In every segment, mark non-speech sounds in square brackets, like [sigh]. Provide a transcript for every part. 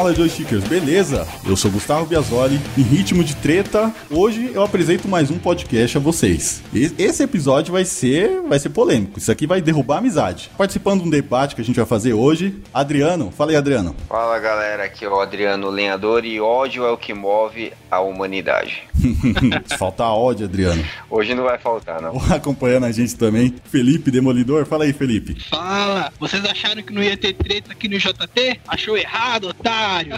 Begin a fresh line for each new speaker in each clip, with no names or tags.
Fala joystickers, beleza? Eu sou Gustavo Biasoli, em ritmo de treta, hoje eu apresento mais um podcast a vocês. E- Esse episódio vai ser, vai ser polêmico, isso aqui vai derrubar a amizade. Participando de um debate que a gente vai fazer hoje, Adriano, fala aí Adriano.
Fala galera, aqui é o Adriano Lenhador e ódio é o que move a humanidade. [laughs]
Falta ódio, Adriano.
Hoje não vai faltar, não.
Acompanhando a gente também, Felipe Demolidor, fala aí Felipe.
Fala! Vocês acharam que não ia ter treta aqui no JT? Achou errado, otário!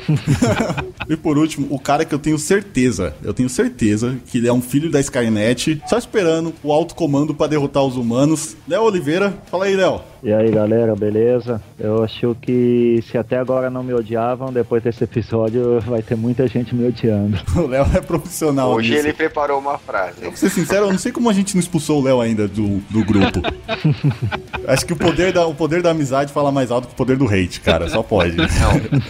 E por último, o cara que eu tenho certeza, eu tenho certeza que ele é um filho da Skynet, só esperando o alto comando pra derrotar os humanos. Léo Oliveira, fala aí, Léo.
E aí galera, beleza? Eu acho que se até agora não me odiavam, depois desse episódio [laughs] vai ter muita gente me odiando. [laughs]
O Léo é profissional
Hoje
nisso.
ele preparou uma frase.
Pra ser sincero, eu não sei como a gente não expulsou o Léo ainda do, do grupo. [laughs] Acho que o poder, da, o poder da amizade fala mais alto que o poder do hate, cara. Só pode.
Não,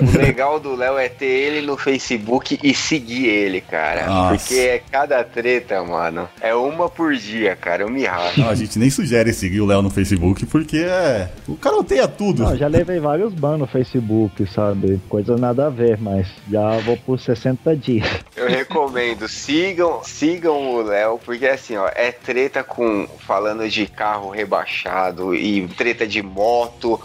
o legal do Léo é ter ele no Facebook e seguir ele, cara.
Nossa.
Porque é cada treta, mano. É uma por dia, cara. Eu me racho.
Não, a gente nem sugere seguir o Léo no Facebook, porque é. O cara odeia tudo.
Não, já levei vários bans no Facebook, sabe? Coisa nada a ver, mas já vou por 60 dias.
Eu recomendo, sigam, sigam o Léo, porque assim, ó, é treta com falando de carro rebaixado e treta de moto,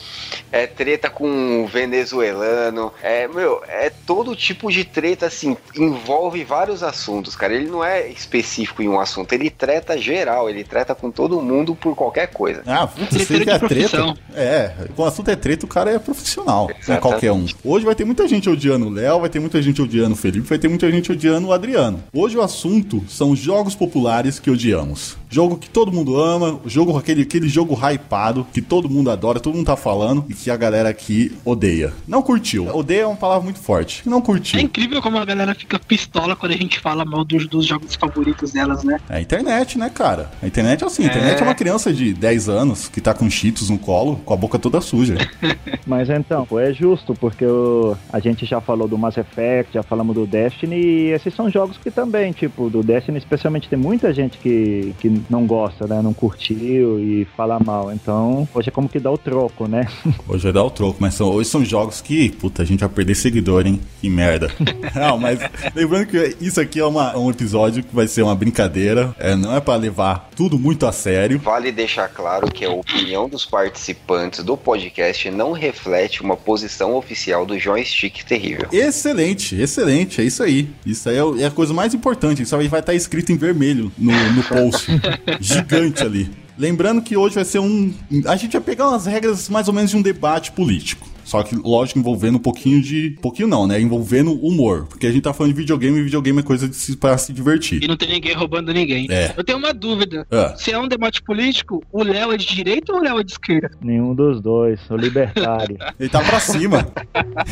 é treta com venezuelano, é, meu, é todo tipo de treta assim, envolve vários assuntos, cara. Ele não é específico em um assunto, ele treta geral, ele treta com todo mundo por qualquer coisa.
Ah, você que é
de profissão.
Treta. É, quando o assunto é treta, o cara é profissional. Não é
Exatamente.
qualquer um. Hoje vai ter muita gente odiando o Léo, vai ter muita gente odiando o Felipe, vai ter muita gente odiando o Adriano. Hoje o assunto são os jogos populares que odiamos. Jogo que todo mundo ama, o jogo aquele, aquele jogo hypado, que todo mundo adora, todo mundo tá falando, e que a galera aqui odeia. Não curtiu. Odeia é uma palavra muito forte. Não
É
curtiu.
incrível como a galera fica pistola quando a gente fala mal dos, dos jogos favoritos delas, né?
É a internet, né, cara? A internet é assim, a internet é uma criança de 10 anos que tá com cheetos no colo, com a boca toda suja. [laughs]
Mas então, é justo, porque o- a gente já falou do Mass Effect, já falamos do Destiny, e esses são jogos que também, tipo, do Destiny especialmente tem muita gente que, que não gosta, né? Não curtiu e fala mal. Então, hoje é como que dá o troco, né? [laughs]
Hoje vai dar o troco, mas são, hoje são jogos que, puta, a gente vai perder seguidor, hein? Que merda. [laughs] não, mas lembrando que isso aqui é uma- um episódio que vai ser uma brincadeira, é, não é pra levar tudo muito a sério.
Vale deixar claro que a opinião dos participantes do podcast não reflete uma posição oficial do joystick terrível.
Excelente, excelente, é isso aí. Isso aí é, o- é a coisa mais importante. Isso aí vai estar escrito em vermelho no, no post. [laughs] Gigante ali. Lembrando que hoje vai ser um. A gente vai pegar umas regras mais ou menos de um debate político. Só que, lógico, envolvendo um pouquinho de. Pouquinho não, né? Envolvendo humor. Porque a gente tá falando de videogame e videogame é coisa de se, pra se divertir.
E não tem ninguém roubando ninguém.
É.
Eu tenho uma dúvida.
Ah.
Se é um debate político, o Léo é de direita ou o Léo é de esquerda?
Nenhum dos dois, sou libertário. [laughs]
Ele tá pra cima.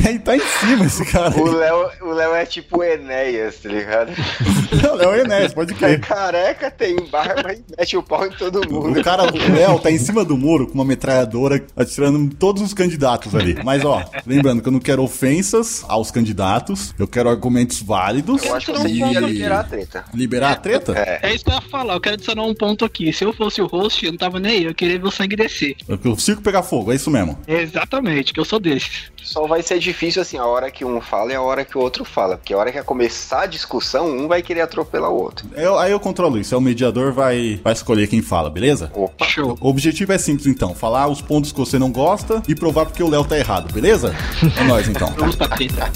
Ele tá em cima, esse cara.
O Léo, o Léo é tipo o Enéas, tá ligado? [laughs]
Não, é o Enes, pode
É
crer.
careca, tem barba e mete o pau em todo mundo.
O cara, o Léo, tá em cima do muro com uma metralhadora atirando em todos os candidatos ali. Mas, ó, lembrando que eu não quero ofensas aos candidatos, eu quero argumentos válidos.
Eu acho que
Não
você devia liberar a treta.
Liberar a treta?
É.
É isso que eu ia falar. Eu quero adicionar um ponto aqui. Se eu fosse o host, eu não tava nem aí. Eu queria ver o sangue descer.
É O circo pegar fogo, é isso mesmo.
Exatamente, que eu sou desses.
Só vai ser difícil assim, a hora que um fala e a hora que o outro fala. Porque a hora que começar a discussão, um vai querer atropelar o outro.
Eu- aí eu controlo isso, é o mediador vai, vai escolher quem fala, beleza?
Opa.
Show.
O objetivo é simples então, falar os pontos que você não gosta e provar porque o Léo tá errado, beleza? É nóis então.
Vamos pra treta.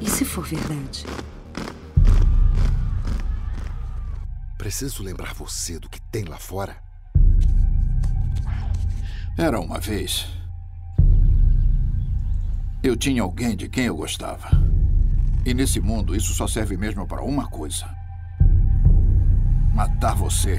E se for verdade?
Preciso lembrar você do que tem lá fora.
Era uma vez. Eu tinha alguém de quem eu gostava. E nesse mundo, isso só serve mesmo para uma coisa: matar você.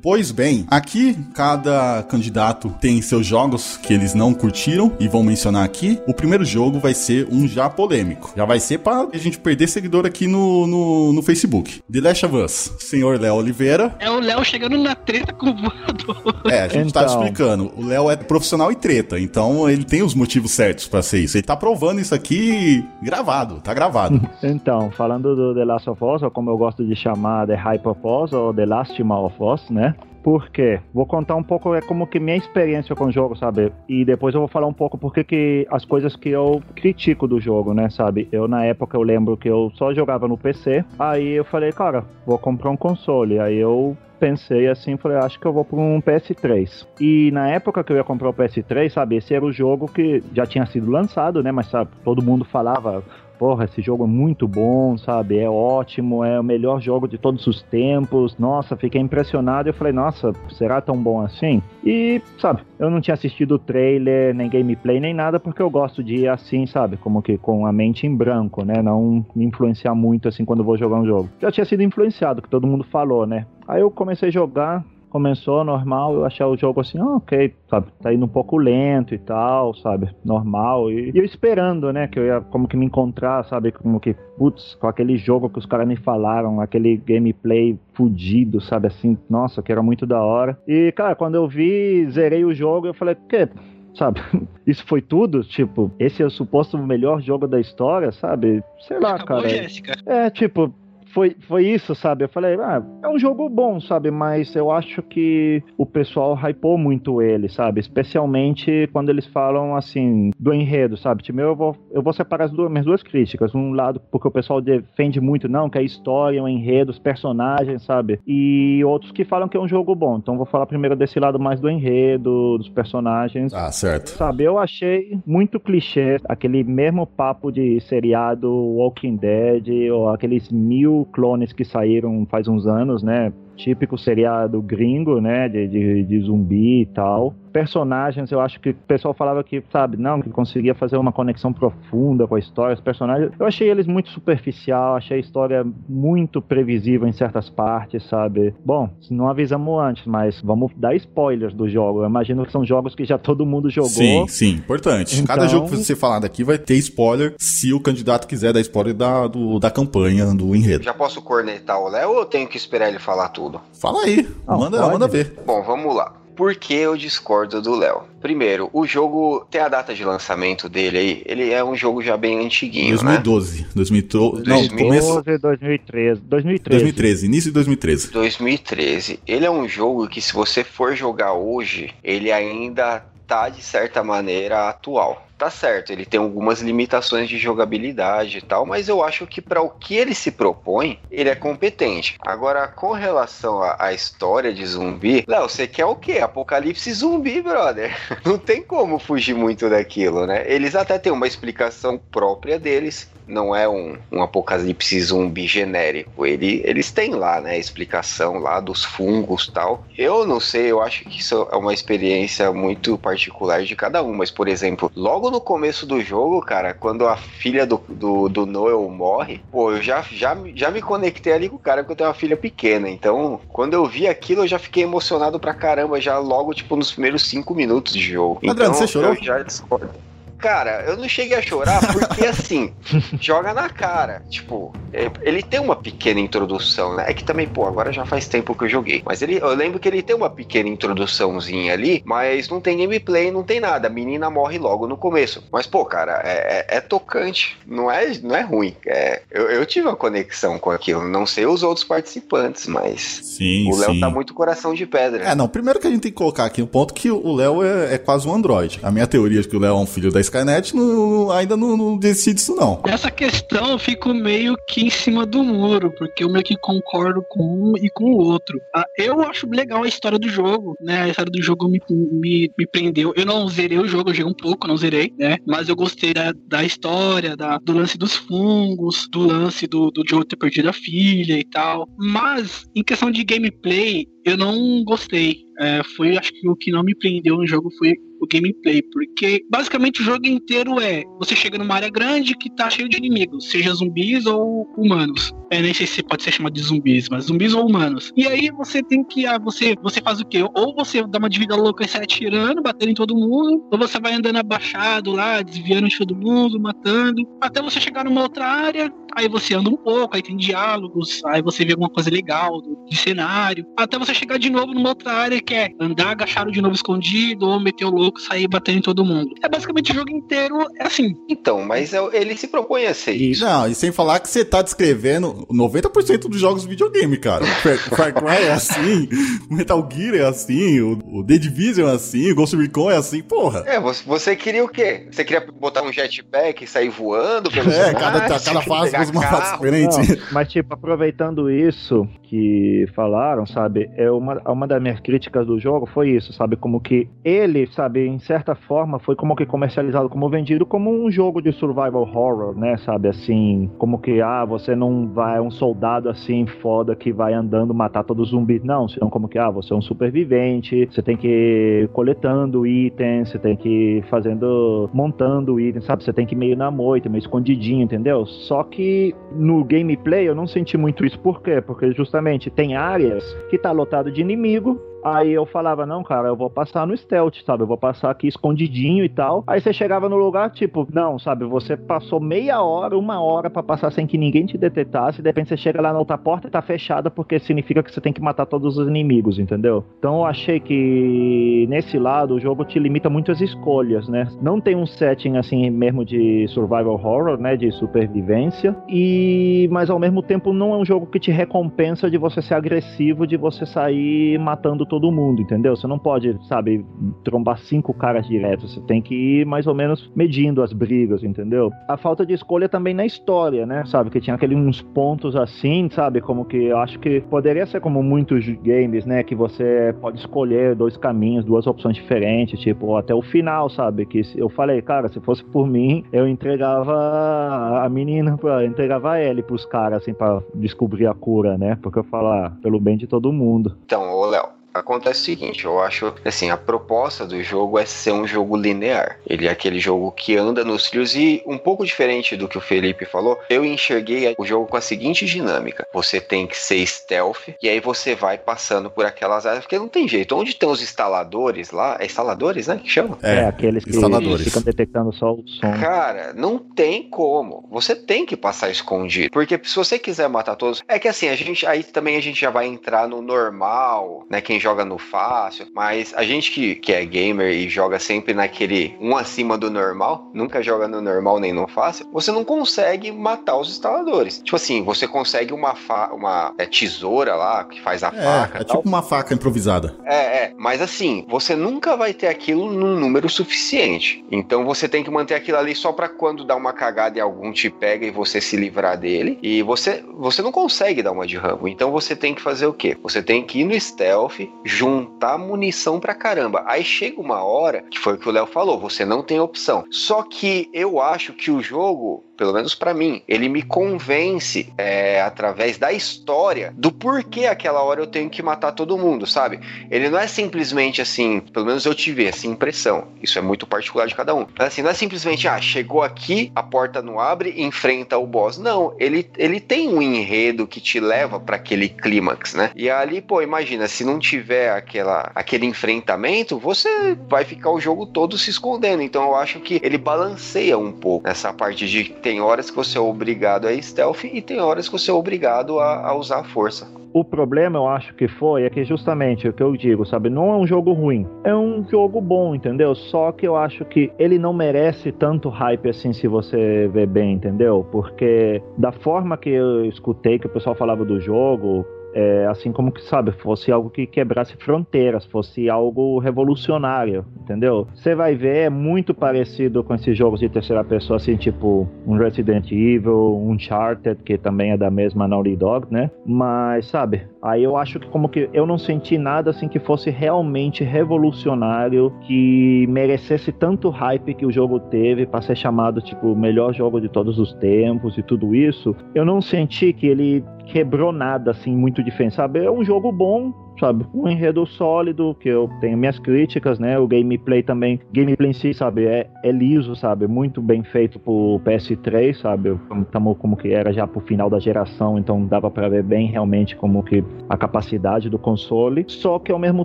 Pois bem, aqui cada candidato tem seus jogos que eles não curtiram e vão mencionar aqui. O primeiro jogo vai ser um já polêmico. Já vai ser para a gente perder seguidor aqui no, no, no, Facebook. The Last of Us, senhor Léo Oliveira.
É o Léo chegando na treta com o voador.
É, a gente tá
Então.
tá explicando. O Léo é profissional e treta, então ele tem os motivos certos para ser isso. Ele tá provando isso aqui gravado, tá gravado. [laughs]
Então, falando do The Last of Us, ou como eu gosto de chamar The Hype of Us, ou The Last of Us, né? Por quê? Vou contar um pouco, é como que minha experiência com o jogo, sabe? E depois eu vou falar um pouco porque que as coisas que eu critico do jogo, né, sabe? Eu, na época, eu lembro que eu só jogava no PC, aí eu falei, cara, vou comprar um console. Aí eu pensei assim, falei, acho que eu vou para um PS3. E na época que eu ia comprar o PS3, sabe, esse era o jogo que já tinha sido lançado, né, mas sabe, todo mundo falava, porra, esse jogo é muito bom, sabe, é ótimo, é o melhor jogo de todos os tempos. Nossa, fiquei impressionado. Eu falei, nossa, será tão bom assim? E, sabe, eu não tinha assistido trailer, nem gameplay, nem nada, porque eu gosto de ir assim, sabe, como que com a mente em branco, né, não me influenciar muito assim quando vou jogar um jogo. Já tinha sido influenciado, que todo mundo falou, né. Aí eu comecei a jogar, começou normal, eu achei o jogo assim, ah, ok, sabe, tá indo um pouco lento e tal, sabe, normal, e, e eu esperando, né, que eu ia como que me encontrar, sabe, como que, putz, com aquele jogo que os caras me falaram, aquele gameplay fudido, sabe, assim, nossa, que era muito da hora, e, cara, quando eu vi, zerei o jogo, eu falei, que sabe? [laughs] Isso foi tudo? Tipo, esse é o suposto melhor jogo da história, sabe? Sei lá,
Acabou,
cara.
Jéssica.
É, tipo, foi, foi isso, sabe? Eu falei, ah, é um jogo bom, sabe? Mas eu acho que o pessoal hypou muito ele, sabe? Especialmente quando eles falam, assim, do enredo, sabe? Tipo, eu vou, eu vou separar as duas, minhas duas críticas. Um lado, porque o pessoal defende muito, não, que é a história, o enredo, os personagens, sabe? E outros que falam que é um jogo bom. Então vou falar primeiro desse lado mais do enredo, dos personagens.
Ah, certo.
Sabe, eu achei muito clichê aquele mesmo papo de seriado Walking Dead ou aqueles mil clones que saíram faz uns anos, né? Típico seriado gringo, né? De, de, de zumbi e tal. Personagens, eu acho que o pessoal falava que, sabe, não, que conseguia fazer uma conexão profunda com a história, os personagens. Eu achei eles muito superficial, achei a história muito previsível em certas partes, sabe? Bom, não avisamos antes, mas vamos dar spoilers do jogo. Eu imagino que são jogos que já todo mundo jogou.
Sim, sim, importante. Cada
Então-
jogo que você falar daqui vai ter spoiler se o candidato quiser dar spoiler da, do- da campanha, do enredo.
Já posso cornetar o Léo ou eu tenho que esperar ele falar tudo?
Fala aí,
Não,
manda,
pode.
manda ver.
Bom, vamos lá. Por que eu discordo do Léo? Primeiro, o jogo tem a data de lançamento dele aí. Ele é um jogo já bem antiguinho, né?
2012, 2012, não,
2012.
começo
2012, 2013. 2013.
2013, início de 2013.
2013. Ele é um jogo que se você for jogar hoje, ele ainda tá de certa maneira atual. Tá certo, ele tem algumas limitações de jogabilidade e tal, mas eu acho que para o que ele se propõe, ele é competente. Agora, com relação à, história de zumbi, Léo, você quer o quê? Apocalipse zumbi, brother. [laughs] Não tem como fugir muito daquilo, né? Eles até têm uma explicação própria deles, não é um, um apocalipse zumbi genérico. Ele, eles têm lá, né, a explicação lá dos fungos tal. Eu não sei, eu acho que isso é uma experiência muito particular de cada um. Mas, por exemplo, logo no começo do jogo, cara, quando a filha do, do, do Noel morre, pô, eu já, já, já me conectei ali com o cara porque eu tenho uma filha pequena. Então, quando eu vi aquilo, eu já fiquei emocionado pra caramba, já logo, tipo, nos primeiros cinco minutos de jogo.
Adriano,
então,
você chorou?
Eu já discordo. Cara, eu não cheguei a chorar porque [laughs] assim, joga na cara. Tipo, é, ele tem uma pequena introdução, né? É que também, pô, agora já faz tempo que eu joguei. Mas ele, eu lembro que ele tem uma pequena introduçãozinha ali, mas não tem gameplay, não tem nada. A menina morre logo no começo. Mas, pô, cara, é, é- é tocante. Não é, não é ruim. É, eu, eu tive uma conexão com aquilo. Não sei os outros participantes, mas
Sim,
o Léo tá muito coração de pedra.
É, não, primeiro que a gente tem que colocar aqui o ponto que o Léo é, é quase um android. A minha teoria de que o Léo é um filho da Skynet não- ainda não, não decide isso, não.
Nessa questão eu fico meio que em cima do muro, porque eu meio que concordo com um e com o outro. Ah, eu acho legal a história do jogo, né? A história do jogo me, me, me prendeu. Eu não zerei o jogo, eu joguei um pouco, não zerei, né? Mas eu gostei da, da história, da, do lance dos fungos, do lance do, do Joe ter perdido a filha e tal. Mas, em questão de gameplay, eu não gostei. É, foi, acho que o que não me prendeu no jogo foi o gameplay, porque basicamente o jogo inteiro é você chega numa área grande que tá cheio de inimigos, seja zumbis ou humanos. É, nem sei se pode ser chamado de zumbis, mas zumbis ou humanos. E aí você tem que. Ah, você, você faz o quê? Ou você dá uma de vida louca e sai atirando, batendo em todo mundo, ou você vai andando abaixado lá, desviando de todo mundo, matando, até você chegar numa outra área, aí você anda um pouco, aí tem diálogos, aí você vê alguma coisa legal de cenário, até você chegar de novo numa outra área que é andar agachado de novo escondido, ou meter o louco, sair batendo em todo mundo. É basicamente o jogo inteiro é assim.
Então, mas é- ele se propõe a ser isso.
Não, e sem falar que você tá descrevendo 90% dos jogos de videogame, cara. Far, Far Cry é assim, Metal Gear é assim, o, o The Division é assim, o Ghost Recon é assim, porra.
É, você, você queria o quê? Você queria botar um jetpack e sair voando pelo
É,
cenário?
cada, cada fase usa uma fase diferente.
Não, mas, tipo, aproveitando isso que falaram, sabe? É uma, uma das minhas críticas do jogo foi isso, sabe? Como que ele, sabe, em certa forma, foi como que comercializado, como vendido como um jogo de survival horror, né? Sabe? Assim, como que, ah, você não vai, um soldado assim, foda, que vai andando matar todos os zumbis. Não, senão como que, ah, você é um supervivente, você tem que ir coletando itens, você tem que ir fazendo, montando itens, sabe? Você tem que ir meio na moita, meio escondidinho, entendeu? Só que no gameplay eu não senti muito isso. Por quê? Porque justamente tem áreas que tá lotado de inimigo. Aí eu falava, não, cara, eu vou passar no stealth, sabe? Eu vou passar aqui escondidinho e tal. Aí você chegava no lugar, tipo, não, sabe? Você passou meia hora, uma hora pra passar sem que ninguém te detectasse. E de repente você chega lá na outra porta e tá fechada porque significa que você tem que matar todos os inimigos, entendeu? Então eu achei que nesse lado o jogo te limita muito as escolhas, né? Não tem um setting assim mesmo de survival horror, né? De supervivência. E mas ao mesmo tempo não é um jogo que te recompensa de você ser agressivo, de você sair matando todo mundo, entendeu? Você não pode, sabe, trombar cinco caras direto. Você tem que ir mais ou menos medindo as brigas, entendeu? A falta de escolha também na história, né? Sabe, que tinha aqueles uns pontos assim, sabe? Como que eu acho que poderia ser como muitos games, né? Que você pode escolher dois caminhos, duas opções diferentes, tipo, até o final, sabe? Que eu falei, cara, se fosse por mim, eu entregava a menina, pra, entregava a Ellie pros caras, assim, pra descobrir a cura, né? Porque eu falo, ah, pelo bem de todo mundo.
Então, ô Léo, acontece o seguinte, eu acho assim, a proposta do jogo é ser um jogo linear. Ele é aquele jogo que anda nos trilhos e um pouco diferente do que o Felipe falou, eu enxerguei o jogo com a seguinte dinâmica. Você tem que ser stealth e aí você vai passando por aquelas áreas, porque não tem jeito. Onde tem os instaladores lá, é instaladores, né, que chama?
É, aqueles que
instaladores.
ficam detectando só o som.
Cara, não tem como. Você tem que passar escondido. Porque se você quiser matar todos. É que assim, a gente. Aí também a gente já vai entrar no normal, né? Quem joga no fácil. Mas a gente que, que é gamer e joga sempre naquele um acima do normal, nunca joga no normal nem no fácil, você não consegue matar os instaladores. Tipo assim, você consegue uma, uma é, tesoura lá que faz a faca.
É, é
e tal.
tipo uma faca improvisada.
É, é, mas assim, você nunca vai ter aquilo num número suficiente. Então você tem que manter aquilo ali só pra quando dá uma cagada e algum te pega e você se livrar dele. E você, você não consegue dar uma de ramo. Então você tem que fazer o quê? Você tem que ir no stealth, juntar munição pra caramba. Aí chega uma hora, que foi o que o Léo falou, você não tem opção. Só que eu acho que o jogo pelo menos pra mim, ele me convence é, através da história do porquê aquela hora eu tenho que matar todo mundo, sabe? Ele não é simplesmente assim, pelo menos eu tive essa impressão. Isso é muito particular de cada um. Mas assim, não é simplesmente, ah, chegou aqui, a porta não abre, enfrenta o boss. Não, ele, ele tem um enredo que te leva pra aquele clímax, né? E ali, pô, imagina, se não tiver aquela, aquele enfrentamento, você vai ficar o jogo todo se escondendo. Então eu acho que ele balanceia um pouco nessa parte de tem horas que você é obrigado a stealth e tem horas que você é obrigado a, a usar a força.
O problema, eu acho que foi, é que justamente o que eu digo, sabe? Não é um jogo ruim. É um jogo bom, entendeu? Só que eu acho que ele não merece tanto hype assim, se você ver bem, entendeu? Porque da forma que eu escutei que o pessoal falava do jogo, é, assim como que, sabe, fosse algo que quebrasse fronteiras, fosse algo revolucionário, entendeu? Você vai ver, é muito parecido com esses jogos de terceira pessoa, assim, tipo um Resident Evil, um Uncharted, que também é da mesma Naughty Dog, né? Mas, sabe, aí eu acho que como que eu não senti nada assim que fosse realmente revolucionário, que merecesse tanto hype que o jogo teve para ser chamado, tipo, melhor jogo de todos os tempos e tudo isso. Eu não senti que ele quebrou nada assim muito diferente, sabe? É um jogo bom sabe, um enredo sólido, que eu tenho minhas críticas, né? O gameplay também, gameplay em si, sabe, é, é liso, sabe, muito bem feito pro PS3, sabe, como, como que era já pro final da geração, então dava para ver bem realmente como que a capacidade do console, só que ao mesmo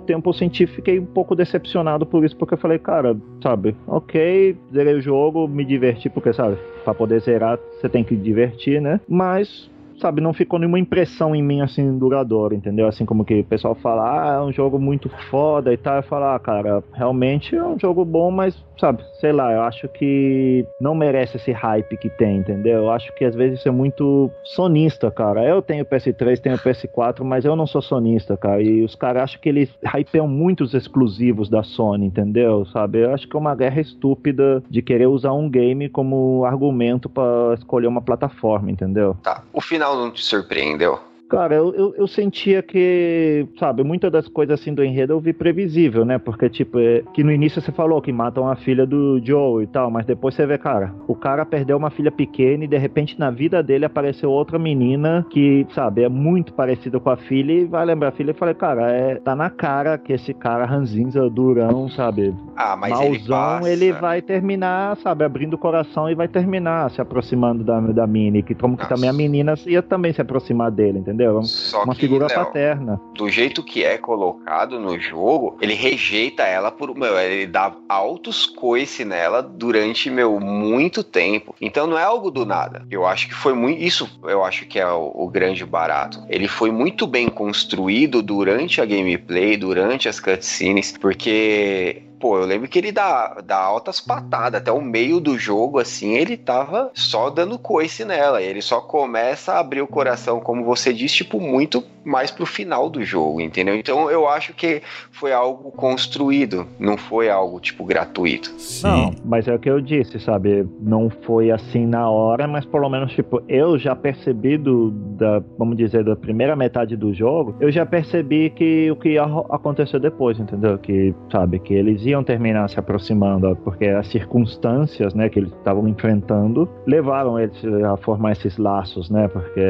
tempo eu senti, fiquei um pouco decepcionado por isso, porque eu falei, cara, sabe, ok, zerei o jogo, me diverti, porque, sabe, para poder zerar você tem que divertir, né? Mas sabe, não ficou nenhuma impressão em mim assim duradoura, entendeu? Assim como que o pessoal fala, ah, é um jogo muito foda e tal, eu falo, ah, cara, realmente é um jogo bom, mas sabe, sei lá, eu acho que não merece esse hype que tem, entendeu? Eu acho que às vezes isso é muito sonista, cara. Eu tenho PS3, tenho PS4, mas eu não sou sonista, cara. E os caras acham que eles hypeam muitos exclusivos da Sony, entendeu? Sabe? Eu acho que é uma guerra estúpida de querer usar um game como argumento para escolher uma plataforma, entendeu?
Tá. O final não te surpreendeu?
Cara, eu, eu, eu, sentia que, sabe, muitas das coisas assim do enredo eu vi previsível, né? Porque, tipo, é, que no início você falou que matam a filha do Joe e tal, mas depois você vê, cara, o cara perdeu uma filha pequena e de repente na vida dele apareceu outra menina que, sabe, é muito parecida com a filha e vai lembrar a filha e falei, cara, é, tá na cara que esse cara ranzinza, durão, sabe?
Ah, mas
Mauzão,
ele,
ele vai terminar, sabe, abrindo o coração e vai terminar se aproximando da, da Minnie, que como que também a menina ia também se aproximar dele, entendeu? Entendeu?
Só
uma
que,
figura
Léo,
paterna.
Do jeito que é colocado no jogo, ele rejeita ela por. Meu, ele dá altos coice nela durante, meu, muito tempo. Então não é algo do nada. Eu acho que foi muito. Isso eu acho que é o, o grande barato. Ele foi muito bem construído durante a gameplay, durante as cutscenes, porque pô, eu lembro que ele dá, dá altas patadas. Até o meio do jogo, assim, ele tava só dando coice nela. Ele só começa a abrir o coração, como você disse, tipo, muito mais pro final do jogo, entendeu? Então eu acho que foi algo construído, não foi algo, tipo, gratuito.
Sim. Não, mas é o que eu disse, sabe? Não foi assim na hora, mas pelo menos, tipo, eu já percebi do, da, vamos dizer, da primeira metade do jogo, eu já percebi que o que ia acontecer depois, entendeu? Que, sabe, que eles iam iam terminar se aproximando, porque as circunstâncias, né, que eles estavam enfrentando levaram eles a formar esses laços, né, porque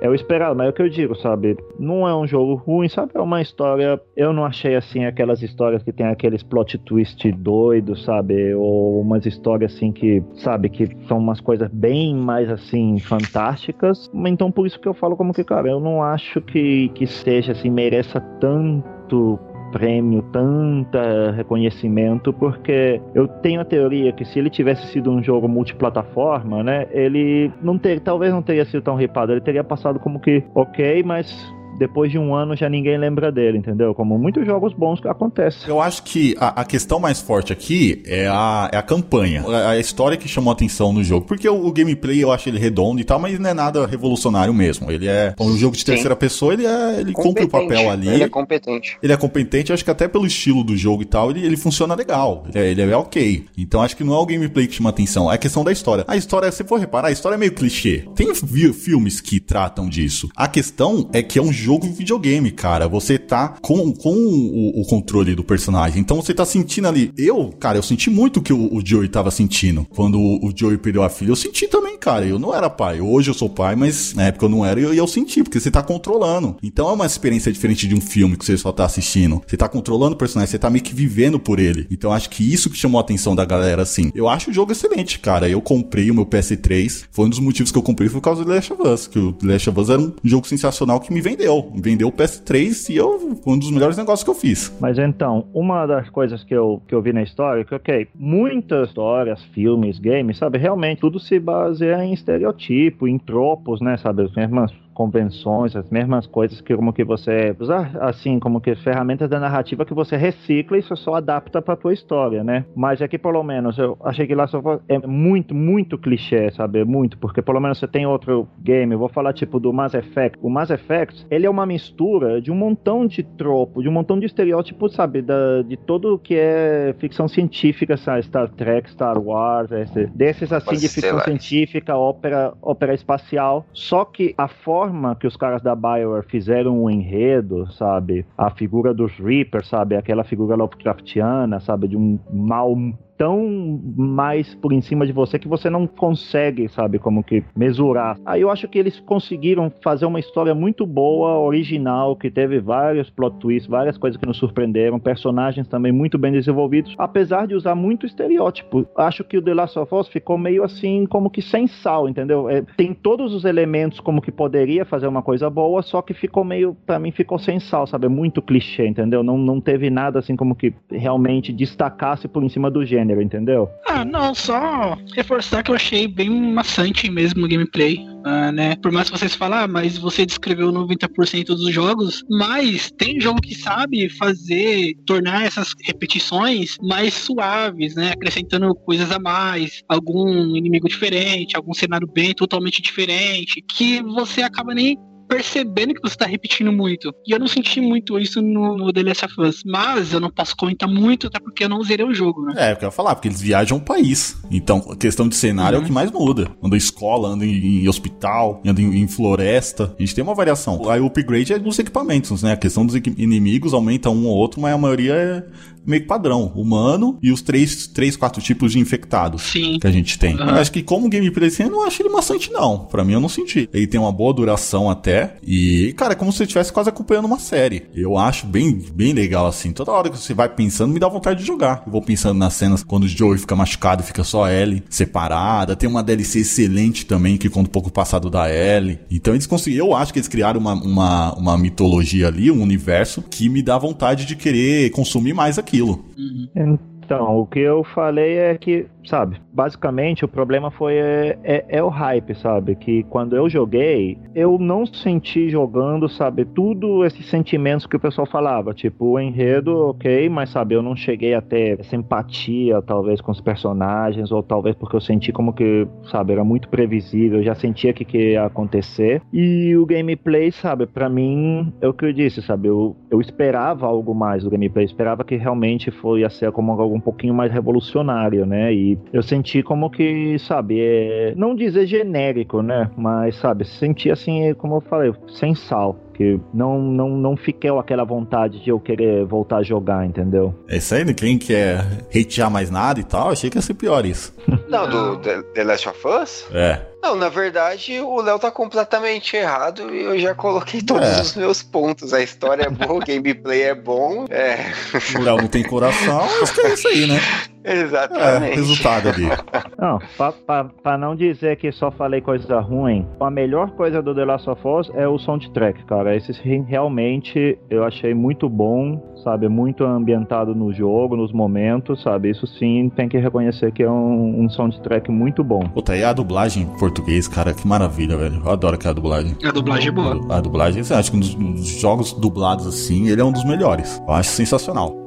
é o esperado, mas é o que eu digo, sabe, não é um jogo ruim, sabe, é uma história, eu não achei assim aquelas histórias que tem aqueles plot twist doidos, sabe, ou umas histórias assim que, sabe, que são umas coisas bem mais assim fantásticas, então por isso que eu falo como que, cara, eu não acho que, que seja assim, mereça tanto prêmio, tanta reconhecimento, porque eu tenho a teoria que se ele tivesse sido um jogo multiplataforma, né, ele não ter, talvez não teria sido tão ripado, ele teria passado como que ok, mas depois de um ano já ninguém lembra dele, entendeu? Como muitos jogos bons que acontecem.
Eu acho que a, a questão mais forte aqui é a, é a campanha, a, a, história que chamou atenção no jogo. Porque o, o, gameplay eu acho ele redondo e tal, mas não é nada revolucionário mesmo. Ele é um jogo de terceira Sim. pessoa, ele é, ele cumpre o papel ali.
Ele é competente.
Ele é competente, acho que até pelo estilo do jogo e tal, ele, ele funciona legal. Ele é, ele é ok. Então acho que não é o gameplay que chama atenção, é a questão da história. A história, se for reparar, a história é meio clichê. Tem filmes que tratam disso. A questão é que é um jogo de videogame cara. Você tá com, com o, o, controle do personagem. Então você tá sentindo ali. Eu, cara, eu senti muito o que o, o Joey tava sentindo. Quando o, o Joey perdeu a filha, eu senti também, cara. Eu não era pai. Hoje eu sou pai, mas na época eu não era e eu, eu senti, porque você tá controlando. Então é uma experiência diferente de um filme que você só tá assistindo. Você tá controlando o personagem, você tá meio que vivendo por ele. Então acho que isso que chamou a atenção da galera, assim. Eu acho o jogo excelente, cara. Eu comprei o meu PS3. Foi um dos motivos que eu comprei foi por causa do Last of Us. Que o Last of Us era um jogo sensacional que me vendeu. Vendeu o PS3 e eu, um dos melhores negócios que eu fiz.
Mas então, uma das coisas que eu, que eu vi na história, que ok, muitas histórias, filmes, games, sabe, realmente tudo se baseia em estereotipo, em tropos, né, sabe, as mesmas convenções, as mesmas coisas que como que você usar assim como que ferramentas da narrativa que você recicla e só adapta para tua história, né? Mas aqui pelo menos eu achei que lá só é muito muito clichê, sabe? Muito, porque pelo menos você tem outro game, eu vou falar tipo do Mass Effect. O Mass Effect, ele é uma mistura de um montão de tropo, de um montão de estereótipos, sabe, da, de todo que é ficção científica, sabe? Star Trek, Star Wars, esse, desses assim de ficção científica, ópera, ópera espacial. Só que a forma forma que os caras da Bioware fizeram o enredo, sabe? A figura dos Reapers, sabe? Aquela figura Lovecraftiana, sabe? De um mal tão mais por em cima de você que você não consegue, sabe, como que mesurar. Aí eu acho que eles conseguiram fazer uma história muito boa, original, que teve vários plot twists, várias coisas que nos surpreenderam, personagens também muito bem desenvolvidos, apesar de usar muito estereótipo. Acho que o The Last of Us ficou meio assim, como que sem sal, entendeu? É, tem todos os elementos como que poderia fazer uma coisa boa, só que ficou meio, para mim, ficou sem sal, sabe? É muito clichê, entendeu? Não, não teve nada assim como que realmente destacasse por em cima do gênero, entendeu?
Ah, não, só reforçar que eu achei bem maçante mesmo o gameplay. Ah, né? Por mais que vocês falem, ah, mas você descreveu 90% dos jogos, mas tem jogo que sabe fazer, tornar essas repetições mais suaves, né? Acrescentando coisas a mais, algum inimigo diferente, algum cenário bem totalmente diferente, que você acaba nem percebendo que você tá repetindo muito. E eu não senti muito isso no, no The Last of Us. Mas eu não posso comentar muito, até porque eu não zerei o jogo, né?
É, eu quero falar, porque eles viajam o país. Então, a questão de cenário uhum. é o que mais muda. Anda em escola, anda em, em hospital, anda em, em, floresta. A gente tem uma variação. Aí o upgrade é dos equipamentos, né? A questão dos inimigos aumenta um ou outro, mas a maioria é meio que padrão. Humano e os três, três quatro tipos de infectados
Sim.
que a gente tem. Uhum. Acho que como gameplay assim, eu não acho ele maçante, não. Pra mim, eu não senti. Ele tem uma boa duração até. E, cara, é como se você estivesse quase acompanhando uma série. Eu acho bem, bem legal, assim. Toda hora que você vai pensando, me dá vontade de jogar. Eu vou pensando nas cenas quando o Joey fica machucado, fica só a Ellie separada. Tem uma DLC excelente também, que conta um pouco o passado da Ellie. Então eles conseguiram. Eu acho que eles criaram uma, uma, uma mitologia ali, um universo, que me dá vontade de querer consumir mais aqui aquilo.
Uhum. Então, o que eu falei é que sabe? Basicamente, o problema foi é, é, é, o hype, sabe? Que quando eu joguei, eu não senti jogando, sabe? Tudo esses sentimentos que o pessoal falava, tipo, o enredo, ok, mas sabe, eu não cheguei a ter essa empatia, talvez, com os personagens, ou talvez porque eu senti como que, sabe, era muito previsível, eu já sentia que, que ia acontecer. E o gameplay, sabe, para mim, é o que eu disse, sabe? Eu, eu esperava algo mais do gameplay, esperava que realmente foi ia ser como algo um pouquinho mais revolucionário, né? E eu senti como que, sabe, é, não dizer genérico, né? Mas, sabe, senti assim, como eu falei, sem sal que não, não, não fiquei aquela vontade de eu querer voltar a jogar, entendeu?
É isso aí, quem quer hatear mais nada e tal, achei que ia ser pior isso.
Não, do The Last of Us?
É.
Não, na verdade, o Léo tá completamente errado e eu já coloquei todos é. os meus pontos. A história é boa, o gameplay é bom. É.
O Léo não tem coração, acho que é isso aí, né? [laughs]
Exatamente.
É, resultado ali. [laughs]
Não, pra, pra, pra, não dizer que só falei coisa ruim, a melhor coisa do The Last of Us é o soundtrack, cara. Esse realmente eu achei muito bom, sabe? Muito ambientado no jogo, nos momentos, sabe? Isso sim tem que reconhecer que é um, um soundtrack muito bom.
Puta, e a dublagem em português, cara, que maravilha, velho. Eu adoro aquela dublagem.
A dublagem é boa.
A dublagem, acho que nos, nos jogos dublados assim, ele é um dos melhores. Eu acho sensacional.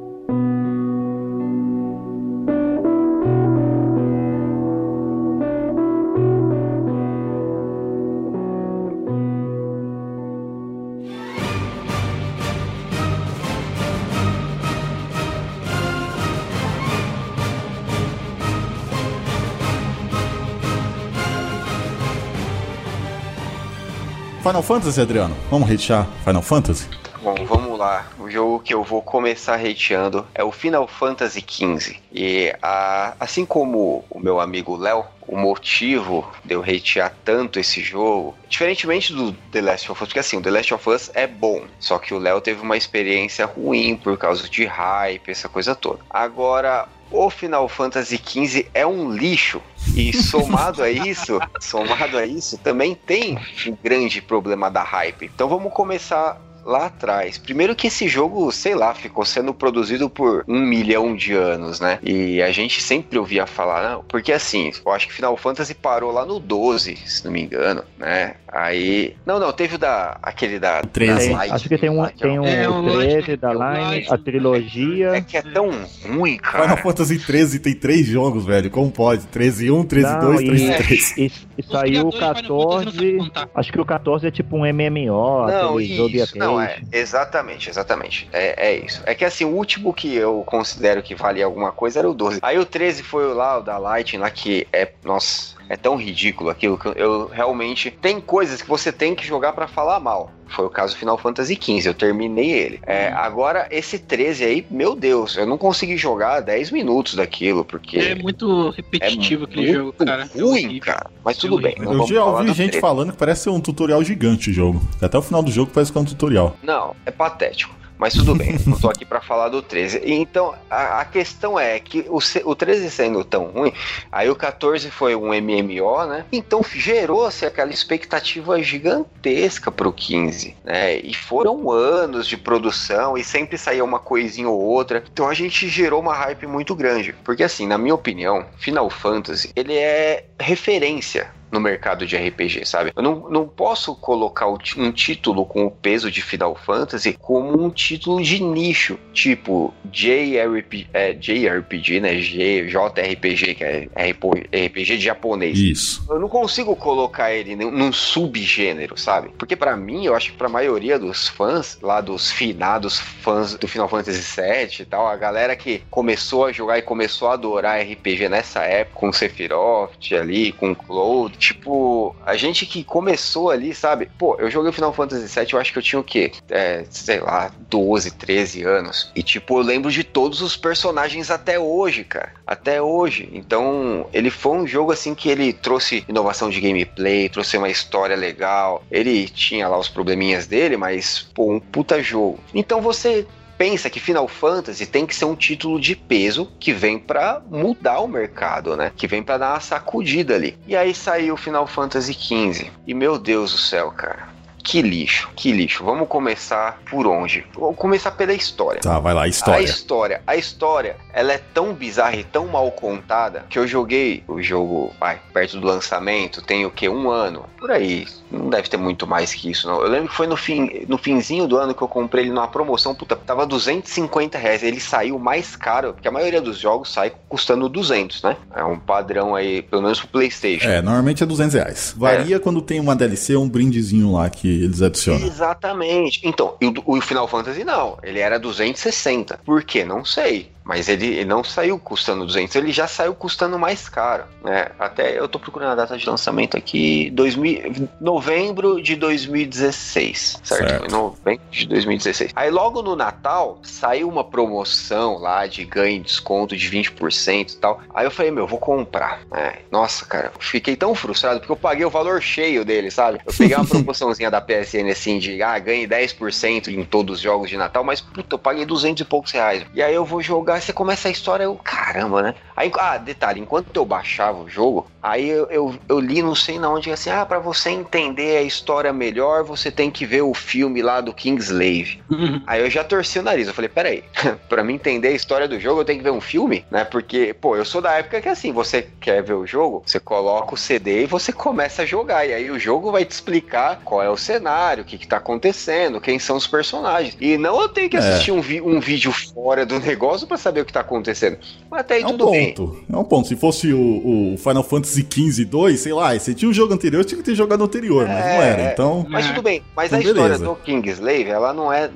Final Fantasy, Adriano? Vamos hatear Final Fantasy?
Bom, vamos lá. O jogo que eu vou começar hateando é o Final Fantasy XV. E a, assim como o meu amigo Léo, o motivo de eu hatear tanto esse jogo, diferentemente do The Last of Us, porque assim, o The Last of Us é bom, só que o Léo teve uma experiência ruim por causa de hype, essa coisa toda. Agora, o Final Fantasy XV é um lixo. E somado a isso, somado a isso, também tem um grande problema da hype. Então vamos começar lá atrás. Primeiro que esse jogo, sei lá, ficou sendo produzido por um milhão de anos, né? E a gente sempre ouvia falar, não, porque assim, eu acho que Final Fantasy parou lá no 12, se não me engano, né? Aí. Não, não, teve o da. aquele da.
13. Da Light, acho que tem um, tem um, é, um 13 da Line, a trilogia.
É que é tão ruim, cara.
Final Fantasy 13 tem três jogos, velho. Como pode? 13 1, 13 não, 2, 13 3.
E, e saiu o 14. Acho que o 14 é tipo um MMO,
não, aquele isso, Não, é. Exatamente, exatamente. É, é isso. É que assim, o último que eu considero que valia alguma coisa era o 12. Aí o 13 foi lá, o da Lightning lá, que é. Nossa é tão ridículo aquilo que eu realmente. Tem coisas que você tem que jogar para falar mal. Foi o caso do Final Fantasy XV, eu terminei ele. É, agora, esse 13 aí, meu Deus, eu não consegui jogar 10 minutos daquilo, porque.
É muito repetitivo aquele
muito
jogo, cara. É
Ruim, cara. Mas tudo bem. não
Eu já ouvi gente falando que parece ser um tutorial gigante o jogo. Até o final do jogo parece que é um tutorial.
Não, é patético. Mas tudo bem, não tô aqui pra falar do 13. Então, a, a questão é que o, o 13 sendo tão ruim, aí o 14 foi um MMO, né? Então gerou-se aquela expectativa gigantesca pro 15, né? E foram anos de produção e sempre saía uma coisinha ou outra. Então a gente gerou uma hype muito grande. Porque assim, na minha opinião, Final Fantasy, ele é referência no mercado de RPG, sabe? Eu não, não posso colocar um título com o peso de Final Fantasy como um título de nicho, tipo JRPG, é, JRPG né? G, JRPG, que é RP RPG de japonês.
Isso.
Eu não consigo colocar ele num, subgênero, sabe? Porque pra mim, eu acho que pra maioria dos fãs, lá dos finados fãs do Final Fantasy VII e tal, a galera que começou a jogar e começou a adorar RPG nessa época, com Sephiroth ali, com Cloud, tipo, a gente que começou ali, sabe? Pô, eu joguei o Final Fantasy VII, eu acho que eu tinha o quê? É, sei lá, 12, 13 anos. E tipo, eu lembro de todos os personagens até hoje, cara. Até hoje. Então, ele foi um jogo assim que ele trouxe inovação de gameplay, trouxe uma história legal. Ele tinha lá os probleminhas dele, mas, pô, um puta jogo. Então você pensa que Final Fantasy tem que ser um título de peso que vem pra mudar o mercado, né? Que vem pra dar uma sacudida ali. E aí saiu Final Fantasy XV. E meu Deus do céu, cara. Que lixo, que lixo. Vamos começar por onde? Vamos começar pela história.
Tá, vai lá,
A
história.
história, a história, ela é tão bizarra e tão mal contada que eu joguei o jogo, vai, perto do lançamento, tem o que um ano, por aí. Não deve ter muito mais que isso, não. Eu lembro que foi no fim, no finzinho do ano que eu comprei ele numa promoção, puta, tava 250 reais. Ele saiu mais caro, porque a maioria dos jogos sai custando 200, né? É um padrão aí, pelo menos pro PlayStation.
É, normalmente é 200 reais. Varia quando tem uma DLC, um brindezinho lá que eles adicionam.
Exatamente. Então, o, o Final Fantasy não, ele era 260. Por quê? Não sei. Mas ele, ele não saiu custando 200, ele já saiu custando mais caro. Né? Até eu tô procurando a data de lançamento aqui, 2000, novembro de 2016, certo?
Certo.
Novembro de 2016. Aí logo no Natal saiu uma promoção lá de ganho e desconto de 20% e tal. Aí eu falei, meu, vou comprar. É, nossa, cara, fiquei tão frustrado porque eu paguei o valor cheio dele, sabe? Eu peguei uma [laughs] promoçãozinha da PSN assim de, ah, ganhe 10% em todos os jogos de Natal, mas puta, eu paguei 200 e poucos reais. E aí eu vou jogar, você começa a história, eu, caramba, né? Aí, ah, detalhe, enquanto eu baixava o jogo, aí eu, eu, eu li não sei na onde, assim, ah, pra você entender a história melhor, você tem que ver o filme lá do Kingslave.
Uhum.
Aí eu já torci o nariz. Eu falei, peraí, [laughs] pra mim entender a história do jogo, eu tenho que ver um filme, né? Porque, pô, eu sou da época que assim, você quer ver o jogo, você coloca o CD e você começa a jogar. E aí o jogo vai te explicar qual é o cenário, o que, que tá acontecendo, quem são os personagens. E não eu tenho que
É.
assistir um, vi- um vídeo fora do negócio pra saber o que tá acontecendo. Mas até aí
É um
tudo bem.
ponto. É um ponto. Se fosse o, o Final Fantasy XV 2, sei lá, você tinha o jogo anterior, tinha que ter jogado anterior, mas não
É,
era. Então,
Mas
É.
tudo bem, mas
Então,
a história
beleza.
do Kingslave, ela não é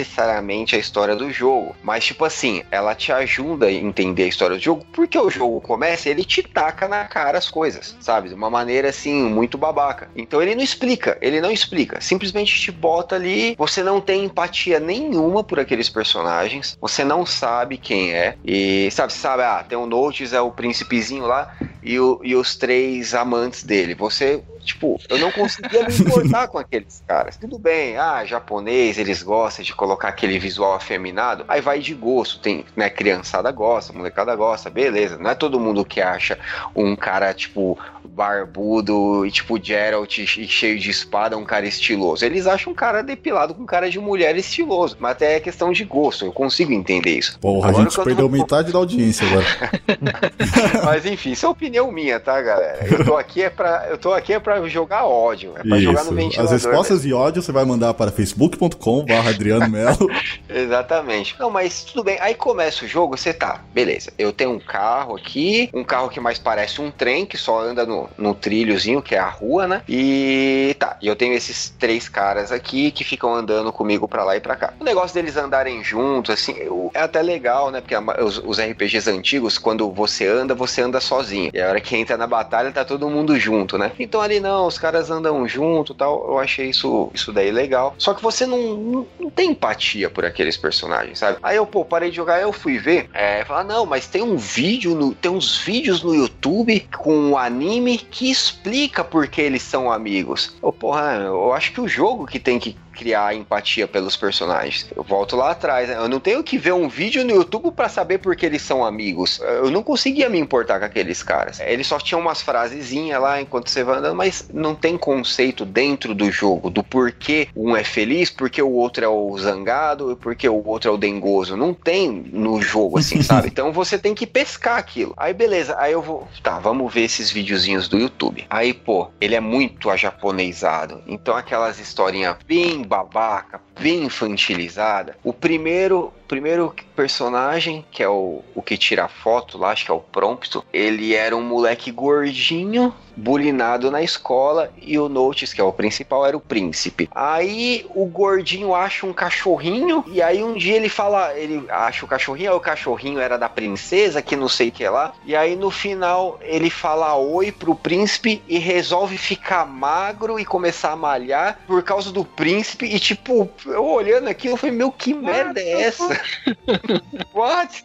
necessariamente a história do jogo. Mas, tipo assim, ela te ajuda a entender a história do jogo, porque o jogo começa e ele te taca na cara as coisas, sabe? De uma maneira, assim, muito babaca. Então ele não explica, ele não explica. Simplesmente te bota ali, você não tem empatia nenhuma por aqueles personagens, você não sabe quem é. E, sabe, sabe, ah, tem o Notes, é o príncipezinho lá, e, o- e os três amantes dele. Você, tipo, eu não conseguia me importar com aqueles caras. Tudo bem, ah, japonês, eles gostam de colocar aquele visual afeminado, aí vai de gosto, tem, né, criançada gosta, molecada gosta, beleza. Não é todo mundo que acha um cara, tipo, barbudo e tipo Geralt e cheio de espada, um cara estiloso. Eles acham um cara depilado com cara de mulher estiloso, mas até é questão de gosto, eu consigo entender isso.
porra,
Agora
a gente perdeu
tô-
metade da audiência agora. [laughs]
Mas enfim, isso é opinião minha, tá, galera? Eu tô aqui é para, eu tô aqui é para jogar ódio, é pra jogar no ventilador.
As respostas de ódio você vai mandar para facebook.com.br Adriano Melo. [laughs]
Exatamente. Não, mas tudo bem. Aí começa o jogo, você tá, beleza. Eu tenho um carro aqui, um carro que mais parece um trem, que só anda no, no trilhozinho, que é a rua, né? E tá, e eu tenho esses três caras aqui que ficam andando comigo pra lá e pra cá. O negócio deles andarem juntos, assim, eu- é até legal, né? Porque a os, os RPGs antigos, quando você anda, você anda sozinho. E a hora que entra na batalha, tá todo mundo junto, né? Então ali não, os caras andam junto tal. Eu achei isso, isso daí legal. Só que você não, não, tem empatia por aqueles personagens, sabe? Aí eu, pô, parei de jogar, eu fui ver. É, falar, não, mas tem um vídeo, no, tem uns vídeos no YouTube com um anime que explica por que eles são amigos. Eu, porra, eu acho que o jogo que tem que criar empatia pelos personagens. Eu volto lá atrás, né? eu não tenho que ver um vídeo no YouTube para saber por que eles são amigos. Eu não conseguia me importar com aqueles caras. Eles só tinham umas frasezinhas lá enquanto você vai andando, mas não tem conceito dentro do jogo do porquê um é feliz, porque o outro é o zangado e porque o outro é o dengoso. Não tem no jogo assim, [laughs] sabe? Então você tem que pescar aquilo. Aí beleza, aí eu vou, tá, vamos ver esses videozinhos do YouTube. Aí, pô, ele é muito ajaponesado. Então aquelas historinhas bem babaca, bem infantilizada. O primeiro, primeiro personagem, que é o, o que tira a foto lá, acho que é o Prompto, ele era um moleque gordinho, bulinado na escola, e o Notes, que é o principal, era o príncipe. Aí o gordinho acha um cachorrinho, e aí um dia ele fala, ele acha o cachorrinho, aí o cachorrinho era da princesa, que não sei o que lá, e aí no final ele fala oi pro príncipe e resolve ficar magro e começar a malhar por causa do príncipe, e tipo, eu olhando aqui, eu falei, meu, que merda é essa? [laughs] What?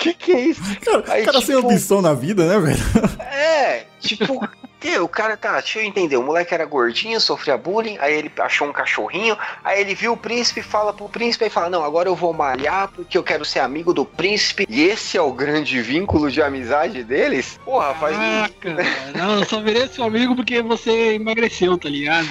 Que que é isso?
Cara,
Aí,
cara sem
tipo,
ambição na vida, né, velho?
É, tipo, que o cara tá, deixa eu entender, o moleque era gordinho, sofria bullying, aí ele achou um cachorrinho, aí ele viu o príncipe, fala pro príncipe e fala: Não, agora eu vou malhar porque eu quero ser amigo do príncipe, e esse é o grande vínculo de amizade deles? Porra, faz.
Caraca, [laughs] não, eu só virei seu amigo porque você emagreceu, tá ligado?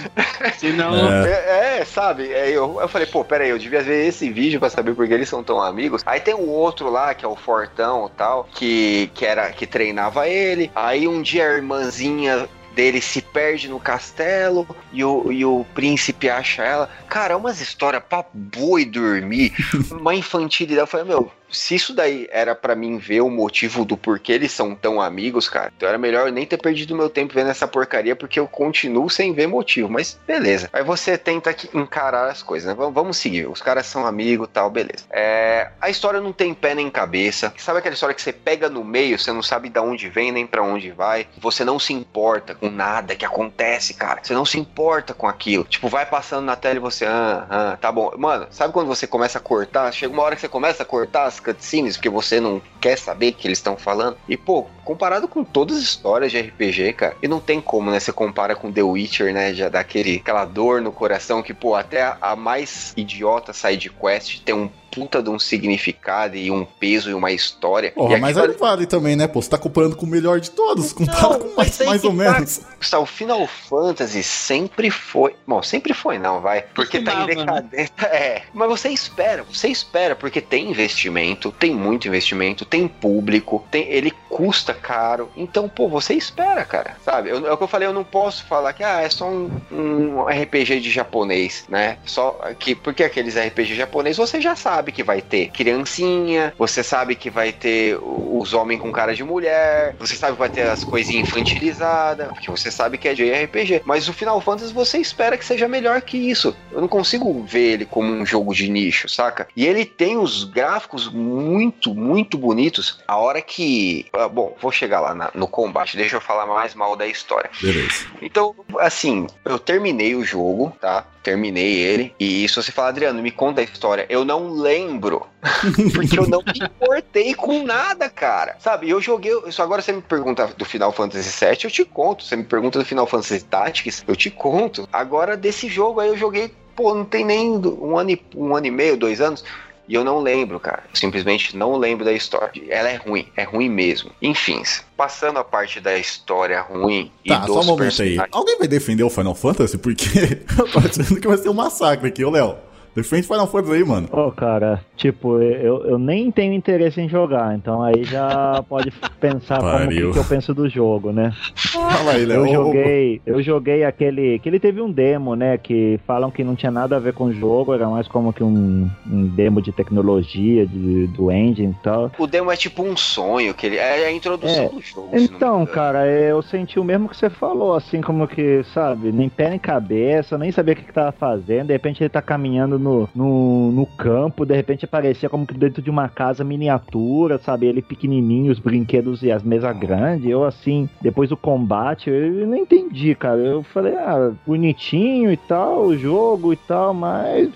Senão.
É.
É, é, sabe? É, eu, eu falei, pô, pera aí, eu devia ver esse vídeo pra saber por que eles são tão amigos. Aí tem o outro lá, que é o Fortão e tal, que, que, era, que treinava ele. Aí um dia a irmãzinha dele se perde no castelo e o, e o príncipe acha ela. Cara, é umas histórias pra boi dormir, [laughs] uma infantilidade. Eu falei, meu, se isso daí era pra mim ver o motivo do porquê eles são tão amigos, cara, então era melhor eu nem ter perdido meu tempo vendo essa porcaria, porque eu continuo sem ver motivo. Mas beleza. Aí você tenta encarar as coisas, né? Vamos, vamos seguir. Os caras são amigos tal, beleza. É, a história não tem pé nem cabeça. Sabe aquela história que você pega no meio, você não sabe de onde vem nem pra onde vai. Você não se importa com nada que acontece, cara. Você não se importa com aquilo. Tipo, vai passando na tela e você, ah, ah, tá bom. Mano, sabe quando você começa a cortar? Chega uma hora que você começa a cortar cutscenes porque você não quer saber o que eles estão falando. E, pô, comparado com todas as histórias de RPG, cara, e não tem como, né? Você compara com The Witcher, né? Já dá aquele, aquela dor no coração que, pô, até a, a mais idiota side quest tem um puta de um significado e um peso e uma história.
Porra,
e
mas aí vale também, né, pô? Você tá comparando com o melhor de todos, compara
Não,
com mais, mais ou
tá.
menos.
O Final Fantasy sempre foi. Bom, sempre foi, não, vai. Porque tá em
né?
decadência. [laughs] É. Mas você espera, você espera, porque tem investimento, tem muito investimento, tem público, tem, ele custa caro. Então, pô, você espera, cara. Sabe? Eu- é o que eu falei, eu não posso falar que ah, é só um, um RPG de japonês, né? Só que. Porque aqueles RPG japonês você já sabe que vai ter criancinha, você sabe que vai ter os homens com cara de mulher, você sabe que vai ter as coisinhas infantilizadas, porque você sabe que é de RPG. Mas o Final Fantasy você espera que seja melhor que isso. Eu não consigo ver ele como um jogo de nicho, saca? E ele tem os gráficos muito, muito bonitos. A hora que. ah, Bom, vou chegar lá na- no combate, deixa eu falar mais mal da história.
Beleza.
Então, assim, eu terminei o jogo, tá? Terminei ele. E se você falar, Adriano, me conta a história. Eu não lembro. [laughs] porque eu não me importei com nada, cara. Sabe, eu joguei. Isso agora você me pergunta do Final Fantasy VII, eu te conto. Você me pergunta do Final Fantasy Tactics, eu te conto. Agora, desse jogo aí, eu joguei. Pô, não tem nem um ano, um ano e meio, dois anos. E eu não lembro, cara. Eu simplesmente não lembro da história. Ela é ruim, é ruim mesmo. Enfim, passando a parte da história ruim e
Tá,
dos
só um momento aí.
personagens.
Alguém vai defender o Final Fantasy? Porque [laughs] eu tô achando que vai ser um massacre aqui, ô Léo. Defende Final Fantasy aí, mano.
Ô, cara, tipo, eu, eu nem tenho interesse em jogar, então aí já pode pensar como que, que eu penso do jogo, né?
Fala aí, Léo.
Eu joguei, eu joguei aquele. Que ele teve um demo, né? Que falam que não tinha nada a ver com o jogo, era mais como que um, um demo de tecnologia, de, do engine e tal.
O demo é tipo um sonho, que ele é a introdução
É.
do jogo.
Então, cara, eu senti o mesmo que você falou, assim, como que, sabe, nem pé nem cabeça, nem sabia o que, que tava fazendo, de repente ele tá caminhando no, no, no campo, de repente aparecia como que dentro de uma casa miniatura, sabe? Ele pequenininho, os brinquedos e as mesas grandes. Eu, assim, depois do combate, eu não entendi, cara. Eu falei, ah, bonitinho e tal, o jogo e tal, mas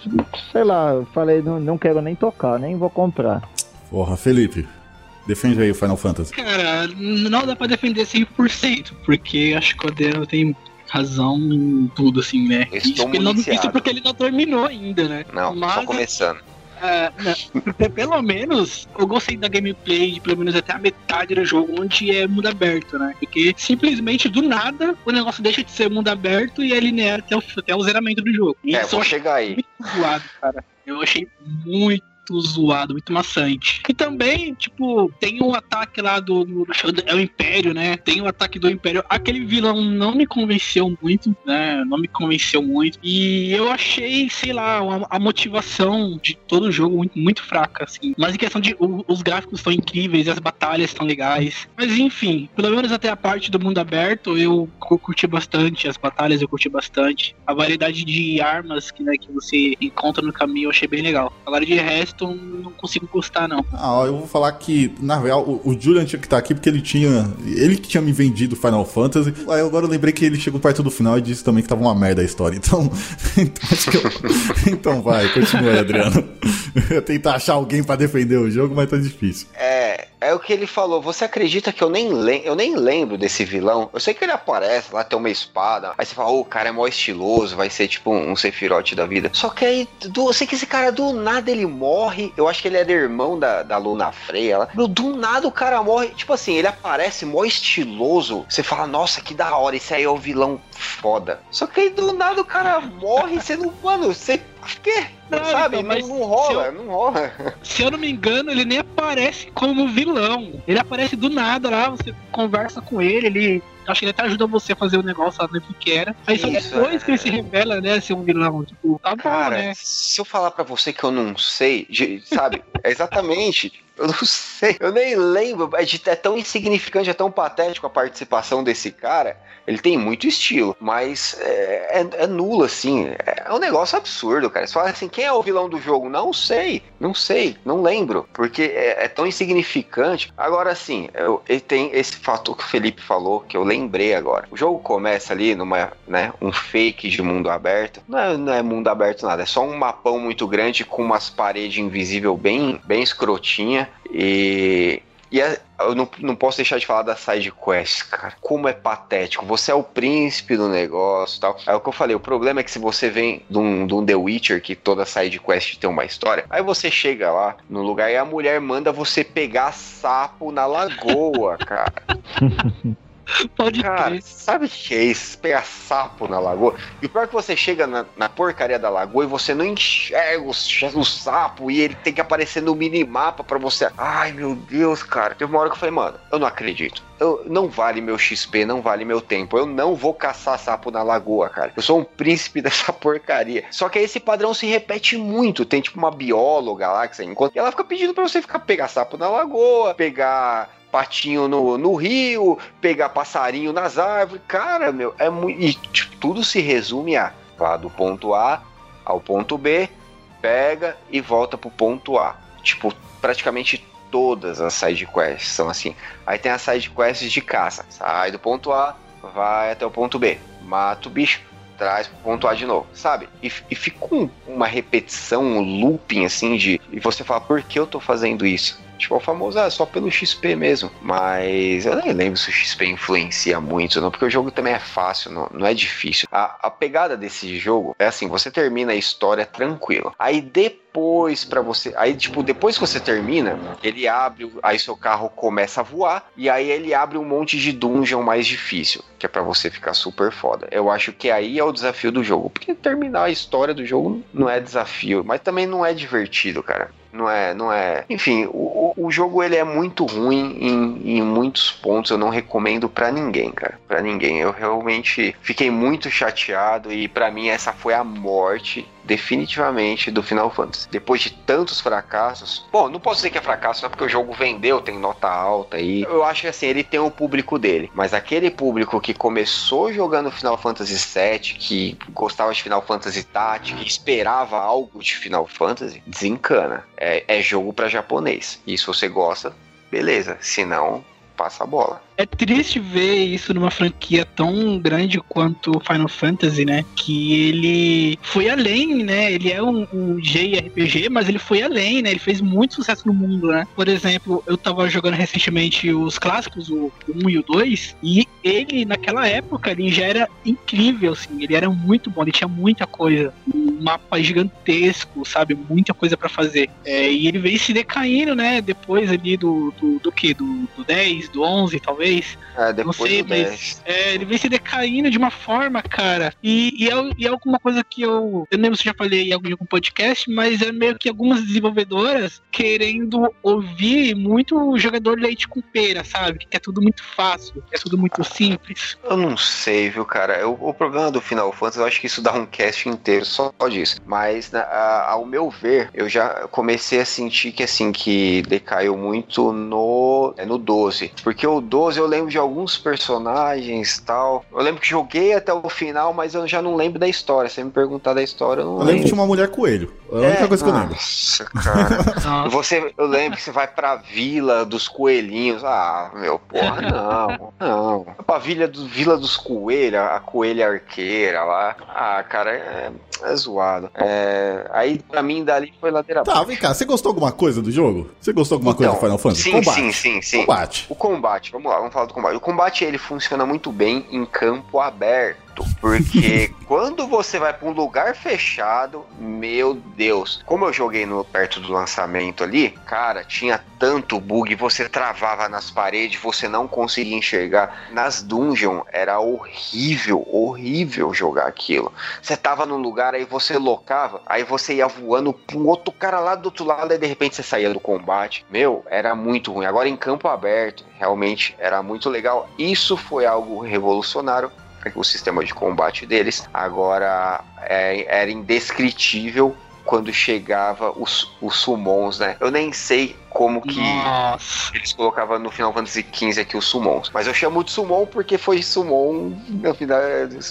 sei lá, eu falei, não, não quero nem tocar, nem vou comprar.
Porra, Felipe. Defende aí o Final Fantasy.
Cara, não dá pra defender 100%, porque acho que o Adriano tem razão em tudo, assim, né?
Eu
Isso porque, ele não, isso porque ele não terminou ainda, né?
Não,
Mas,
só começando.
pe- pelo menos, eu gostei da gameplay de pelo menos até a metade do jogo, onde é mundo aberto, né? Porque simplesmente do nada o negócio deixa de ser mundo aberto e é linear até o, até o zeramento do jogo.
É,
Isso eu
vou
achei
chegar aí.
muito zoado, cara. Eu achei muito zoado, muito maçante. E também, tipo, tem o ataque lá do, É o Império, né? Tem o ataque do Império. Aquele vilão não me convenceu muito, né? Não me convenceu muito. E eu achei, sei lá, a, a motivação de todo o jogo muito, muito fraca, assim. Mas em questão de. o- os gráficos estão incríveis, as batalhas estão legais. Mas enfim, pelo menos até a parte do mundo aberto, eu cu- curti bastante. As batalhas eu curti bastante. A variedade de armas que, né, que você encontra no caminho eu achei bem legal. Agora de resto, não consigo gostar, não.
Ah, eu vou falar que, na real, o, o Julian tinha que estar aqui porque ele tinha. Ele que tinha me vendido Final Fantasy. Aí agora eu lembrei que ele chegou perto do final e disse também que tava uma merda a história. Então. [laughs] então, acho que eu- [laughs] então vai, continua aí, Adriano. [laughs] Eu tentar achar alguém pra defender o jogo, mas tá difícil.
É, é o que ele falou. Você acredita que eu nem, lem eu nem lembro desse vilão? Eu sei que ele aparece lá, tem uma espada. Aí você fala, ô, o cara é mó estiloso, vai ser tipo um, Sephiroth da vida. Só que aí, do, eu sei que esse cara do nada ele morre. Eu acho que ele é do irmão da, da Luna Freya lá. Meu, do nada o cara morre. Tipo assim, ele aparece mó estiloso. Você fala, nossa, que da hora, esse aí é o vilão foda. Só que aí do nada o cara morre. Você não. Mano, você. Quê?
Não,
Sabe?
então, mas
não, rola,
se
não rola.
Se eu não me engano, ele nem aparece como vilão. Ele aparece do nada lá, você conversa com ele, ele. Acho que ele até ajuda você a fazer o negócio lá dentro que era. Aí só depois
é.
que ele se revela, né, ser um vilão. Tipo, tá bom,
Cara,
né?
se eu falar pra você que eu não sei, sabe? É exatamente. Eu não sei. Eu nem lembro. É, é tão insignificante, é tão patético a participação desse cara. Ele tem muito estilo, mas é, é, é nulo, assim. É, é um negócio absurdo, cara. Você fala assim, quem é o vilão do jogo? Não sei, não sei, não lembro. Porque é, é tão insignificante. Agora, assim, tem esse fator que o Felipe falou, que eu lembrei agora. O jogo começa ali numa, né, um fake de mundo aberto. Não é, não é mundo aberto nada, é só um mapão muito grande com umas paredes invisível bem, bem escrotinha. E. E é- eu não, não posso deixar de falar da side quest, cara. Como é patético. Você é o príncipe do negócio tal. É o que eu falei. O problema é que se você vem de um, de um The Witcher, que toda side quest tem uma história, aí você chega lá no lugar e a mulher manda você pegar sapo na lagoa, cara. [laughs]
Pode
Cara,
crer.
sabe o que é isso? Pegar sapo na lagoa. E o pior é que você chega na, na porcaria da lagoa e você não enxerga o, o sapo e ele tem que aparecer no minimapa pra você. Ai, meu Deus, cara. Teve uma hora que eu falei, mano, eu não acredito. Eu, não vale meu XP, não vale meu tempo. Eu não vou caçar sapo na lagoa, cara. Eu sou um príncipe [laughs] dessa porcaria. Só que aí esse padrão se repete muito. Tem tipo uma bióloga lá que você encontra. E ela fica pedindo pra você ficar pegar sapo na lagoa, pegar patinho no, no rio, pegar passarinho nas árvores. Cara, meu, é muito. E tipo, tudo se resume a vá do ponto A ao ponto B, pega e volta pro ponto A. Tipo, praticamente todas as side quests são assim. Aí tem as side quests de caça. Sai do ponto A, vai até o ponto B, mata o bicho, traz pro ponto A de novo, sabe? E, e fica um- uma repetição, um looping assim de. E você fala, por que eu tô fazendo isso? É o famoso, ah, só pelo XP mesmo. Mas eu nem lembro se o XP influencia muito, não, porque o jogo também é fácil, não, não é difícil. A, a pegada desse jogo é assim: você termina a história tranquilo. Aí depois, pra você. Aí, tipo, depois que você termina, ele abre. Aí seu carro começa a voar. E aí ele abre um monte de dungeon mais difícil. Que é pra você ficar super foda. Eu acho que aí é o desafio do jogo. Porque terminar a história do jogo não é desafio. Mas também não é divertido, cara. Não é, não é. Enfim, o, o- jogo ele é muito ruim em, em muitos pontos. Eu não recomendo pra ninguém, cara. Pra ninguém. Eu realmente fiquei muito chateado e pra mim essa foi a morte definitivamente do Final Fantasy. Depois de tantos fracassos, bom, não posso dizer que é fracasso, só porque o jogo vendeu, tem nota alta aí. Eu acho que assim, ele tem o público dele, mas aquele público que começou jogando Final Fantasy VII, que gostava de Final Fantasy Tactics, que esperava algo de Final Fantasy, desencana. É, é jogo para japonês. E se você gosta, beleza. Se não, passa a bola.
É triste ver isso numa franquia tão grande quanto Final Fantasy, né? Que ele foi além, né? Ele é um, um JRPG, mas ele foi além, né? Ele fez muito sucesso no mundo, né? Por exemplo, eu tava jogando recentemente os clássicos, o, o 1 e o 2, e ele, naquela época, ele já era incrível, assim. Ele era muito bom, ele tinha muita coisa. Um mapa gigantesco, sabe? Muita coisa para fazer. É, e ele veio se decaindo, né? Depois ali do, do, do que? Do, do 10, do 11, talvez.
É, depois não sei, mas
é, ele vem se decaindo de uma forma, cara. E, e, é, e é alguma coisa que eu. Eu não lembro se já falei em algum podcast, mas é meio que algumas desenvolvedoras querendo ouvir muito jogador leite com pera, sabe? Que é tudo muito fácil, que é tudo muito simples.
Eu não sei, viu, cara? Eu, o problema do Final Fantasy, eu acho que isso dá um cast inteiro só disso. Mas, a, ao meu ver, eu já comecei a sentir que assim, que decaiu muito no, é, no 12. Porque o 12 eu lembro de alguns personagens tal. Eu lembro que joguei até o final, mas eu já não lembro da história. Se me perguntar da história, eu não
eu
lembro.
lembro de uma mulher coelho. É a única é, coisa que eu lembro.
Nossa, cara. [laughs] você, eu lembro que você vai pra vila dos coelhinhos. Ah, meu, porra, [laughs] não. Não. Pra vila, do, vila dos coelhos, a coelha arqueira lá. Ah, cara, é, é zoado. É, aí, pra mim, dali foi lateral.
Tá, vem cá, você gostou alguma coisa do jogo? Você gostou alguma então, coisa do Final Fantasy?
Sim,
combate.
sim, sim, sim.
Combate.
O combate, vamos lá vamos falar do combate. O combate ele funciona muito bem em campo aberto. Porque [laughs] quando você vai para um lugar fechado, meu Deus, como eu joguei no perto do lançamento ali, cara, tinha tanto bug, você travava nas paredes, você não conseguia enxergar. Nas dungeons era horrível, horrível jogar aquilo. Você tava num lugar aí você locava, aí você ia voando para um outro cara lá do outro lado e de repente você saía do combate. Meu, era muito ruim. Agora em campo aberto, realmente era muito legal. Isso foi algo revolucionário o sistema de combate deles. Agora é, era indescritível quando chegava os, os summons, né? Eu nem sei como que
Nossa.
eles colocavam no Final Fantasy XV aqui os summons. Mas eu chamo de summon porque foi summon no final,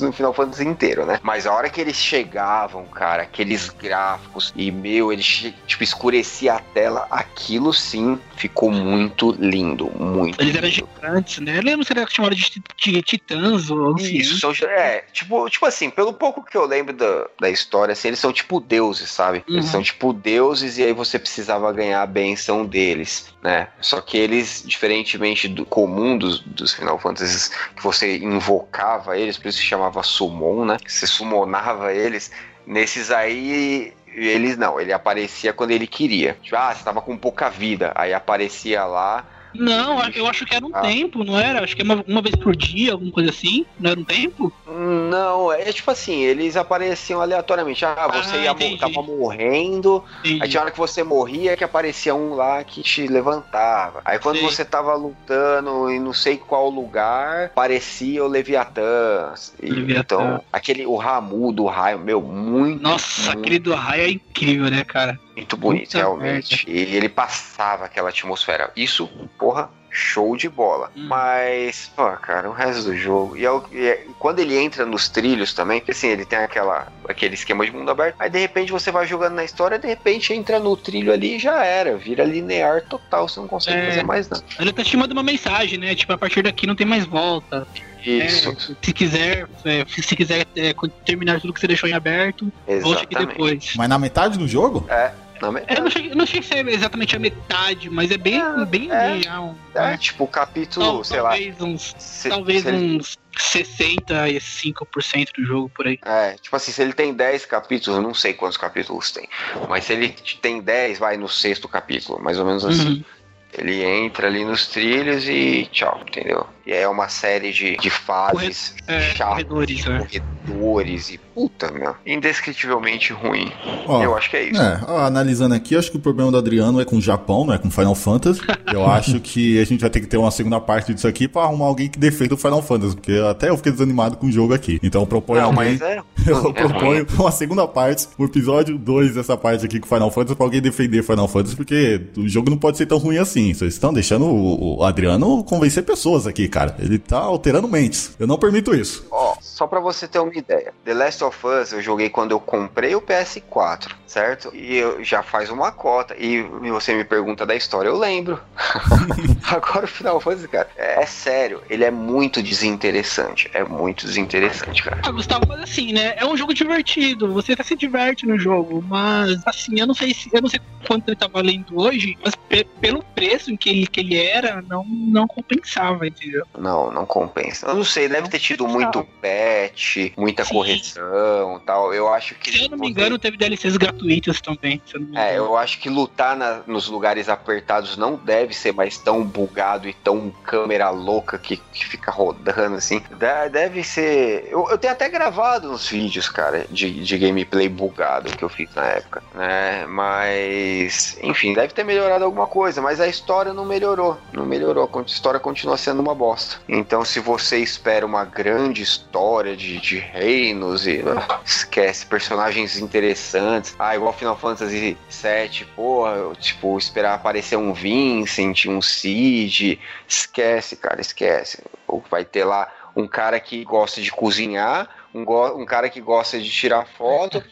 no Final Fantasy inteiro, né? Mas a hora que eles chegavam, cara, aqueles gráficos e, meu, eles, tipo, escurecia a tela, aquilo sim ficou muito lindo, muito
Eles
lindo.
eram gigantes, né? Eu lembro se era chamado de, de titãs ou assim.
Isso, são, é, tipo, tipo assim, pelo pouco que eu lembro da, da história, assim, eles são tipo deuses, sabe? Uhum. Eles são tipo deuses e aí você precisava ganhar a benção deles, né? Só que eles, diferentemente do comum dos, dos Final Fantasy, que você invocava eles, por isso se chamava Summon, né? Você summonava eles. Nesses aí, eles não, ele aparecia quando ele queria. Tipo, ah, você tava com pouca vida. Aí aparecia lá
não, eu acho que era um ah. tempo, não era? Acho que é uma, uma vez por dia, alguma coisa assim. Não era um tempo?
Não, é tipo assim, eles apareciam aleatoriamente. Ah, você ah, ia, tava morrendo, entendi. aí tinha hora que você morria que aparecia um lá que te levantava. Aí quando você tava lutando em não sei qual lugar, aparecia o Leviatã. Leviatã. Então, aquele, o Ramu do raio, meu, muito.
Nossa, muito... aquele do raio é incrível, né, cara?
Muito bonito, Puta realmente. Merda. E ele passava aquela atmosfera. Isso, porra, show de bola. Hum. Mas, pô, cara, o resto do jogo. E, é, e é, quando ele entra nos trilhos também, assim, ele tem aquela, aquele esquema de mundo aberto. Aí de repente você vai jogando na história, de repente entra no trilho ali e já era. Vira linear total, você não consegue é, fazer mais nada.
Ele tá te mandando uma mensagem, né? Tipo, a partir daqui não tem mais volta.
Isso. É,
se quiser, é, se quiser é, terminar tudo que você deixou em aberto, Exatamente. volte aqui depois.
Mas na metade do jogo?
É.
É, não, cheguei, não cheguei a ser exatamente a metade, mas é bem, é, bem
é. É, né? tipo, capítulo, Tal, sei
talvez
lá.
Uns, se, talvez se uns ele... 65% do jogo por aí.
É, tipo assim, se ele tem 10 capítulos, eu não sei quantos capítulos tem, mas se ele tem 10, vai no sexto capítulo, mais ou menos assim. Uhum. Ele entra ali nos trilhos e tchau, entendeu? E é uma série de, de fases
É,
chatas,
corredores, né?
corredores e puta, meu. Indescritivelmente ruim.
Ó,
Eu acho que é isso.
É, ó, analisando aqui, acho que o problema do Adriano é com o Japão, não é com Final Fantasy. [laughs] Eu acho que a gente vai ter que ter uma segunda parte disso aqui pra arrumar alguém que defenda o Final Fantasy, porque até eu fiquei desanimado com o jogo aqui. Então eu proponho
Não,
alguém.
mas [laughs] é.
Eu
é ruim.
proponho uma segunda parte, o episódio 2 dessa parte aqui com Final Fantasy, pra alguém defender Final Fantasy, porque o jogo não pode ser tão ruim assim. Vocês estão deixando o, o Adriano convencer pessoas aqui, cara. Ele tá alterando mentes. Eu não permito isso.
Ó, só pra você ter uma ideia. The Last of Us eu joguei quando eu comprei o PS4, certo? E eu já faz uma cota. E você me pergunta da história, eu lembro. [laughs] Agora o Final Fantasy, cara, é, é sério, ele é muito desinteressante. É muito desinteressante, cara.
Ah, Gustavo, mas assim, né? É um jogo divertido, você até se diverte no jogo, mas assim, eu não sei se. Eu não sei quanto ele tá valendo hoje, mas pe- pelo preço em que ele, que ele era, não, não compensava, entendeu?
Não, não compensa. Eu não sei, deve ter tido muito patch, muita
Sim.
correção tal. Eu acho que.
Se eu não me engano, teve DLCs gratuitas também. Eu
É, eu acho que lutar na- nos lugares apertados não deve ser mais tão bugado e tão câmera louca que, que fica rodando assim. De- Deve ser. Eu, eu tenho até gravado uns vídeos, cara, de, de gameplay bugado que eu fiz na época, né? Mas. Enfim, deve ter melhorado alguma coisa, mas a história não melhorou. Não melhorou. A história continua sendo uma bosta. Então, se você espera uma grande história de, de reinos e. ah, esquece, personagens interessantes. Ah, igual Final Fantasy VII, porra, eu, tipo, esperar aparecer um Vincent, um Cid. Esquece, cara, esquece. Ou vai ter lá um cara que gosta de cozinhar. Um, um cara que gosta de tirar foto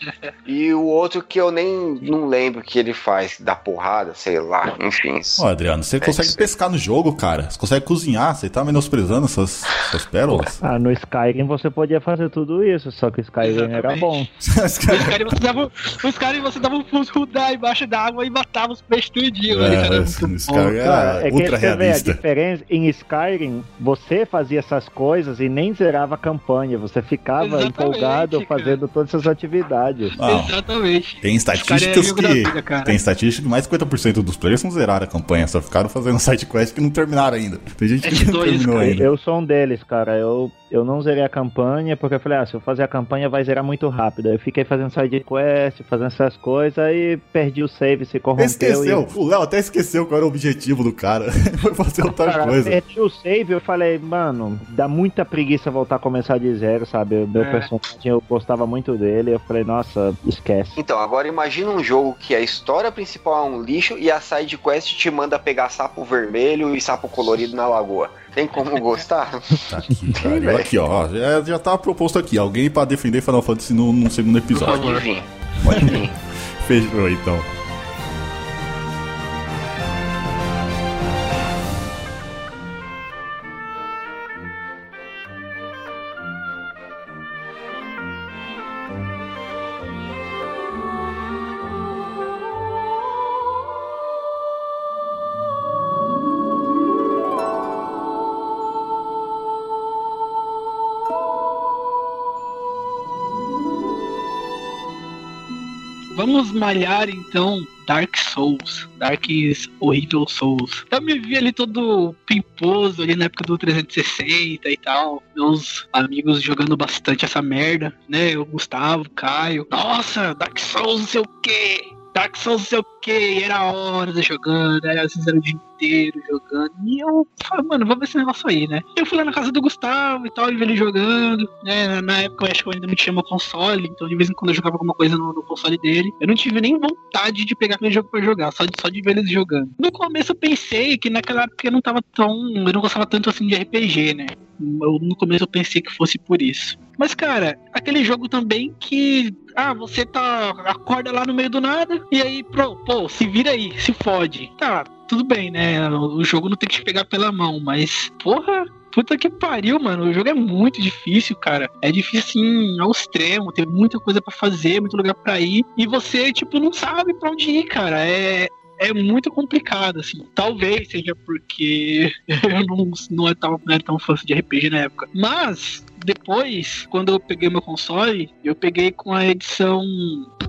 e o outro que eu nem não lembro o que ele faz, da porrada, sei lá, enfim.
Ó, Adriano, você consegue
isso
pescar no jogo, cara. Você consegue cozinhar. Você tá menosprezando essas, essas pérolas?
Ah, no Skyrim você podia fazer tudo isso, só que o Skyrim era
Exatamente.
bom. [laughs]
Os caras você dava, os caras você dava um rodar embaixo da água e matava os peixes tudinho.
É,
cara,
esse
bom.
cara é-
é
ultra
vê a
realista.
diferença. Em Skyrim, você fazia essas coisas e nem zerava a campanha. Você ficava
Exatamente,
empolgado
cara.
fazendo todas essas atividades.
Não,
Exatamente.
tem
é
estatísticas
da
que.
vida.
Tem estatística que mais de 50% dos players não zeraram a campanha, só ficaram fazendo [laughs] side quest que não terminaram ainda. Tem gente que não
S2,
terminou
cara.
ainda.
Eu sou um deles, cara. Eu, eu não zerei a campanha porque eu falei, ah, se eu fazer a campanha vai zerar muito rápido. Aí Eu fiquei fazendo side quest, fazendo essas coisas e perdi o save, se corrompeu.
Esqueceu,
E...
o Léo até esqueceu qual era o objetivo do cara. [laughs] Foi fazer outra
Cara,
coisa.
perdi o save, eu falei, mano, dá muita preguiça voltar a começar de zero, sabe? O meu
É.
personagem, eu gostava muito dele, eu falei, nossa, esquece.
Então, agora imagina um jogo que a história principal é um lixo e a side quest te manda pegar sapo vermelho e sapo colorido na lagoa. Tem como gostar?
Tá aqui, cara. [laughs]
Velho.
aqui, ó. Já, já tava proposto aqui. Alguém pra defender Final Fantasy no, no segundo episódio.
Pode vir.
Pode vir. Fechou então.
Malhar então Dark Souls, Dark Horrible Souls. Eu me vi ali todo pimposo ali na época do 360 e tal. Meus amigos jogando bastante essa merda, né? O Gustavo, Caio. Nossa, Dark Souls, não sei o quê. Dark Souls, não sei o quê. Era horas jogando, vezes era inteiro jogando. E eu falei, mano, vamos ver esse negócio aí, né? Eu fui lá na casa do Gustavo e tal, e vi ele jogando. Né? Na- época eu acho que eu ainda não tinha meu console, então de vez em quando eu jogava alguma coisa no, no console dele. Eu não tive nem vontade de pegar aquele jogo pra jogar, só de, só de ver eles jogando. No começo eu pensei que naquela época eu não tava tão. Eu não gostava tanto assim de RPG, né? Eu, no começo eu pensei que fosse por isso. Mas, cara, aquele jogo também que. Ah, você tá. acorda lá no meio do nada e aí, pô, pô se vira aí, se fode. Tá, tudo bem, né? O jogo não tem que te pegar pela mão, mas, porra, Puta que pariu, mano. O jogo é muito difícil, cara. É difícil assim ao extremo. Tem muita coisa pra fazer, muito lugar pra ir. E você, tipo, não sabe pra onde ir, cara. É. É muito complicado, assim. Talvez seja porque [laughs] eu não, não, tava, não era tão fã de RPG na época. Mas, depois, quando eu peguei meu console, eu peguei com a edição.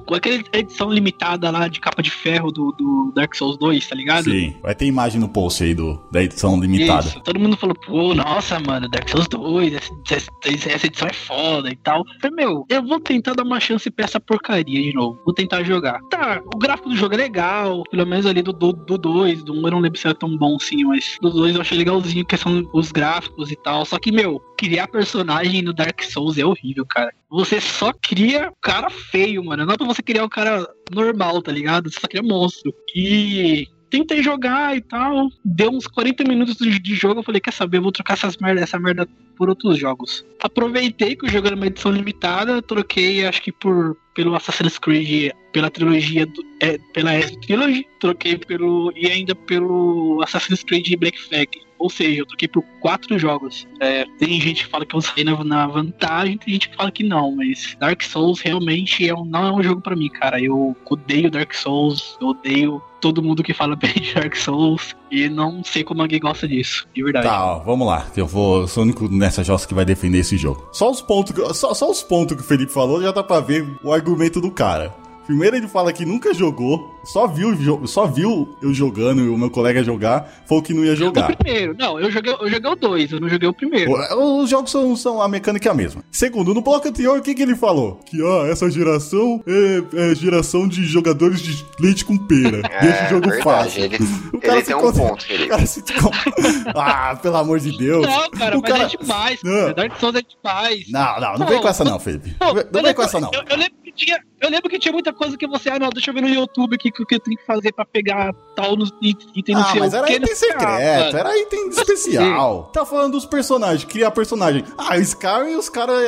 Com aquela edição limitada lá de capa de ferro do, do Dark Souls 2, tá ligado?
Sim, vai ter imagem no post aí do, da edição limitada.
Isso. Todo mundo falou, pô, nossa, mano, Dark Souls 2, essa, essa- edição é foda e tal. Eu falei, meu, eu vou tentar dar uma chance pra essa porcaria de novo. Vou tentar jogar. Tá, o gráfico do jogo é legal, pelo menos ali do 2, do, 2, do 1 eu não lembro se era tão bom assim, mas do 2 eu achei legalzinho, que são os gráficos e tal. Só que, meu, criar personagem no Dark Souls é horrível, cara. Você só cria cara feio, mano. Não é pra você criar o cara normal, tá ligado? Você só cria monstro. E tentei jogar e tal. Deu uns 40 minutos de, jogo. Eu falei, quer saber? Eu vou trocar essas merda, essa merda por outros jogos. Aproveitei que o jogo era uma edição limitada. Troquei, acho que por pelo Assassin's Creed, pela trilogia, do, é, pela Ezio Trilogy. Troquei pelo. E ainda pelo Assassin's Creed Black Flag. Ou seja, eu troquei por quatro jogos. É, tem gente que fala que eu saí na, na vantagem, tem gente que fala que não, mas Dark Souls realmente é um, não é um jogo pra mim, cara. Eu odeio Dark Souls, eu odeio todo mundo que fala [laughs] bem de Dark Souls e não sei como alguém gosta disso, de verdade.
Tá, ó, vamos lá. Eu vou. Sou o único nessa jossa que vai defender esse jogo. Só os pontos, só, só os pontos que o Felipe falou já dá pra ver o argumento do cara. Primeiro ele fala que nunca jogou, só viu, só viu eu jogando e o meu colega jogar, falou que não ia
O
jogar.
primeiro, não, eu joguei, eu joguei o dois, eu não joguei o primeiro.
O- Os jogos são, são a mecânica é a mesma. Segundo, no bloco anterior, o que, que ele falou? Que ó, essa geração é, é geração de jogadores de leite com pera. [laughs] Deixa o jogo
verdade,
fácil.
Ele,
O cara
ele tem um ponto,
O
Felipe.
cara se [laughs] Ah, pelo amor de Deus.
Não, cara,
O
mas
cara-
é demais.
Não.
Cara. Dark Souls é demais.
Não, não, não vem com essa não, Felipe. Não vem- não vem com essa não.
Eu, eu lembro que tinha, eu lembro que tinha muita coisa que você, ah, não, deixa eu ver no YouTube aqui o que eu tenho que fazer pra pegar tal no, item no
Ah,
seu
mas era item secreto, era item [laughs] especial. Tá falando dos personagens, criar personagem. Ah, o Skyrim e os caras é,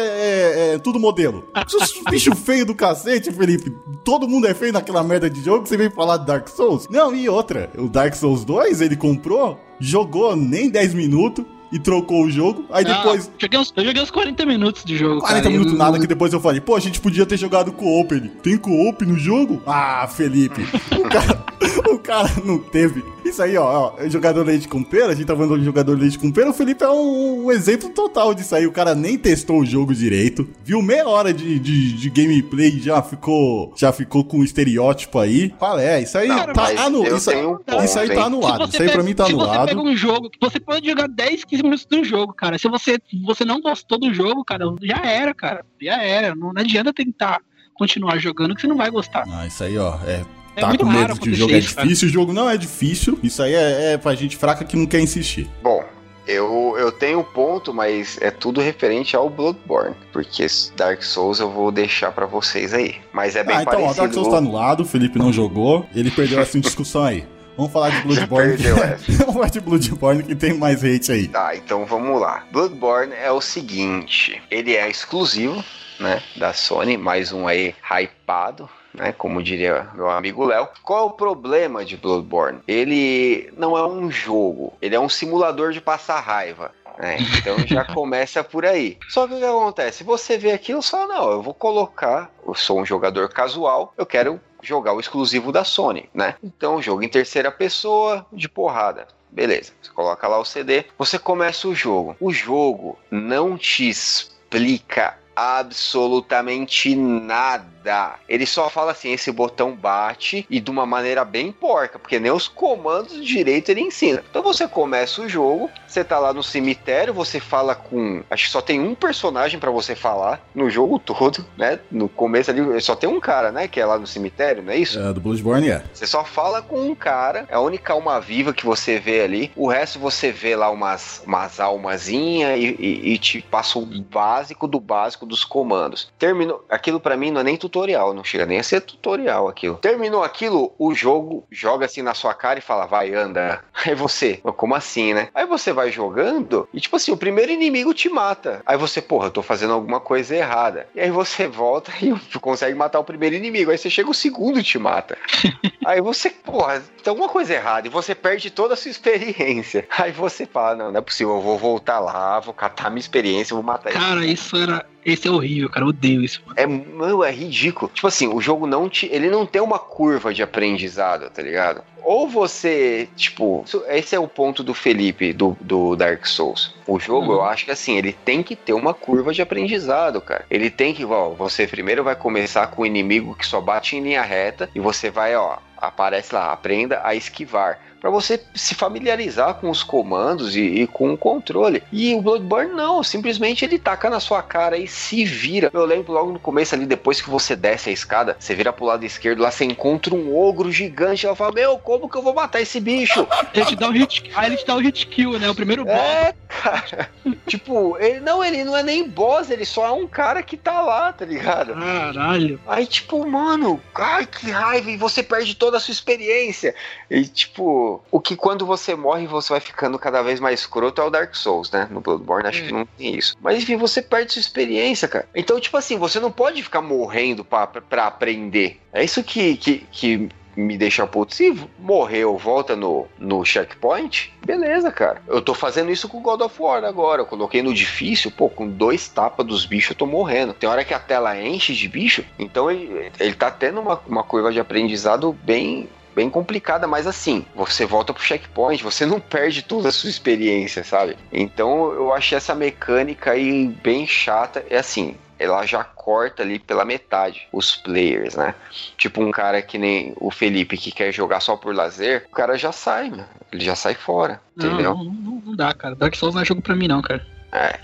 é- é tudo modelo. [laughs] Bicho feio do cacete, Felipe. Todo mundo é feio naquela merda de jogo, você vem falar de Dark Souls? Não, e outra, o Dark Souls 2, ele comprou, jogou nem 10 minutos e trocou o jogo. Aí depois,
joguei uns, eu joguei uns 40 minutos de jogo.
40
cara,
minutos
eu-
nada, que depois eu falei, pô, a gente podia ter jogado co-op. Ele, tem co-op no jogo? Ah, Felipe, [laughs] o cara, o cara não teve. Isso aí, ó, ó, jogador leite com pera, a gente tá falando de jogador leite com pera, o Felipe é um, um exemplo total disso aí. O cara nem testou o jogo direito, viu meia hora de, de, de gameplay e já ficou, já ficou com um estereótipo aí. Fala, é, isso aí tá anulado. Isso,
um ponto,
isso aí tá anulado. Isso aí pra
pega-
mim tá
se você
anulado.
pega um jogo, você pode jogar 10, 15 minutos do jogo, cara. Se você, você não gostou do jogo, cara, já era, cara. Já era. Não, não adianta tentar continuar jogando que você não vai gostar.
Ah, isso aí, ó, é.
É
Tá com medo que o jogo é difícil, o jogo não é difícil. Isso aí é, é pra gente fraca que não quer insistir.
Bom, eu, eu tenho um ponto, mas é tudo referente ao Bloodborne. Porque Dark Souls eu vou deixar pra vocês aí. Mas é bem
ah, então,
parecido.
Dark Souls tá anulado, o Felipe não jogou, ele perdeu essa [laughs] discussão aí. Vamos falar de Bloodborne.
perdeu essa. [laughs]
Vamos falar de Bloodborne que tem mais hate aí.
Tá, então vamos lá. Bloodborne é o seguinte, ele é exclusivo, né, da Sony, mais um aí hypado, né, como diria meu amigo Léo. Qual é o problema de Bloodborne? Ele não é um jogo, ele é um simulador de passar raiva. né? então já [laughs] começa por aí. Só que o que acontece? Você vê aquilo fala, não, eu vou colocar, eu sou um jogador casual, eu quero jogar o exclusivo da Sony, né? Então, jogo em terceira pessoa, de porrada. Beleza, você coloca lá o CD, você começa o jogo. O jogo não te explica absolutamente nada. Ele só fala assim: esse botão bate e de uma maneira bem porca, porque nem os comandos direito ele ensina. Então você começa o jogo, você tá lá no cemitério, você fala com. Acho que só tem um personagem pra você falar no jogo todo, né? No começo ali só tem um cara, né? Que é lá no cemitério, não é isso?
É, do Bloodborne é.
Você só fala com um cara, é a única alma viva que você vê ali. O resto você vê lá umas, umas almazinhas e, e- e te passa o básico do básico dos comandos. Terminou. Aquilo pra mim não é nem tutorial, não chega nem a ser tutorial aquilo. Terminou aquilo, o jogo joga assim na sua cara e fala, vai, anda. [laughs] Aí você, "Mas como assim, né? Aí você vai jogando e, tipo assim, o primeiro inimigo te mata. Aí você, porra, eu tô fazendo alguma coisa errada. E aí você volta [laughs] e consegue matar o primeiro inimigo. Aí você chega o segundo e te mata. [laughs] Aí você, porra, tem alguma coisa errada e você perde toda a sua experiência. Aí você fala, não, não é possível, eu vou voltar lá, vou catar minha experiência, vou matar
Cara, isso era. Esse é horrível, cara. Eu odeio isso. Mano.
É, mano, é ridículo. Tipo assim, o jogo não te. Ele não tem uma curva de aprendizado, tá ligado? Ou você, tipo, esse é o ponto do Felipe do, do Dark Souls. O jogo,
Uhum.
eu acho que assim, ele tem que ter uma curva de aprendizado, cara. Ele tem que, ó, você primeiro vai começar com o inimigo que só bate em linha reta e você vai, ó, aparece lá, aprenda a esquivar. Pra você se familiarizar com os comandos e, e com o controle. E o Bloodborne não, simplesmente ele taca na sua cara e se vira. Eu lembro logo no começo ali, depois que você desce a escada, você vira pro lado esquerdo, lá você encontra um ogro gigante. Ela fala: Meu, como que eu vou matar esse bicho? [laughs]
Ele te dá um hit. Aí ele te dá um hit kill, né? O primeiro boss.
É, cara. [laughs] tipo, ele não, ele não é nem boss, ele só é um cara que tá lá, tá ligado?
Caralho.
Aí, tipo, mano, ai que raiva, e você perde toda a sua experiência. E, tipo, o que quando você morre você vai ficando cada vez mais escroto é o Dark Souls, né? No Bloodborne acho
É.
que não tem isso. Mas enfim, você perde sua experiência, cara. Então, tipo assim, você não pode ficar morrendo pra, pra aprender. É isso que, que, que me deixa puto. Se morreu, volta no, no checkpoint, beleza, cara. Eu tô fazendo isso com God of War agora. Eu coloquei no difícil, pô, com dois tapas dos bichos eu tô morrendo. Tem hora que a tela enche de bicho, então ele, ele tá tendo uma, uma curva de aprendizado bem. Bem complicada, mas assim, você volta pro checkpoint, você não perde toda a sua experiência, sabe? Então eu achei essa mecânica aí bem chata. É assim, ela já corta ali pela metade os players, né? Tipo um cara que nem o Felipe que quer jogar só por lazer, o cara já sai, mano. Ele já sai fora,
Não,
entendeu?
não, não, não dá, cara. Dark Souls não é jogo pra mim, não, cara.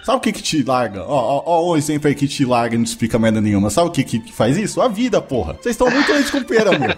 Sabe o que que te larga? Ó, ó, ó, um exemplo aí que te larga e não explica merda nenhuma. Sabe o que que faz isso? A vida, porra. Vocês estão muito antes com pera, meu.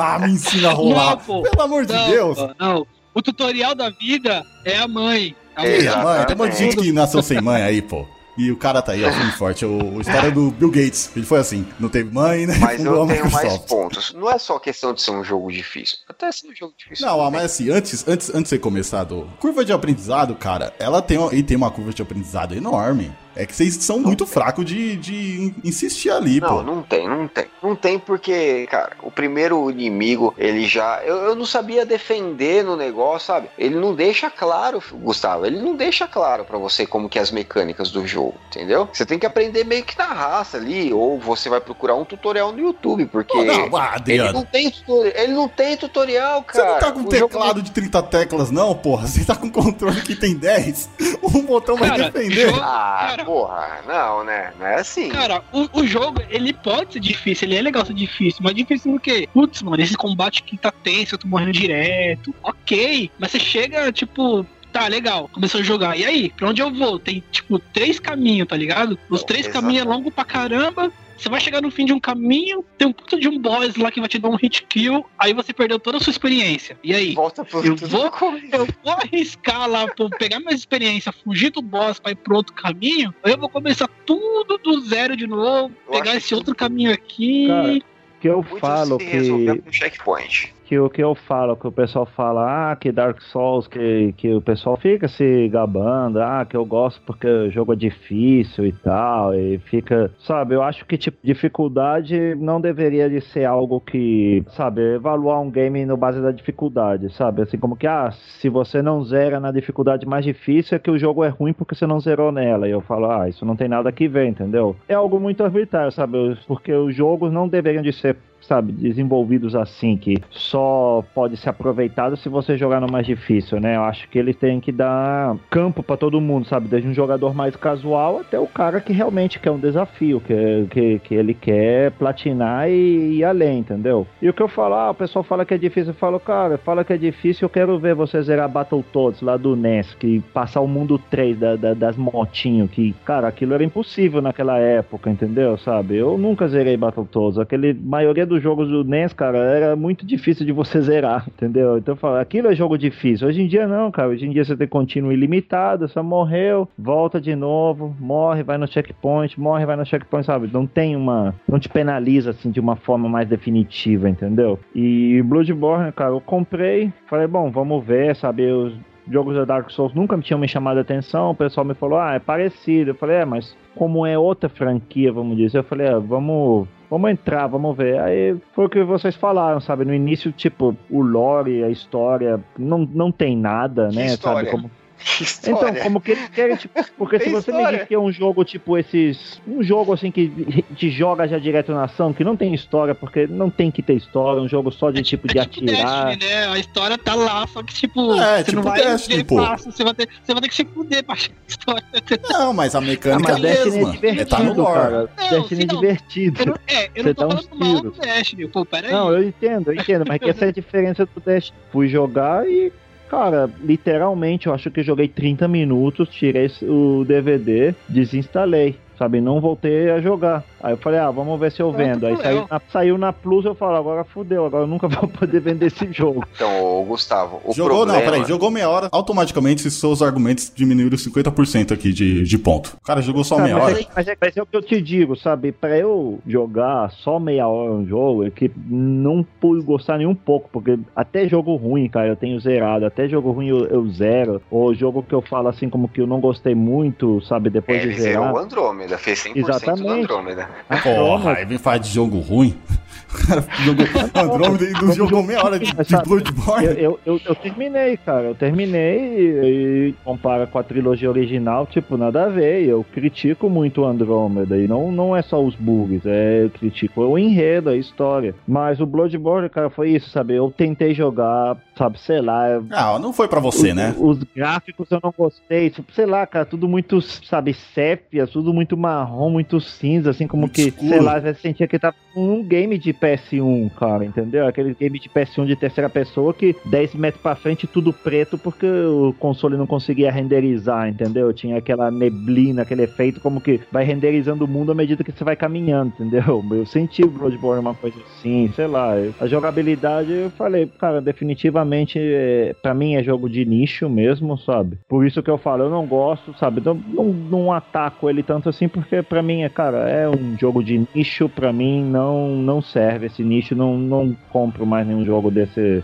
Ah, me ensina a rolar.
Não, pô.
Pelo amor de
Não,
Deus.
pô, não. O tutorial da vida é a mãe. A
É,
mãe.
Ih, mãe, tem um monte de gente que nasceu sem mãe aí, pô. E o cara tá aí, ó, [laughs] e forte. O, a história do Bill Gates. Ele foi assim, não teve mãe, né?
Mas [laughs] eu
a
tenho mais
Microsoft.
pontos. Não é só questão de ser um jogo difícil. Até ser um jogo difícil.
Não, ah,
também.
mas assim, antes, antes, antes de você começar, do curva de aprendizado, cara, ela tem, e tem uma curva de aprendizado enorme. É que vocês são muito fracos de, de insistir ali,
Não,
pô.
não tem, não tem. Não tem porque, cara, o primeiro inimigo, ele já. Eu, eu não sabia defender no negócio, sabe? Ele não deixa claro, Gustavo, ele não deixa claro pra você como que é as mecânicas do jogo, entendeu? Você tem que aprender meio que na raça ali, ou você vai procurar um tutorial no YouTube, porque.
Pô, não, ah,
Ele não, tem tutorial, ele não tem tutorial,
Você
cara.
não tá com
O jogo
teclado de 30 teclas, não, porra. Você tá com controle que tem 10. [laughs] Um botão vai
Cara,
defender.
jogo-
Ah,
Cara.
Porra, não, né? Não é assim.
Cara, o, o jogo, ele pode ser difícil, ele é legal ser difícil, mas difícil por quê? Putz, mano, esse combate que tá tenso, eu tô morrendo direto. Ok, mas você chega, tipo, tá, legal, começou a jogar. E aí, pra onde eu vou? Tem, tipo, três caminhos, tá ligado? Os
Não,
três
exato.
caminhos é longo pra caramba. Você vai chegar no fim de um caminho, tem um puta de um boss lá que vai te dar um hit kill, aí você perdeu toda a sua experiência. E aí?
Volta pro
Eu vou-. [laughs] Eu vou arriscar lá, pô, pegar minha experiência, fugir do boss pra ir pro outro caminho, eu vou começar tudo do zero de novo,
Eu
pegar esse
que
outro caminho aqui.
Cara, que eu
Muito
falo que,
com checkpoint.
Que o que eu falo, que o pessoal fala, ah, que Dark Souls, que, que o pessoal fica se gabando, ah, que eu gosto porque o jogo é difícil e tal, e fica, sabe, eu acho que tipo, dificuldade não deveria de ser algo que, sabe, evaluar um game no base da dificuldade, sabe, assim como que, ah, se você não zera na dificuldade mais difícil é que o jogo é ruim porque você não zerou nela, e eu falo, ah, isso não tem nada que ver, entendeu? É algo muito arbitrário, sabe, porque os jogos não deveriam de ser sabe, desenvolvidos assim, que só pode ser aproveitado se você jogar no mais difícil, né? Eu acho que ele tem que dar campo pra todo mundo, sabe? Desde um jogador mais casual até o cara que realmente quer um desafio, que, que, que ele quer platinar e ir além, entendeu? E o que eu falo, ah, o pessoal fala que é difícil, eu falo, cara, fala que é difícil, eu quero ver você zerar Battletoads lá do NES, que passar o mundo 3 da, da- das motinhos, que, cara, aquilo era impossível naquela época, entendeu? Sabe? Eu nunca zerei Battletoads, aquele maioria dos jogos do NES, cara, era muito difícil de você zerar, entendeu? Então falo, aquilo é jogo difícil. Hoje em dia não, cara. Hoje em dia você tem contínuo ilimitado, só morreu, volta de novo, morre, vai no checkpoint, morre, vai no checkpoint, sabe? Não tem uma. Não te penaliza assim de uma forma mais definitiva, entendeu? E Bloodborne, cara, eu comprei, falei, bom, vamos ver, sabe? Os jogos da Dark Souls nunca me tinham me chamado a atenção. O pessoal me falou, ah, é parecido. Eu falei, é, mas como é outra franquia, vamos dizer, eu falei, é, vamos vamos entrar, vamos ver. Aí foi o que vocês falaram, sabe? No início, tipo, o lore, a história, não, não tem nada,
Que
né?
história?
Sabe? Como,
Que
então,
história.
como que eles querem, tipo, porque se você me
história.
diz que é um jogo tipo esses. Um jogo assim que te joga já direto na ação, que não tem história, porque não tem que ter história, um jogo só de tipo de
É tipo
atirar.
Destiny, né? A história tá lá, só que tipo,
É,
você
tipo
não vai
Destiny,
ver
pô.
fácil, você vai, ter, você vai ter que se fuder pra achar a história.
Não, mas a
Ah,
mecânica
mas
é a
Destiny é
mesma. É, tá no lore.
cara.
Não,
Destiny é
não.
divertido.
Eu não, é, eu
Você
não tô falando mal do. Destiny, pô, peraí.
Não, eu entendo, eu entendo, mas que essa é a diferença do Destiny. Fui jogar e, cara, literalmente, eu acho que joguei 30 minutos, tirei o DVD, desinstalei. Sabe, não voltei a jogar. Aí eu falei, ah, vamos ver se eu vendo. Aí saiu na, saiu na Plus, eu falo, agora fudeu, agora eu nunca [laughs] vou poder vender esse jogo.
Então, Gustavo, o
Jogou,
problema...
não, peraí, jogou meia hora, automaticamente seus argumentos diminuíram 50% aqui de, de ponto. O cara jogou só
Cara,
meia
mas,
hora.
é, mas, é, mas é o que eu te digo, sabe? Pra eu jogar só meia hora um jogo, é que não pude gostar nem um pouco, porque até jogo ruim, cara, eu tenho zerado, até jogo ruim eu, eu zero, ou jogo que eu falo assim como que eu não gostei muito, sabe? Depois
É,
de
zerou
zerar.
o Andrômeda, fez 100% do
Exatamente.
Andrômeda.
Porra, aí vem falar de jogo ruim. [laughs] O cara jogou Andromeda e não jogou meia hora de, de Bloodborne.
Eu, eu, eu, eu terminei, cara. Eu terminei e, e compara com a trilogia original, tipo, nada a ver. Eu critico muito o Andrômeda. E não, não é só os bugs, é, eu critico o enredo, a história. Mas o Bloodborne, cara, foi isso, sabe? Eu tentei jogar, sabe, sei lá.
Ah, não foi pra você,
os,
né?
Os gráficos eu não gostei, tipo, sei lá, cara, tudo muito, sabe, sépia, tudo muito marrom, muito cinza, assim, como
Muito
que,
escuro.
sei lá, você sentia que tava um game de PS1, cara, entendeu? Aquele game de PS1 de terceira pessoa que 10 metros pra frente tudo preto porque o console não conseguia renderizar, entendeu? Tinha aquela neblina, aquele efeito como que vai renderizando o mundo à medida que você vai caminhando, entendeu? [laughs] Eu senti o Bloodborne uma coisa assim, sei lá, a jogabilidade eu falei, cara, definitivamente é, para mim é jogo de nicho mesmo, sabe? Por isso que eu falo, eu não gosto, sabe? Não, não, não ataco ele tanto assim porque pra mim é, cara, é um jogo de nicho, pra mim não não serve esse nicho, não não compro mais nenhum jogo desse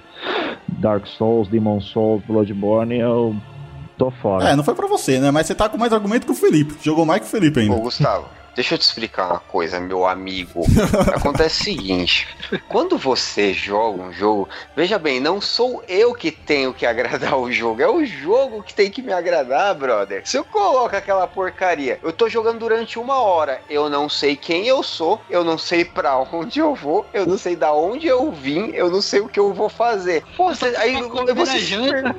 Dark Souls, Demon Souls, Bloodborne, eu tô fora.
É, não foi pra você, né? Mas você tá com mais argumento que o Felipe. Jogou mais que o Felipe
Ô,
ainda.
Gustavo, deixa eu te explicar uma coisa, meu amigo. [laughs] Acontece o seguinte: quando você joga um jogo, veja bem, não sou eu que tenho que agradar o jogo, é o jogo que tem que me agradar, brother. Se eu coloco aquela porcaria, eu tô jogando durante uma hora, eu não sei quem eu sou, eu não sei pra onde eu vou, eu não sei da onde eu vim, eu não sei o que eu vou fazer. Pô, você, aí você,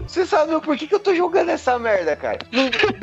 você sabe por que, que eu tô jogando essa merda, cara?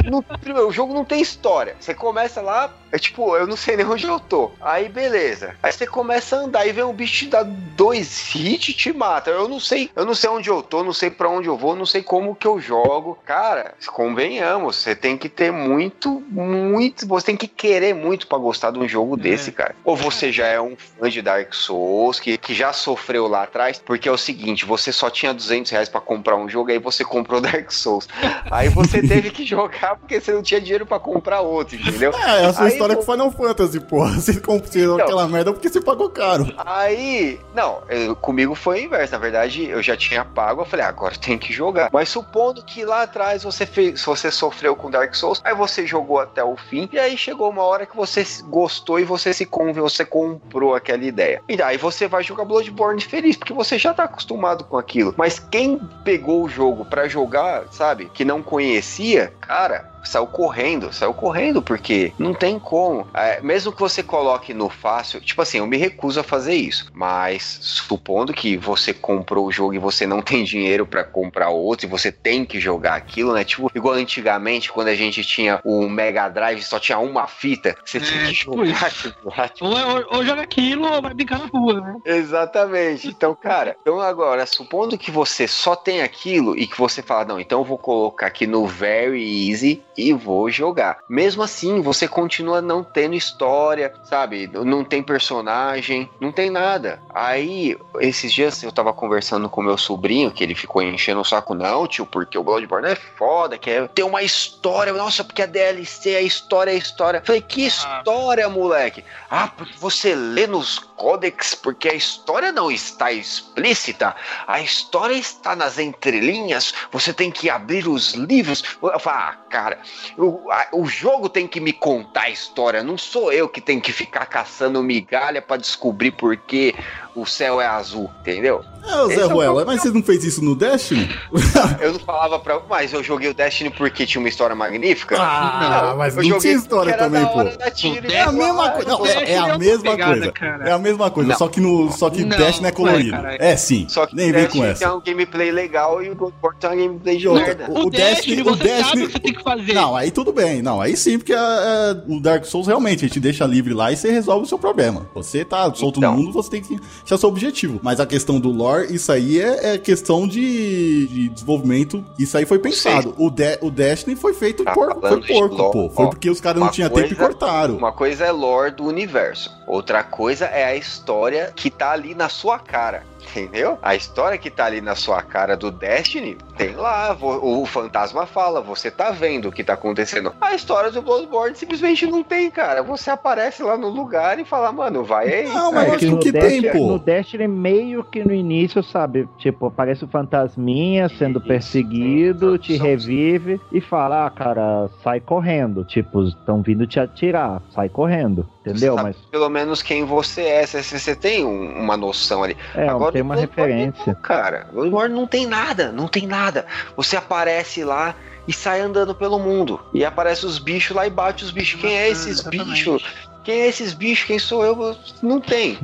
Não- primeiro, o jogo não tem história. Você começa lá, é tipo, eu não sei nem onde eu tô. Aí beleza. Aí você começa a andar e vem um bicho te dá dois hits e te mata. Eu não sei, eu não sei onde eu tô, não sei pra onde eu vou, não sei como que eu jogo. Cara, convenhamos, você tem que ter muito, muito, você tem que querer muito pra gostar de um jogo desse, cara. Ou você já é um fã de Dark Souls, que, que já sofreu lá atrás, porque é o seguinte, você só tinha 200 reais pra comprar um jogo, aí você comprou [laughs] Dark Souls. Aí você teve que jogar porque você não tinha dinheiro pra comprar outro, entendeu?
É, a sua
Aí,
história
pô-
com Final Fantasy, porra. [laughs] Você comprou
Então.
aquela merda porque você pagou caro.
Aí, não, eu- comigo foi o inverso. Na verdade, eu já tinha pago, eu falei, ah, agora tem que jogar. Mas supondo que lá atrás você fez, você sofreu com Dark Souls, aí você jogou até o fim, e aí chegou uma hora que você gostou e você se conven, você comprou aquela ideia. E aí você vai jogar Bloodborne feliz, porque você já tá acostumado com aquilo. Mas quem pegou o jogo pra jogar, sabe, que não conhecia, cara, saiu correndo, saiu correndo, porque não tem como. É, mesmo que você coloque no fácil, tipo assim, eu me recuso a fazer isso. Mas supondo que você comprou o jogo e você não tem dinheiro pra comprar outro, e você tem que jogar aquilo, né? Tipo, igual antigamente, quando a gente tinha o Mega Drive, só tinha uma fita, você tinha
É,
que
tipo
jogar aquilo lá, tipo,
Ou, ou, ou joga aquilo ou vai brincar na rua, né?
Exatamente. Então, cara, então agora, supondo que você só tem aquilo e que você fala, não, então eu vou colocar aqui no Very Easy e vou jogar. Mesmo assim, você continua não tendo história, sabe? Não tem personagem, não tem nada. Aí, esses dias eu tava conversando com meu sobrinho, que ele ficou enchendo o saco, não, tio, porque o Bloodborne é foda, que é ter uma história, nossa, porque a DLC, a história é a história. Eu Falei, que história, moleque? Ah, porque você lê nos códex porque a história não está explícita, a história está nas entrelinhas, você tem que abrir os livros. Ah, cara, o, a- o jogo tem que me contar a história, não sou eu que tenho que ficar caçando migalha pra descobrir por que o céu é azul, entendeu?
É, o
Esse
Zé
é o
Ruela, mas você não fez isso no Destiny? [laughs]
Eu não falava pra. Mas eu joguei o Destiny porque tinha uma história magnífica.
Ah, mas
eu
não
joguei
tinha história também,
da hora
pô.
da tiro e
É a mesma coisa. Não, é, é
Destiny é
a mesma
pegada,
coisa.
cara.
É a mesma coisa,
Não.
só que no só que
Não,
Destiny é colorido.
não é, cara.
É sim.
Só que
Nem vem com
Destiny
essa.
tem um gameplay legal e o Bloodborne tem um gameplay de merda.
o
O,
Destiny- o Destiny-
sabe o que você tem que fazer.
Não, aí tudo bem. Não, aí sim, porque é, é, o Dark Souls realmente a gente deixa livre lá e você resolve o seu problema. Você tá solto
Então.
no mundo, você tem que achar seu objetivo. Mas a questão do lore, isso aí é, é questão de, de desenvolvimento. Isso aí foi pensado. O, De- o Destiny foi feito
Tá
por, foi porco,
lore,
pô. Foi porque os caras não tinham tempo e cortaram.
Uma coisa é lore do universo, outra coisa é a história que tá ali na sua cara. Entendeu? A história que tá ali na sua cara do Destiny, tem lá, vo- o fantasma fala, você tá vendo o que tá acontecendo. A história do Bloodborne simplesmente não tem, cara. Você aparece lá no lugar e fala, mano, vai aí.
Não, mas
É que
que
no
o que
Destiny,
tem, pô.
no Destiny, meio que no início, sabe? Tipo, aparece o fantasminha sendo
Isso,
perseguido, te revive e fala, ah, cara, sai correndo. Tipo, estão vindo te atirar, sai correndo. Entendeu?
Você sabe
Mas
Pelo menos quem você é, você, você tem um- uma noção ali.
é, tem uma referência.
não, cara, o Bloodborne não tem nada, não tem nada. Você aparece lá e sai andando pelo mundo. E aparece os bichos lá e bate os bichos. Quem é esses
Exatamente.
bichos? Quem é esses bichos? Quem sou eu? Não tem.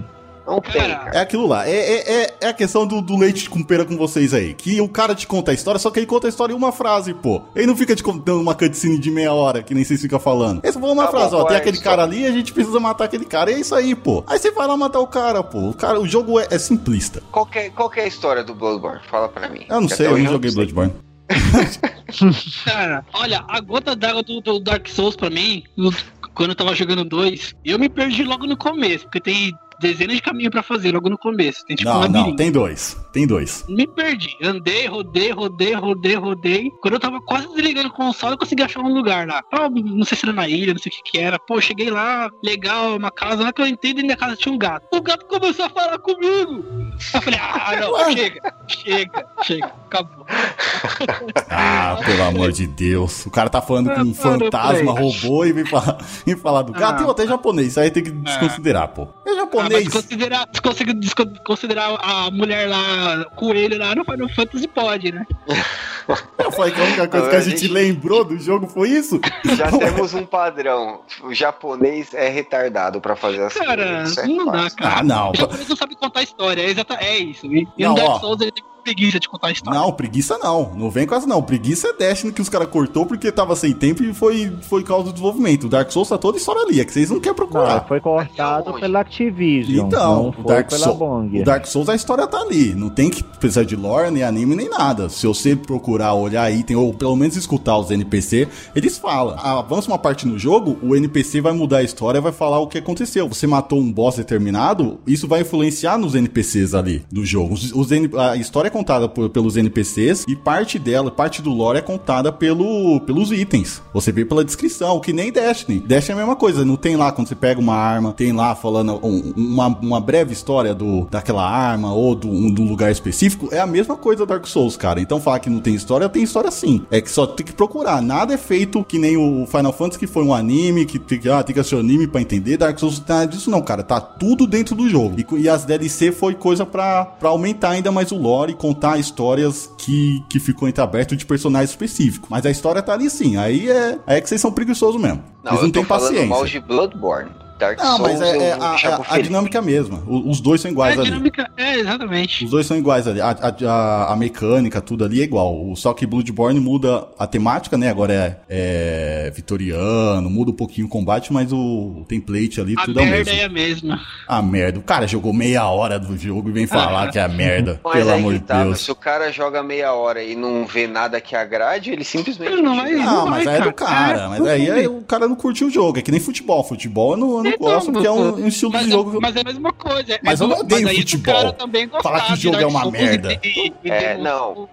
Não tem,
Cara.
É aquilo lá, é, é, é- é a questão do, do leite com pera com vocês aí. Que o cara te conta a história, só que ele conta a história em uma frase, pô. Ele não fica te contando uma cutscene de meia hora, que nem vocês ficam falando. Ele só fala uma
Tá
frase,
bom,
ó, tem aquele
isso.
cara ali, a gente precisa matar aquele cara, e é isso aí, pô. Aí você vai lá matar o cara, pô. O, cara, o jogo é, é simplista.
Qual que, é, qual que é a história do Bloodborne? Fala pra mim.
Eu não sei, eu não joguei. Bloodborne. [laughs]
Cara, olha, a gota d'água do, do Dark Souls pra mim, quando eu tava jogando dois, eu me perdi logo no começo, porque tem dezenas de caminhos pra fazer logo no começo. Tem tipo um
Não, não,
labirinto.
tem dois. Tem dois.
Me perdi. Andei, rodei, rodei, rodei, rodei. Quando eu tava quase desligando o console, eu consegui achar um lugar lá. Ah, não sei se era na ilha, não sei o que que era. Pô, cheguei lá, legal, uma casa lá que eu entrei dentro da casa tinha um gato. O gato começou a falar comigo. Eu falei, ah, [laughs] não, chega, chega, chega, acabou. [laughs]
Ah, pelo amor de Deus. O cara tá falando com um
Ah,
fantasma, robô e vem falar, [laughs] vem falar do gato.
Ah,
e até japonês. Isso aí tem que desconsiderar, pô. É
Ah, mas
japonês.
considerar, se conseguir desco- considerar a mulher lá, coelho lá no Final Fantasy, pode, né?
Que a única coisa que a gente lembrou do jogo foi isso.
Já temos um padrão. O japonês é retardado pra fazer as
Cara,
coisas. Isso é
não dá, cara.
Ah, não.
O japonês não sabe contar história, é, exata, é isso. E,
Não,
no Dark
ó.
Souls ele tem preguiça de contar história.
Não, preguiça não. Não vem com essa não. Preguiça é Destiny que os caras cortou porque tava sem tempo e foi, foi causa do desenvolvimento. O Dark Souls tá toda história ali, é que vocês não querem
Não,
procurar.
foi cortado
Aonde?
pela Activision.
Então,
não
o
foi
Dark,
pela Bong.
o Dark Souls, a história tá ali. Não tem que precisar de lore, nem anime, nem nada. Se você procurar, olhar item, ou pelo menos escutar os NPC, eles falam. Avança uma parte no jogo, o NPC vai mudar a história, vai falar o que aconteceu. Você matou um boss determinado, isso vai influenciar nos NPCs ali do jogo. Os, os a história é contada por- pelos NPCs e parte dela, parte do lore é contada pelo, pelos itens. Você vê pela descrição, que nem Destiny. Destiny é a mesma coisa, não tem lá quando você pega uma arma, tem lá falando um- uma, uma breve história do, daquela arma ou do, um, do lugar específico. É a mesma coisa Dark Souls, cara. Então falar que não tem história, tem história sim. É que só tem que procurar. Nada é feito que nem o Final Fantasy, que foi um anime, que tem ah, tem que assistir anime pra entender. Dark Souls não tem nada disso, não, cara. Tá tudo dentro do jogo. E, e as DLC foi coisa pra, pra aumentar ainda mais o lore contar histórias que, que ficou entreaberto de personagens específicos. Mas a história tá ali sim. Aí é, aí é que vocês são preguiçosos mesmo.
Não,
Eles
eu
não
tô
têm
falando
paciência.
mal de Bloodborne. Dark
Não,
Souls
mas é, é
eu
a, a- a dinâmica é a mesma. O- Os dois são
É,
iguais
a
ali.
dinâmica, é, exatamente.
Os dois são iguais ali. A, a- a- a mecânica, tudo ali é igual. Só que Bloodborne muda a temática, né? Agora é, é vitoriano, muda um pouquinho o combate, mas o, o template ali,
A
tudo é o
merda
mesmo.
é a mesma.
A merda. O cara jogou meia hora do jogo e vem falar que é a [laughs] merda.
Mas
pelo
aí
amor de
tá,
Deus.
se o cara joga meia hora e não vê nada que agrade, ele simplesmente
não vai-
tira.
Não,
não
mas
vai,
aí é do
cara. É,
mas
tudo
aí é- o cara não curtiu o jogo. É que nem futebol. Futebol é no, no não gosto, porque é um, um estilo
mas,
de jogo.
É, mas é a mesma coisa.
Mas eu não odeio
mas aí
futebol.
O cara também
Falar que o jogo é uma merda.
e- e
É, não.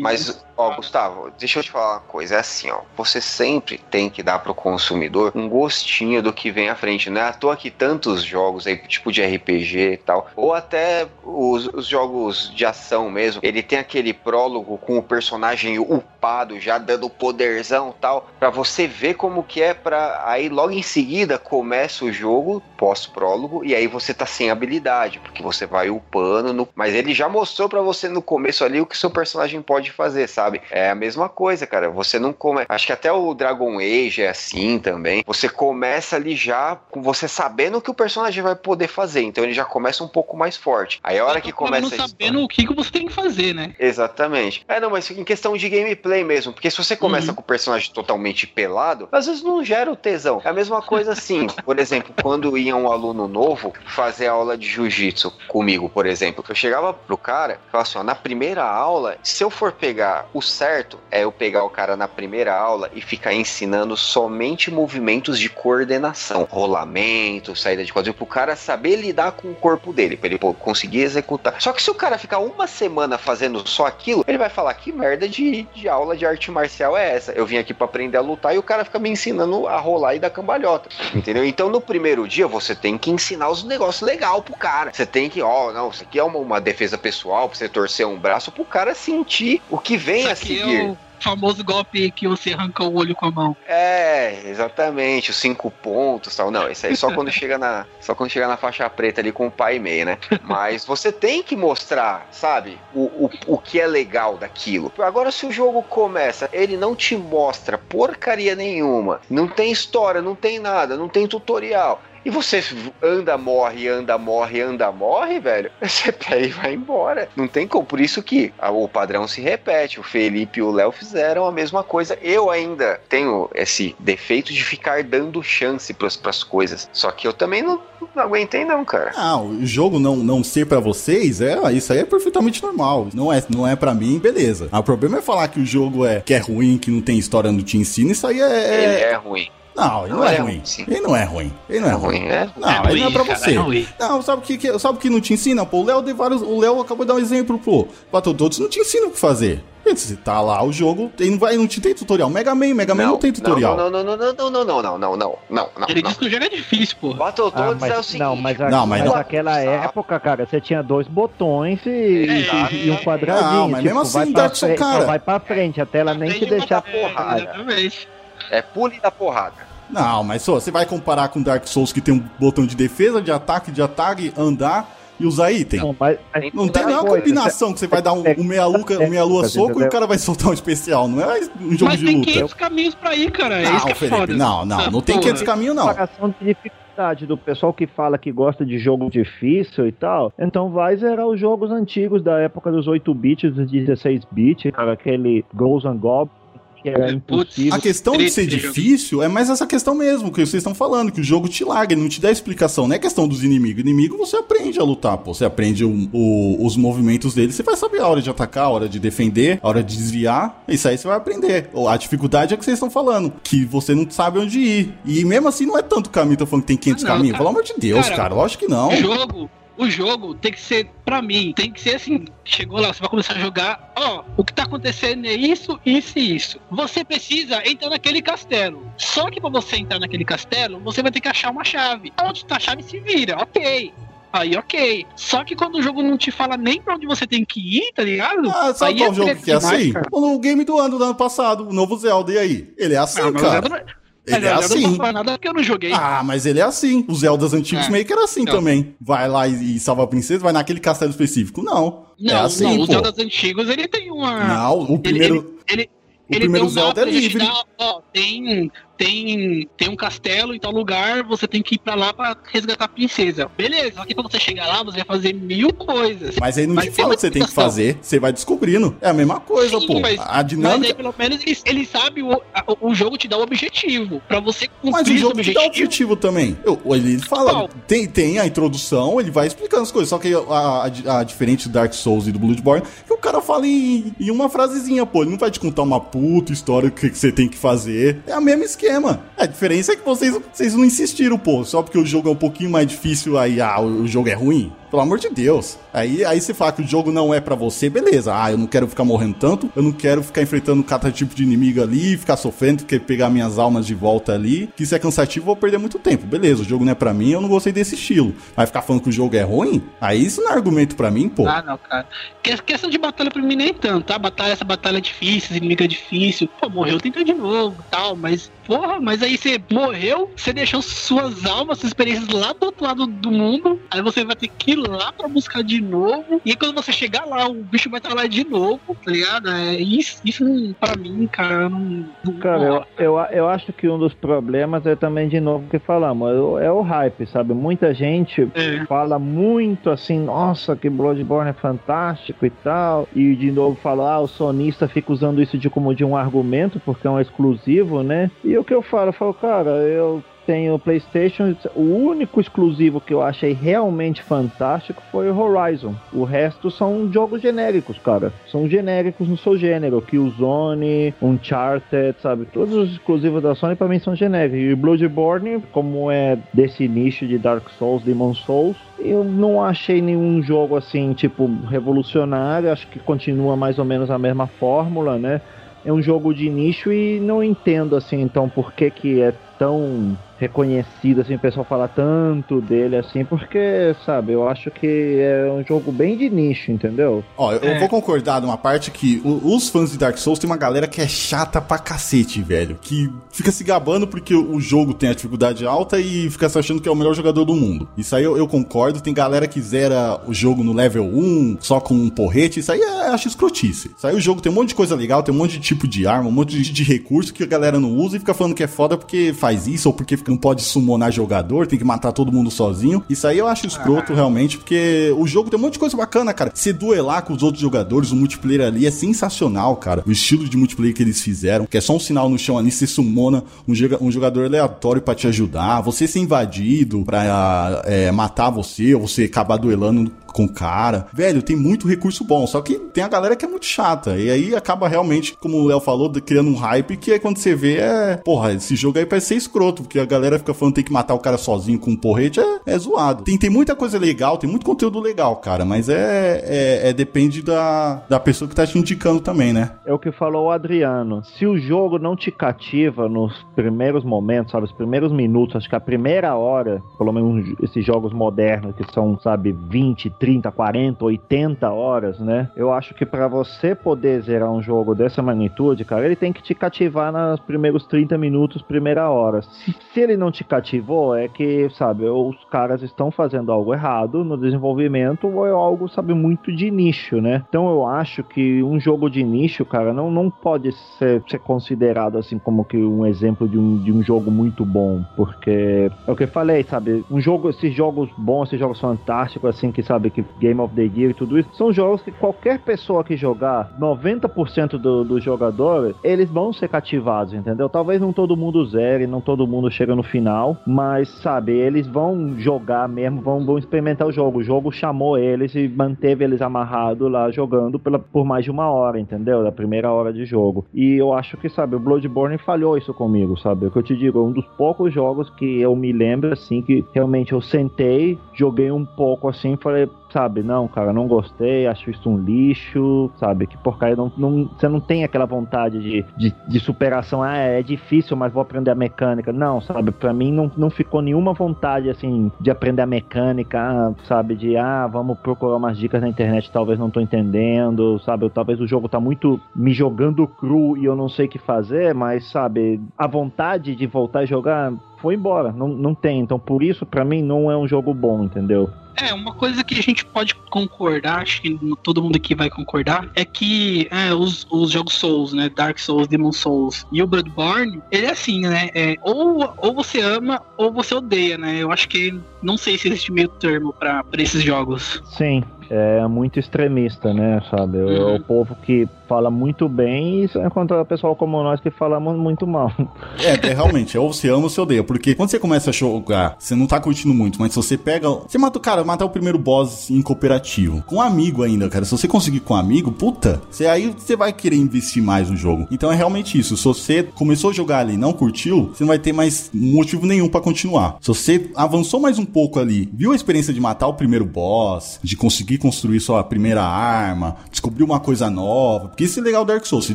Mas, ó, Gustavo, deixa eu te falar uma coisa. É assim, ó. Você sempre tem que dar pro consumidor um gostinho do que vem à frente. Não é à toa que tantos jogos aí, tipo de RPG e tal, ou até os, os jogos de ação mesmo, ele tem aquele prólogo com o personagem upado, já dando poderzão tal, pra você ver como que é pra. Aí logo em seguida começa o jogo, pós-prólogo, e aí você tá sem habilidade, porque você vai upando, no- mas ele já mostrou pra você no começo ali o que seu personagem pode fazer, sabe? É a mesma coisa, cara. Você não come. Acho que até o Dragon Age é assim também. Você começa ali já com você sabendo o que o personagem vai poder fazer, então ele já começa um pouco mais forte. Aí a hora que começa a
sabendo o que, que você tem que fazer, né?
Exatamente. É, não, mas em questão de gameplay mesmo, porque se você começa
Uhum.
com o personagem totalmente pelado, às vezes não gera o tesão. É a mesma coisa assim, [laughs] por exemplo, quando ia um aluno novo fazer aula de jiu-jitsu comigo, por exemplo, eu chegava pro cara e falava assim, ó, na primeira aula, se eu for pegar o certo, é eu pegar o cara na primeira aula e ficar ensinando somente movimentos de coordenação, rolamento, saída de quadril, pro cara saber lidar com o corpo dele, pra ele pô, conseguir executar. Só que se o cara ficar uma semana fazendo só aquilo, ele vai falar que merda de, de aula de arte marcial é essa? Eu vim aqui pra aprender a lutar e o cara fica me ensinando a rolar e dar cambalhota. Entendeu? Então no primeiro dia você tem que ensinar os negócios legal pro cara. Você tem que, ó, não, isso aqui é uma, uma defesa pessoal pra você torcer um braço pro cara sentir o que vem a
aqui
seguir.
é o famoso golpe que você arranca o olho com a mão.
É, exatamente, os cinco pontos tal. Não, isso aí só quando chega na. [laughs] Só quando chega na faixa preta ali com o pai e meio, né? Mas você tem que mostrar, sabe, o, o, o que é legal daquilo. Agora, se o jogo começa, ele não te mostra porcaria nenhuma, não tem história, não tem nada, não tem tutorial. E você anda, morre, anda, morre, anda, morre, velho. [laughs] Você pega e vai embora. Não tem como. Por isso que o padrão se repete. O Felipe e o Léo fizeram a mesma coisa. Eu ainda tenho esse defeito de ficar dando chance pras, pras coisas. Só que eu também não, não aguentei, não, cara.
Ah, o jogo não, não ser pra vocês, é, isso aí é perfeitamente normal. Não é, não é para mim, beleza. Ah, o problema é falar que o jogo é que é ruim, que não tem história, não te ensina, isso aí é. é-
Ele é ruim.
Não, ele não,
Não,
é
é
ruim.
ruim.
Ele não é ruim. Ele não é,
É
ruim.
ruim, é.
Não,
É
ele não é
ruim,
pra
cara,
você.
é ruim.
não, sabe o que, que, sabe o que não te ensina? Pô, o Léo deu vários. O Léo acabou de dar um exemplo, pô. Battletoads não te ensina o que fazer. Você tá lá, o jogo, ele não, vai, não te tem tutorial. Mega Man, Mega Man não, tem tutorial.
Não, não, não, não, não, não, não, não, não, não, não, não,
Ele
não.
disse que o jogo é difícil, pô.
Ah,
Battletoads
mas,
é o seguinte.
não, mas, a-
Não, mas
mas
não-
naquela época, cara, você tinha dois botões e, e- e um quadradinho.
Não, mas mesmo
vai
assim,
pra
Dark Souls,
frente,
cara.
vai pra frente, a tela nem te
Aprende uma
deixa
da porrada.
É, exatamente.
É pule da porrada.
Não, mas só, você vai comparar com Dark Souls que tem um botão de defesa, de ataque, de ataque, andar e usar item.
Não, mas, mas
Não tem nenhuma
coisa,
combinação que você vai dar um, um meia lua, um meia lua soco e o cara vai soltar um especial. Não é um jogo
Mas
de
tem
luta.
500 caminhos pra ir, cara. É
Não,
isso que é
Felipe,
foda.
não, não, não tem
porra.
500 caminhos, não.
comparação de dificuldade do pessoal que fala que gosta de jogo difícil e tal, então vai zerar os jogos antigos da época dos 8 bits, dos 16 bits, cara, aquele Ghosts and Goblins que era
Putz,
impossível.
A questão de ser difícil é mais essa questão mesmo, que vocês estão falando, que o jogo te larga, ele não te dá explicação. Não é questão dos inimigos. Inimigo você aprende a lutar, pô. Você aprende o- o- os movimentos dele, você vai saber a hora de atacar, a hora de defender, a hora de desviar. Isso aí você vai aprender. A dificuldade é que vocês estão falando, que você não sabe onde ir. E mesmo assim não é tanto caminho, tô falando que tem 500
Ah, não,
caminhos.
cara.
Pelo amor de Deus,
Cara,
cara, lógico que não.
O jogo, o jogo tem que ser, pra mim, tem que ser assim. Chegou lá, você vai começar a jogar. Ó, o que tá acontecendo é isso, isso e isso. Você precisa entrar naquele castelo. Só que pra você entrar naquele castelo, você vai ter que achar uma chave. Onde tá a chave se vira, ok. Aí, ok. Só que quando o jogo não te fala nem pra onde você tem que ir, tá ligado?
Ah, sabe
Aí
qual
é
jogo que é assim? O game do ano, do ano passado, o novo Zelda, e aí? Ele é assim,
Ah, mas
cara.
Eu não-
Ele
mas
é
eu não
assim.
posso falar nada porque eu não joguei.
Ah, mas ele é assim. Os Zeldas antigos
É.
meio que era assim
Não.
também. Vai lá e, e salva a princesa, vai naquele castelo específico. Não.
não,
é assim,
não, os
pô.
Zeldas antigos ele tem uma.
Não, o
Ele-
primeiro.
ele,
o
ele
primeiro
tem um
Zelda é
ele
livre.
dá, ó, tem, tem, tem um castelo em tal lugar, você tem que ir pra lá pra resgatar a princesa. Beleza, só que pra você chegar lá, você vai fazer mil coisas.
Mas aí não
Mas
te fala o que você tem que fazer. Você vai descobrindo. É a mesma coisa,
Sim,
pô.
mas-
a
Mas aí,
dinâmica.
pelo menos, ele, ele sabe, o, o jogo te dá o objetivo. Pra você
Mas
cumprir
o
esse
jogo te dá
objetivo.
objetivo também. Eu- ele fala,
Qual?
tem, tem a introdução, ele vai explicando as coisas. Só que a, a, a diferente do Dark Souls e do Bloodborne, que o cara fala em, em uma frasezinha, pô. Ele não vai te contar uma puta história do que, que você tem que fazer. É a mesma esquema. A diferença é que vocês, vocês não insistiram, pô. Só porque o jogo é um pouquinho mais difícil, aí ah, o jogo é ruim. Pelo amor de Deus. Aí, aí você fala que o jogo não é para você, beleza. Ah, eu não quero ficar morrendo tanto, eu não quero ficar enfrentando cada tipo de inimigo ali, ficar sofrendo, querer pegar minhas almas de volta ali. Que isso é cansativo, vou perder muito tempo. Beleza, o jogo não é para mim, eu não gostei desse estilo. Mas ficar falando que o jogo é ruim, aí isso não é argumento para mim, pô.
Ah, não, cara. Questão de batalha pra mim nem tanto, tá? Batalha, essa batalha é difícil, inimigo é difícil. Pô, morreu, tenta de novo tal, mas porra, mas aí você morreu, você deixou suas almas, suas experiências lá do outro lado do mundo, aí você vai ter que ir lá pra buscar de novo, e aí quando você chegar lá, o bicho vai estar lá de novo, tá ligado? É, isso, isso pra mim, cara, não. não
cara, eu, eu, eu acho que um dos problemas é também, de novo, que falamos, é, é o hype, sabe? Muita gente é. fala muito assim, nossa, que Bloodborne é fantástico e tal, e de novo fala, ah, o sonista fica usando isso de como de um argumento, porque é um exclusivo, né? E o que eu falo? Eu falo, cara, eu tenho PlayStation. O único exclusivo que eu achei realmente fantástico foi o Horizon. O resto são jogos genéricos, cara. São genéricos no seu gênero. Killzone, Uncharted, sabe? Todos os exclusivos da Sony para mim são genéricos. E Bloodborne, como é desse nicho de Dark Souls, Demon Souls, eu não achei nenhum jogo assim, tipo, revolucionário. Acho que continua mais ou menos a mesma fórmula, né? É um jogo de nicho e não entendo assim, então, por que que é tão reconhecido, assim, o pessoal fala tanto dele, assim, porque, sabe, eu acho que é um jogo bem de nicho, entendeu?
Ó, eu,
É.
eu vou concordar numa parte que o- os fãs de Dark Souls tem uma galera que é chata pra cacete, velho. Que fica se gabando porque o jogo tem a dificuldade alta e fica se achando que é o melhor jogador do mundo. Isso aí eu, eu concordo. Tem galera que zera o jogo no level 1, só com um porrete. Isso aí é, acho escrotice. Isso aí o jogo tem um monte de coisa legal, tem um monte de tipo de arma, um monte de, de recurso que a galera não usa e fica falando que é foda porque faz isso ou porque não pode summonar jogador, tem que matar todo mundo sozinho. Isso aí eu acho escroto realmente, porque o jogo tem um monte de coisa bacana, cara. Se duelar com os outros jogadores, o multiplayer ali é sensacional, cara. O estilo de multiplayer que eles fizeram, que é só um sinal no chão ali, você summona um, joga- jogador aleatório pra te ajudar, você ser invadido pra é, matar você, ou você acabar duelando com cara. Velho, tem muito recurso bom, só que tem a galera que é muito chata. E aí acaba realmente, como o Léo falou, criando um hype que é quando você vê é. Porra, esse jogo aí parece ser escroto, porque a galera fica falando que tem que matar o cara sozinho com um porrete, é, é zoado. Tem, tem muita coisa legal, tem muito conteúdo legal, cara, mas é, é, é- depende da, da pessoa que tá te indicando também, né?
É o que falou o Adriano. Se o jogo não te cativa nos primeiros momentos, sabe, os primeiros minutos, acho que a primeira hora, pelo menos esses jogos modernos que são, sabe, 20, 30, 40, 80 horas, né? Eu acho que pra você poder zerar um jogo dessa magnitude, cara, ele tem que te cativar nos primeiros 30 minutos, primeira hora. Se, se ele não te cativou, é que, sabe, os caras estão fazendo algo errado no desenvolvimento ou é algo, sabe, muito de nicho, né? Então eu acho que um jogo de nicho, cara, não, não pode ser, ser considerado assim como que um exemplo de um, de um jogo muito bom, porque é o que eu falei, sabe? Um jogo, esses jogos bons, esses jogos fantásticos, assim, que sabe, que Game of the Year e tudo isso, são jogos que qualquer pessoa que jogar, 90% do, dos jogadores, eles vão ser cativados, entendeu? Talvez não todo mundo zere, não todo mundo chega no final, mas, sabe, eles vão jogar mesmo, vão, vão experimentar o jogo. O jogo chamou eles e manteve eles amarrados lá jogando pela, por mais de uma hora, entendeu? Da primeira hora de jogo. E eu acho que, sabe, o Bloodborne falhou isso comigo, sabe? O que eu te digo, é um dos poucos jogos que eu me lembro, assim, que realmente eu sentei, joguei um pouco assim, falei, sabe, não, cara, não gostei, acho isso um lixo, sabe, que porcaria, não, não, você não tem aquela vontade de, de, de superação, ah, é difícil, mas vou aprender a mecânica, não, sabe, pra mim não, não ficou nenhuma vontade, assim, de aprender a mecânica, sabe, de, ah, vamos procurar umas dicas na internet, talvez não tô entendendo, sabe, talvez o jogo tá muito me jogando cru e eu não sei o que fazer, mas, sabe, a vontade de voltar a jogar foi embora, não, não tem, então por isso, pra mim, não é um jogo bom, entendeu?
É, uma coisa que a gente pode concordar, acho que todo mundo aqui vai concordar, é que é, os, os jogos Souls, né? Dark Souls, Demon Souls e o Bloodborne, ele é assim, né? É, ou, ou você ama ou você odeia, né? Eu acho que não sei se existe meio termo pra esses jogos.
Sim, é muito extremista, né, sabe? É o povo que fala muito bem e encontra o pessoal como nós que falamos muito mal.
É, é realmente, ou você ama ou você odeia. Porque quando você começa a jogar, você não tá curtindo muito, mas se você pega. Você mata o cara, matar o primeiro boss em cooperativo. Com um amigo ainda, cara. Se você conseguir com um amigo, puta, você, aí você vai querer investir mais no jogo. Então é realmente isso. Se você começou a jogar ali e não curtiu, você não vai ter mais motivo nenhum pra continuar. Se você avançou mais um pouco ali, viu a experiência de matar o primeiro boss, de conseguir construir sua primeira arma, descobrir uma coisa nova. Porque isso é legal do Dark Souls, você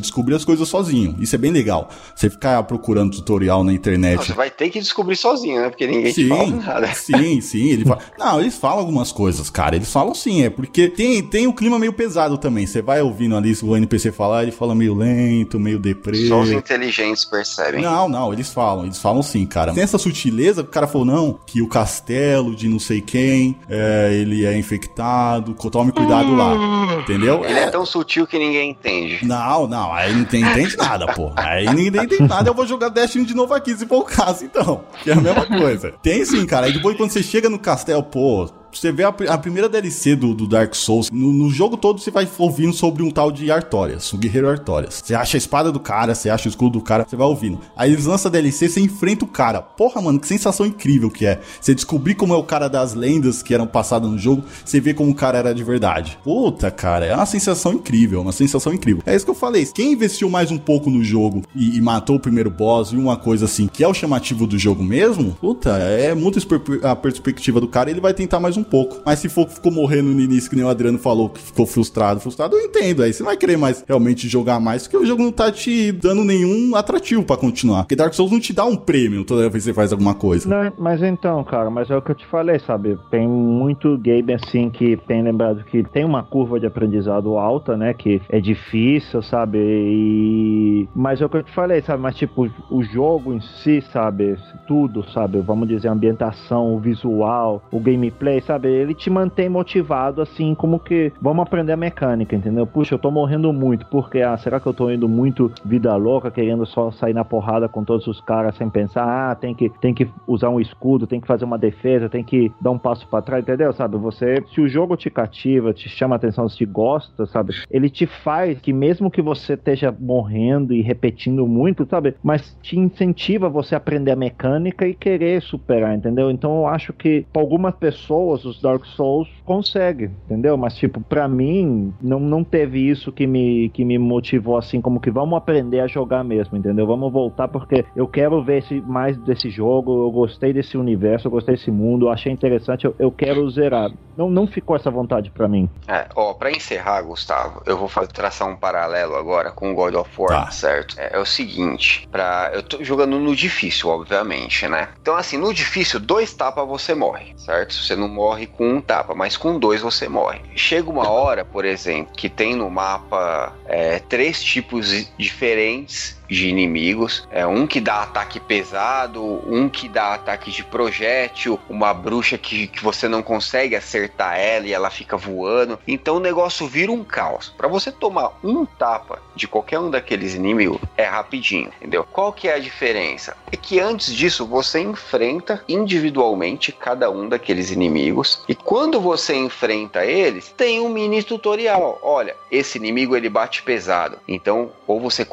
descobrir as coisas sozinho. Isso é bem legal. Você ficar procurando tutorial na
Não,
internet.
você vai ter que descobrir sozinho, né? Porque ninguém te fala nada.
Sim, [laughs] sim, ele fala. Não, eles falam algumas coisas, cara. Eles falam sim, é porque tem, tem um clima meio pesado também. Você vai ouvindo ali o NPC falar, ele fala meio lento, meio deprê.
Só os inteligentes percebem.
Não, não, eles falam, eles falam sim, cara. Tem essa sutileza que o cara falou, não, que o castelo de não sei quem, é, ele é infectado, tome cuidado lá. Entendeu?
Ele é tão sutil que ninguém entende.
Não, não, aí não tem, entende nada, pô. Aí ninguém entende nada, eu vou jogar Destiny de novo aqui, se for o caso, então. Que é a mesma coisa. Tem sim, cara. Aí depois quando você chega no castelo, pô, você vê a, a primeira DLC do, do Dark Souls, no, no jogo todo você vai ouvindo sobre um tal de Artorias, o guerreiro Artorias. Você acha a espada do cara, você acha o escudo do cara, você vai ouvindo. Aí eles lançam a DLC, você enfrenta o cara. Porra, mano, que sensação incrível que é. Você descobrir como é o cara das lendas que eram passadas no jogo, você vê como o cara era de verdade. Puta, cara, é uma sensação incrível, uma sensação incrível. É isso que eu falei. Quem investiu mais um pouco no jogo e, e matou o primeiro boss e uma coisa assim, que é o chamativo do jogo mesmo, puta, é muito a perspectiva do cara, ele vai tentar mais um pouco. Mas se for ficou morrendo no início, que nem o Adriano falou, que ficou frustrado, frustrado, eu entendo. Aí você não vai querer mais realmente jogar mais, porque o jogo não tá te dando nenhum atrativo pra continuar. Porque Dark Souls não te dá um prêmio toda vez que você faz alguma coisa.
Não, mas então, cara, mas é o que eu te falei, sabe? Tem muito game assim que tem lembrado que tem uma curva de aprendizado alta, né? Que é difícil, sabe? E. Mas é o que eu te falei, sabe? Mas tipo, o jogo em si, sabe? Tudo, sabe? Vamos dizer, a ambientação, o visual, o gameplay, sabe? Ele te mantém motivado, assim, como que vamos aprender a mecânica, entendeu? Puxa, eu tô morrendo muito, porque, ah, será que eu tô indo muito vida louca, querendo só sair na porrada com todos os caras sem pensar, ah, tem que, tem que usar um escudo, tem que fazer uma defesa, tem que dar um passo pra trás, entendeu? Sabe? Você, se o jogo te cativa, te chama atenção, se gosta, sabe? Ele te faz que mesmo que você esteja morrendo e repetindo muito, sabe? Mas te incentiva você a aprender a mecânica e querer superar, entendeu? Então eu acho que pra algumas pessoas os Dark Souls consegue, entendeu? Mas tipo, pra mim não, não teve isso que me, que me motivou assim como que vamos aprender a jogar mesmo, entendeu? Vamos voltar porque eu quero ver esse, mais desse jogo, eu gostei desse universo, eu gostei desse mundo, eu achei interessante, eu, eu quero zerar. Não, não ficou essa vontade pra mim.
É, ó, pra encerrar, Gustavo, eu vou fa- traçar um paralelo agora com o God of War,
Tá.
certo? É, é o seguinte, pra, eu tô jogando no difícil, obviamente, né? Então, assim, no difícil, dois tapas você morre, certo? Você não morre com um tapa, mas com dois você morre. Chega uma hora, por exemplo, que tem no mapa é, três tipos diferentes de inimigos. É um que dá ataque pesado, um que dá ataque de projétil, uma bruxa que, que você não consegue acertar ela e ela fica voando. Então o negócio vira um caos. Para você tomar um tapa de qualquer um daqueles inimigos é rapidinho, entendeu? Qual que é a diferença? É que antes disso você enfrenta individualmente cada um daqueles inimigos e quando você enfrenta eles, tem um mini tutorial. Olha, esse inimigo ele bate pesado. Então, ou você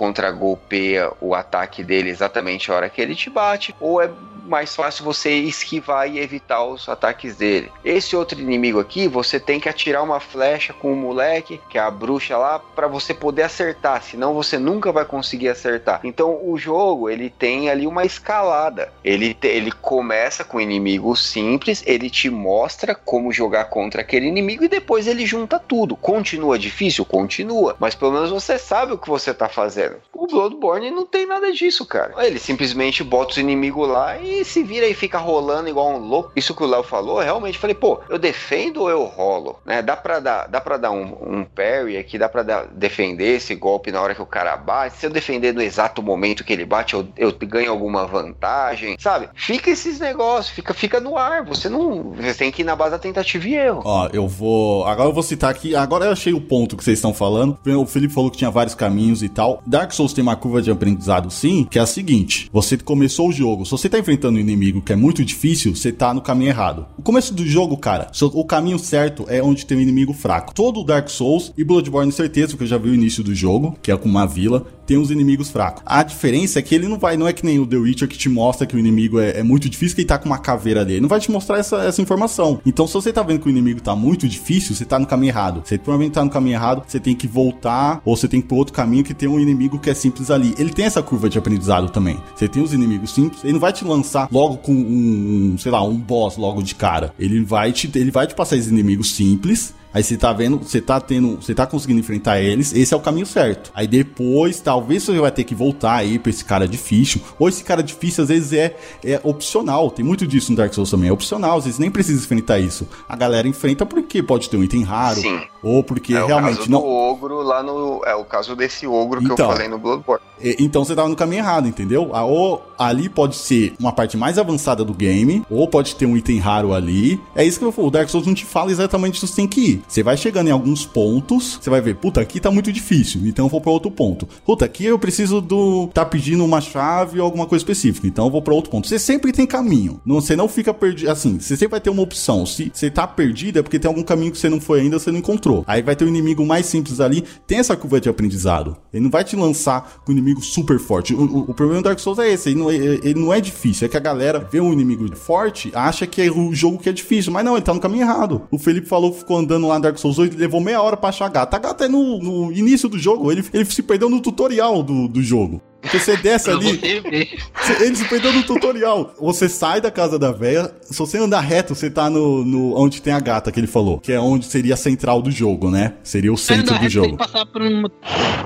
o ataque dele exatamente a hora que ele te bate, ou é mais fácil você esquivar e evitar os ataques dele. Esse outro inimigo aqui, você tem que atirar uma flecha com o moleque, que é a bruxa lá, para você poder acertar, senão você nunca vai conseguir acertar. Então o jogo, ele tem ali uma escalada. Ele, ele começa com inimigo simples, ele te mostra como jogar contra aquele inimigo e depois ele junta tudo. Continua difícil? Continua, mas pelo menos você sabe o que você tá fazendo. O Bloodborne não tem nada disso, cara. Ele simplesmente bota os inimigos lá e se vira e fica rolando igual um louco. Isso que o Léo falou, realmente falei, pô, eu defendo ou eu rolo? Né? Dá pra dar, dá pra dar um, um parry aqui, dá pra dar- defender esse golpe na hora que o cara bate. Se eu defender no exato momento que ele bate, eu, eu ganho alguma vantagem, sabe? Fica esses negócios, fica, fica no ar. Você não. Você tem que ir na base da tentativa e erro.
Ó, eu vou. Agora eu vou citar aqui. Agora eu achei o ponto que vocês estão falando. O Felipe falou que tinha vários caminhos e tal. Dark Souls tem uma curva de aprendizado, sim, que é a seguinte: você começou o jogo. Se você tá enfrentando enfrentando um inimigo que é muito difícil, você tá no caminho errado. O começo do jogo, cara, o caminho certo é onde tem um inimigo fraco. Todo Dark Souls e Bloodborne, certeza, porque eu já vi o início do jogo, que é com uma vila, tem uns inimigos fracos. A diferença é que ele não vai, não é que nem o The Witcher que te mostra que o inimigo é, é muito difícil, que ele tá com uma caveira ali. Ele não vai te mostrar essa, essa informação. Então, se você tá vendo que o inimigo tá muito difícil, você tá no caminho errado. Você provavelmente tá no caminho errado, você tem que voltar, ou você tem que ir pro outro caminho que tem um inimigo que é simples ali. Ele tem essa curva de aprendizado também. Você tem os inimigos simples, ele não vai te lançar logo com um, um sei lá, um boss logo de cara. Ele vai te, ele vai te passar esses inimigos simples Aí você tá vendo, você tá tendo, você tá conseguindo enfrentar eles, esse é o caminho certo. Aí depois, talvez você vai ter que voltar aí pra esse cara difícil. Ou esse cara difícil às vezes é, é opcional. Tem muito disso no Dark Souls também. É opcional, às vezes nem precisa enfrentar isso. A galera enfrenta porque pode ter um item raro. Sim. Ou porque
é
realmente
o caso
não.
Do ogro lá no. É o caso desse ogro que
Então.
eu falei no Bloodborne.
Então você tava no caminho errado, entendeu? Ah, Ou ali pode ser uma parte mais avançada do game, ou pode ter um item raro ali. É isso que eu falo. O Dark Souls não te fala exatamente onde você tem que ir. Você vai chegando em alguns pontos, você vai ver, puta, aqui tá muito difícil, então eu vou pra outro ponto. Puta, aqui eu preciso do. tá pedindo uma chave ou alguma coisa específica, então eu vou pra outro ponto. Você sempre tem caminho. Não, você não fica perdido. Assim, você sempre vai ter uma opção. Se você tá perdido, é porque tem algum caminho que você não foi ainda, você não encontrou. Aí vai ter um inimigo mais simples ali, tem essa curva de aprendizado. Ele não vai te lançar com um inimigo super forte. O, o- o problema do Dark Souls é esse, ele não é, ele não é difícil. É que a galera vê um inimigo forte, acha que é o jogo que é difícil. Mas não, ele tá no caminho errado. O Felipe falou ficou andando lá no Dark Souls 8 levou meia hora pra achar a gata. A gata é no, no início do jogo. Ele, ele se perdeu no tutorial do, do jogo. Porque você desce ali,
você ver.
Cê- Ele se perdeu no tutorial. Você sai da casa da véia, se você andar reto, você tá no, no onde tem a gata que ele falou, que é onde seria a central do jogo, né? Seria o centro do
resta ele
jogo.
passar por uma,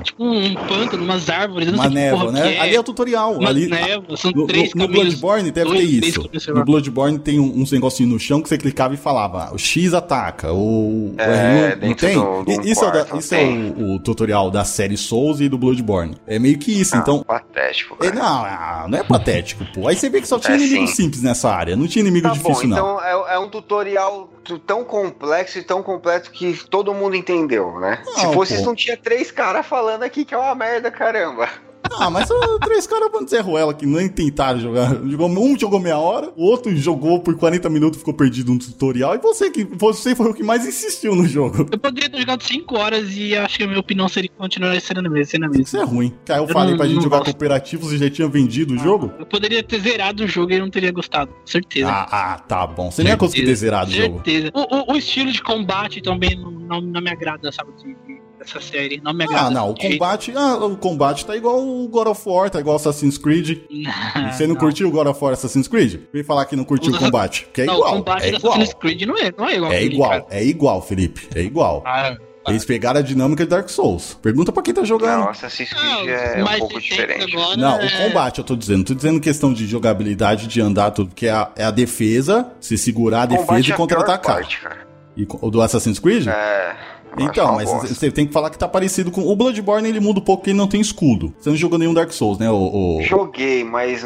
tipo um pântano, umas árvores,
Uma
sei que
névoa,
porra
né?
que
Ali é o tutorial.
Uma
ali,
névoa, são
no,
três
no, no
caminhos.
Bloodborne deve ter isso. No. Bloodborne tem um- uns negocinhos no chão que você clicava e falava, o X ataca, o, o
É,
R1 não tem?
do- um
isso é, o da-
quarto,
isso é
tem.
o, o tutorial da série Souls e do Bloodborne. É meio que isso,
Ah,
então...
Patético.
É,
Cara.
não, ah, não é patético, pô. Aí você vê que só tinha
É,
inimigo
sim.
simples nessa área, não tinha inimigo
Tá bom,
difícil, não.
então é, é um tutorial tão complexo e tão completo que todo mundo entendeu, né?
Não,
Se fosse
pô.
isso, não tinha três caras falando aqui que é uma merda, caramba.
Ah, mas são três caras vão dizer Ruela que nem tentaram jogar. Um jogou meia hora, o outro jogou por 40 minutos ficou perdido no tutorial, e você que você foi o que mais insistiu no jogo.
Eu poderia ter jogado 5 horas e acho que a minha opinião seria continuar sendo a mesma. Sendo.
Isso é ruim. Cara, eu
Eu
falei
não-
pra gente jogar
gosto.
cooperativo, você já tinha vendido o jogo?
Eu poderia ter zerado o jogo e não teria gostado, certeza.
Ah, ah, tá bom. Você nem ia conseguir ter zerado o jogo.
Certeza. O, o- estilo de combate também não, não, me agrada, sabe? de- dessa série. Não me agrada.
Ah, não, o combate, ah, o combate tá igual o God of War, tá igual Assassin's Creed.
nenhum. [laughs]
Você não, curtiu o God of War Assassin's Creed? Vem falar que não curtiu o
O-
combate. Que é
não,
igual.
o combate
é
da
igual.
Assassin's Creed não é, não é igual.
É
aquele,
igual,
cara.
é igual, Felipe. É igual.
Ah,
Eles pegaram a dinâmica de Dark Souls. Pergunta pra quem tá jogando.
Nossa, Assassin's
não,
Creed é um pouco diferente.
agora
Não,
é-
o combate eu tô dizendo. Tô dizendo questão de jogabilidade, de andar, tudo. Que é a, é a defesa, se segurar a defesa e
é
contra-atacar. E o do Assassin's Creed?
É.
Então, mas você tem que falar que tá parecido com. O Bloodborne ele muda um pouco porque ele não tem escudo. Você não jogou nenhum Dark Souls, né? O, o...
Joguei, mas.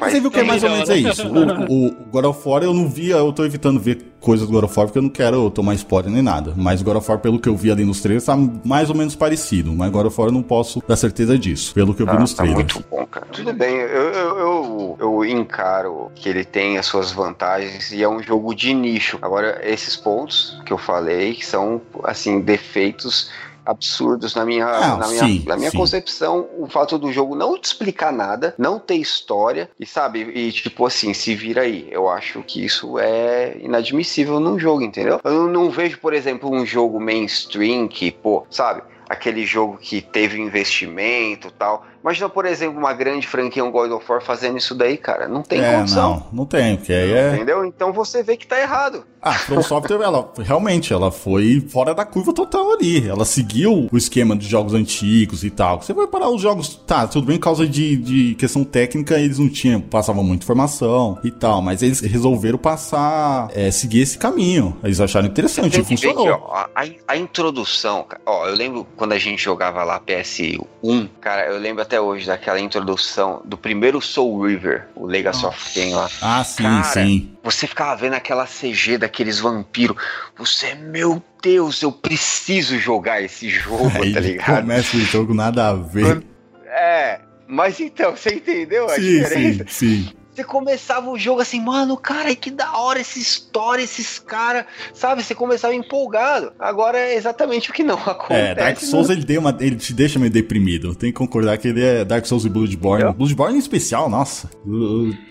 Mas você viu que é mais ou menos é isso. O, o, o God of War eu não via, eu tô evitando ver coisas do God of War porque eu não quero tomar spoiler nem nada. Mas o God of War, pelo que eu vi ali nos trailers, tá mais ou menos parecido. Mas God of War eu não posso dar certeza disso, pelo que eu vi
Ah,
nos
tá
trailers.
muito bom, cara. Tudo bem, eu, eu, eu, eu encaro que ele tem as suas vantagens e é um jogo de nicho. Agora, esses pontos que eu falei, que são, assim, defeitos absurdos na minha,
Ah,
na minha,
sim,
na minha
sim.
concepção, o fato do jogo não te explicar nada, não ter história, e sabe, e tipo assim, se vira aí. Eu acho que isso é inadmissível num jogo, entendeu? Eu não vejo, por exemplo, um jogo mainstream que, pô, sabe, aquele jogo que teve investimento e tal. Imagina, por exemplo, uma grande franquia, um God of War fazendo isso daí, cara. Não tem
é,
condição.
não, não tem, porque aí é.
Entendeu? Então você vê que tá errado.
Ah, a From Software, ela realmente, ela foi fora da curva total ali. Ela seguiu o esquema dos jogos antigos e tal. Você vai parar os jogos, tá, tudo bem, por causa de, de questão técnica, eles não tinham, passavam muita informação e tal, mas eles resolveram passar, é, seguir esse caminho. Eles acharam interessante,
ver
funcionou.
que, ó, a, a introdução, ó, eu lembro quando a gente jogava lá PS1, cara, eu lembro até hoje daquela introdução do primeiro Soul River, o Legacy of Kain lá.
Ah, sim,
Cara,
sim.
Você ficava vendo aquela CG daqueles vampiros. Você, meu Deus, eu preciso jogar esse jogo, [laughs]
Aí
tá ligado?
começa o jogo nada a ver.
É, mas então, você entendeu a
Sim,
diferença?
sim, sim.
Você começava o jogo assim, mano, cara, que da hora essa história, esses caras, sabe? Você começava empolgado. Agora é exatamente o que não [laughs] acontece.
É, Dark Souls
né?
ele, deu uma, ele te deixa meio deprimido. Tem que concordar que ele é Dark Souls e Bloodborne.
Eu?
Bloodborne em especial, nossa.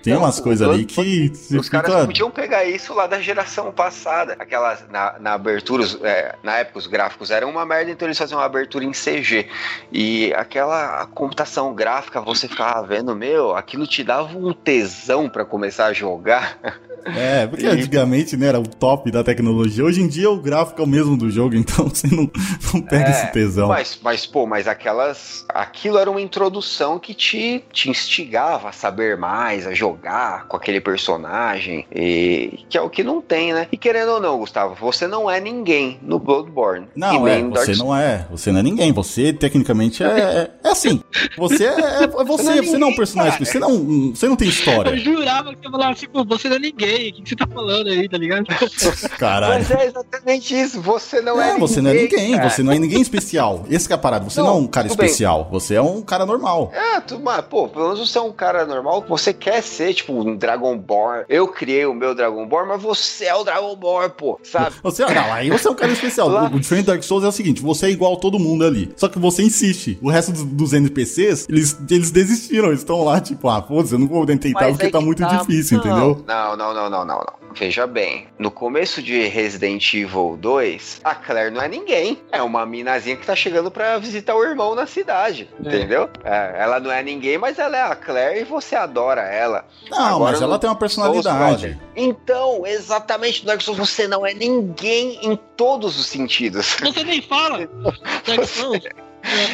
Tem umas coisas ali que
Os caras
fica...
podiam pegar isso lá da geração passada. Aquelas, na, na abertura, os- é, na época os gráficos eram uma merda, então eles faziam uma abertura em CG. E aquela computação gráfica, você ficava vendo, meu, aquilo te dava um tesão pra começar a jogar. [laughs]
É, porque
E-
antigamente né, era o top da tecnologia. Hoje em dia o gráfico é o mesmo do jogo, [laughs] então você não, não pega
É,
esse tesão.
Mas, mas, pô, mas aquelas. Aquilo era uma introdução que te, te instigava a saber mais, a jogar com aquele personagem. E que é o que não tem, né? E querendo ou não, Gustavo, você não é ninguém no Bloodborne.
Não, é,
no Dark
você não é. Você não é ninguém. Você, tecnicamente, é, é, é assim. Você é, é você,
Não é
você não é um personagem.
cara.
Você não, você não tem
Eu
história.
jurava que você falava assim, pô, você não é ninguém, o que que você tá falando aí, tá ligado? [laughs]
Caralho.
Mas é exatamente isso. Você não é,
É, você não é ninguém,
cara.
você não é ninguém especial. Esse que é a parada. Você não,
Não,
é um cara
tudo bem.
especial, você é um cara normal.
É, tu, mas, pô, pelo menos você é um cara normal. Você quer ser, tipo, um Dragonborn. Eu criei o meu Dragonborn, mas você é o Dragonborn, pô, sabe?
Você, não, aí você é um cara especial.
Lá-
O, diferente do Dark Souls é o seguinte: você é igual a todo mundo ali. Só que você insiste. O resto dos, dos NPCs, eles, eles desistiram. Eles estão lá, tipo, ah, foda-se, eu não vou tentar
Mas
porque
aí
tá muito
tá.
difícil,
Não,
entendeu?
Não, não, não, não, não, não. Veja bem, no começo de Resident Evil 2, a Claire não é ninguém. É uma minazinha que tá chegando pra visitar o irmão na cidade,
É.
entendeu? É, ela não é ninguém, mas ela é a Claire e você adora ela.
Não,
Agora
mas ela
no
tem uma personalidade.
Então, exatamente, Dark Souls você não é ninguém em todos os sentidos.
Você nem fala. [laughs] Dark Souls.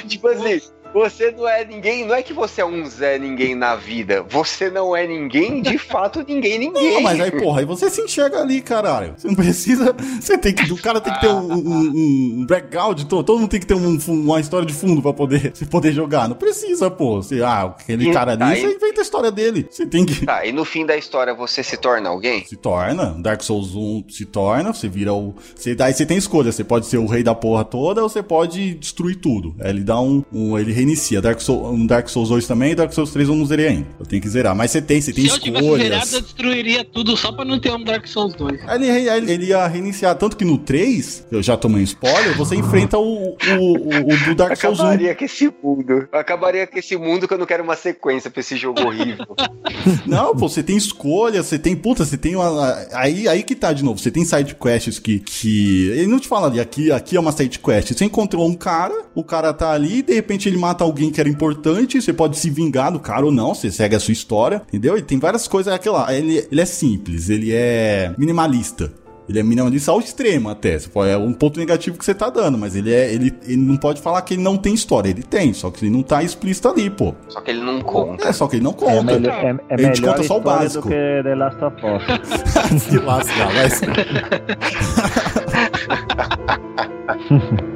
tipo assim, você não é ninguém, não é que você é um Zé ninguém na vida. Você não é ninguém, de [laughs] fato, ninguém, ninguém.
Não, mas aí, porra, aí você se enxerga ali, caralho. Você não precisa. Você tem que. O cara tem que ter um, um, um background, todo, todo mundo tem que ter um, uma história de fundo pra poder, [laughs] você poder jogar. Não precisa, pô. Você, ah, aquele
E
cara ali,
aí-
você inventa a história dele. Você tem que.
Tá, e no fim da história você se torna alguém?
Se torna, Dark Souls 1 se torna, você vira o. Você, daí você tem escolha, você pode ser o rei da porra toda ou você pode destruir tudo. Aí ele dá um. um- ele reinicia. Dark Souls, um Dark Souls 2 também, Dark Souls 3 eu não zerei ainda. Eu tenho que zerar. Mas você tem, você tem
Se eu tivesse zerado, eu
escolhas.
destruiria tudo só pra não ter um Dark Souls 2.
Aí ele, ele, ele ia reiniciar. Tanto que no 3, eu já tomei um spoiler, você enfrenta o, o, o, o do Dark Souls 1.
Acabaria com esse mundo. Acabaria com esse mundo que eu não quero uma sequência pra esse jogo horrível. [laughs]
Não, pô, você tem escolha, você tem. Puta, você tem uma. Aí, aí que tá de novo. Você tem side quests que. que ele não te fala ali, aqui, aqui é uma side quest. Você encontrou um cara, o cara tá ali, de repente ele mata alguém que era importante, você pode se vingar do cara ou não, você segue a sua história, entendeu? E tem várias coisas. Aquilo lá, ele, ele é simples, ele é minimalista. Ele é minimalista ao extremo até. É um ponto negativo que você tá dando, mas ele é. Ele, ele não pode falar que ele não tem história. Ele tem, só que ele não tá explícito ali, pô.
Só que ele não conta.
É, só que ele não
É,
conta.
melhor, é, é
Ele te
melhor
conta só o básico.
do que The Last of Us. [laughs]
Se lascar, mas. [laughs]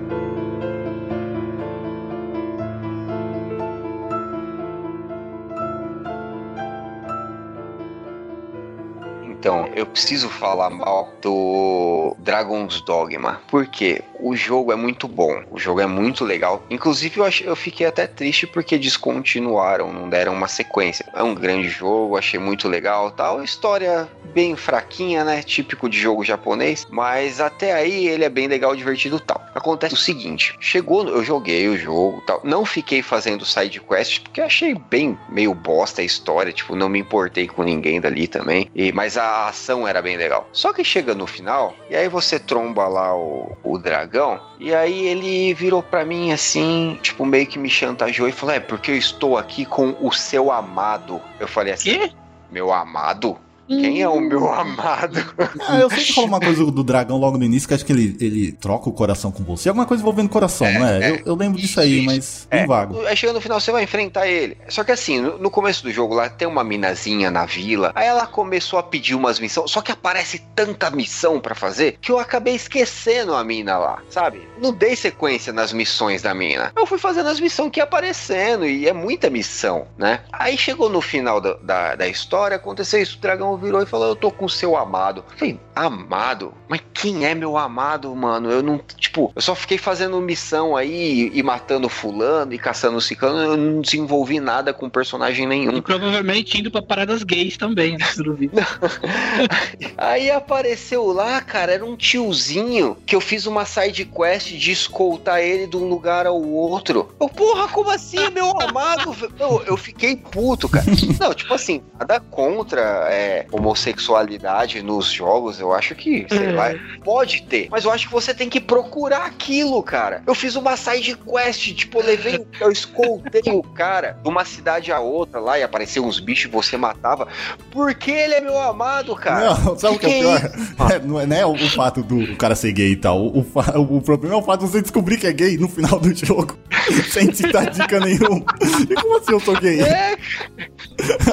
Então, eu preciso falar mal do Dragon's Dogma. Porque o jogo é muito bom. O jogo é muito legal. Inclusive, eu, achei, eu fiquei até triste porque descontinuaram, não deram uma sequência. É um grande jogo, achei muito legal tal. História bem fraquinha, né? Típico de jogo japonês. Mas até aí ele é bem legal, divertido tal. Acontece o seguinte: chegou, eu joguei o jogo tal. Não fiquei fazendo side quests porque achei bem meio bosta a história. Tipo, não me importei com ninguém dali também. E, mas a ação era bem legal. Só que chega no final, e aí você tromba lá o, o dragão, e aí ele virou pra mim assim, tipo, meio que me chantageou e falou: É, porque eu estou aqui com o seu amado. Eu falei assim:
Quê?
Meu amado? Quem é o meu amado?
Ah, eu sei que falou uma coisa do dragão logo no início, que acho que ele, ele troca o coração com você. Alguma coisa envolvendo coração, não é? Eu, eu lembro disso aí,
Isso,
mas
É,
bem vago.
Aí chega no final, você vai enfrentar ele. Só que assim, no, no começo do jogo lá tem uma minazinha na vila. Aí ela começou a pedir umas missões. Só que aparece tanta missão pra fazer que eu acabei esquecendo a mina lá, sabe? Não dei sequência nas missões da mina. Eu fui fazendo as missões que ia aparecendo e é muita missão, né? Aí chegou no final da, da, da história, aconteceu isso. O dragão virou e falou: Eu tô com o seu amado. Eu falei, amado? Mas quem é meu amado, mano? Eu não, tipo, eu só fiquei fazendo missão aí e matando fulano e caçando ciclano, eu não desenvolvi nada com personagem
E
nenhum.
provavelmente indo pra paradas gays também, né? [laughs]
Aí apareceu lá, cara, era um tiozinho que eu fiz uma side quest de escoltar ele de um lugar ao outro. Eu, porra, como assim, meu amado? [laughs] Eu, eu fiquei puto, cara. Não, tipo assim, nada contra é, homossexualidade nos jogos, eu acho que, sei lá, pode ter. Mas eu acho que você tem que procurar aquilo, cara. Eu fiz uma side quest, tipo, eu levei, eu escoltei o cara de uma cidade a outra lá e apareceu uns bichos e você matava. Porque ele é meu amado, cara.
Não, sabe o que é
Que
pior?
isso?
É, não é, não é o, fato do cara ser gay e tal. O, o o problema é o fato de você descobrir que é gay no final do jogo. [laughs] sem te dar dica nenhuma. E como assim eu sou gay?
É,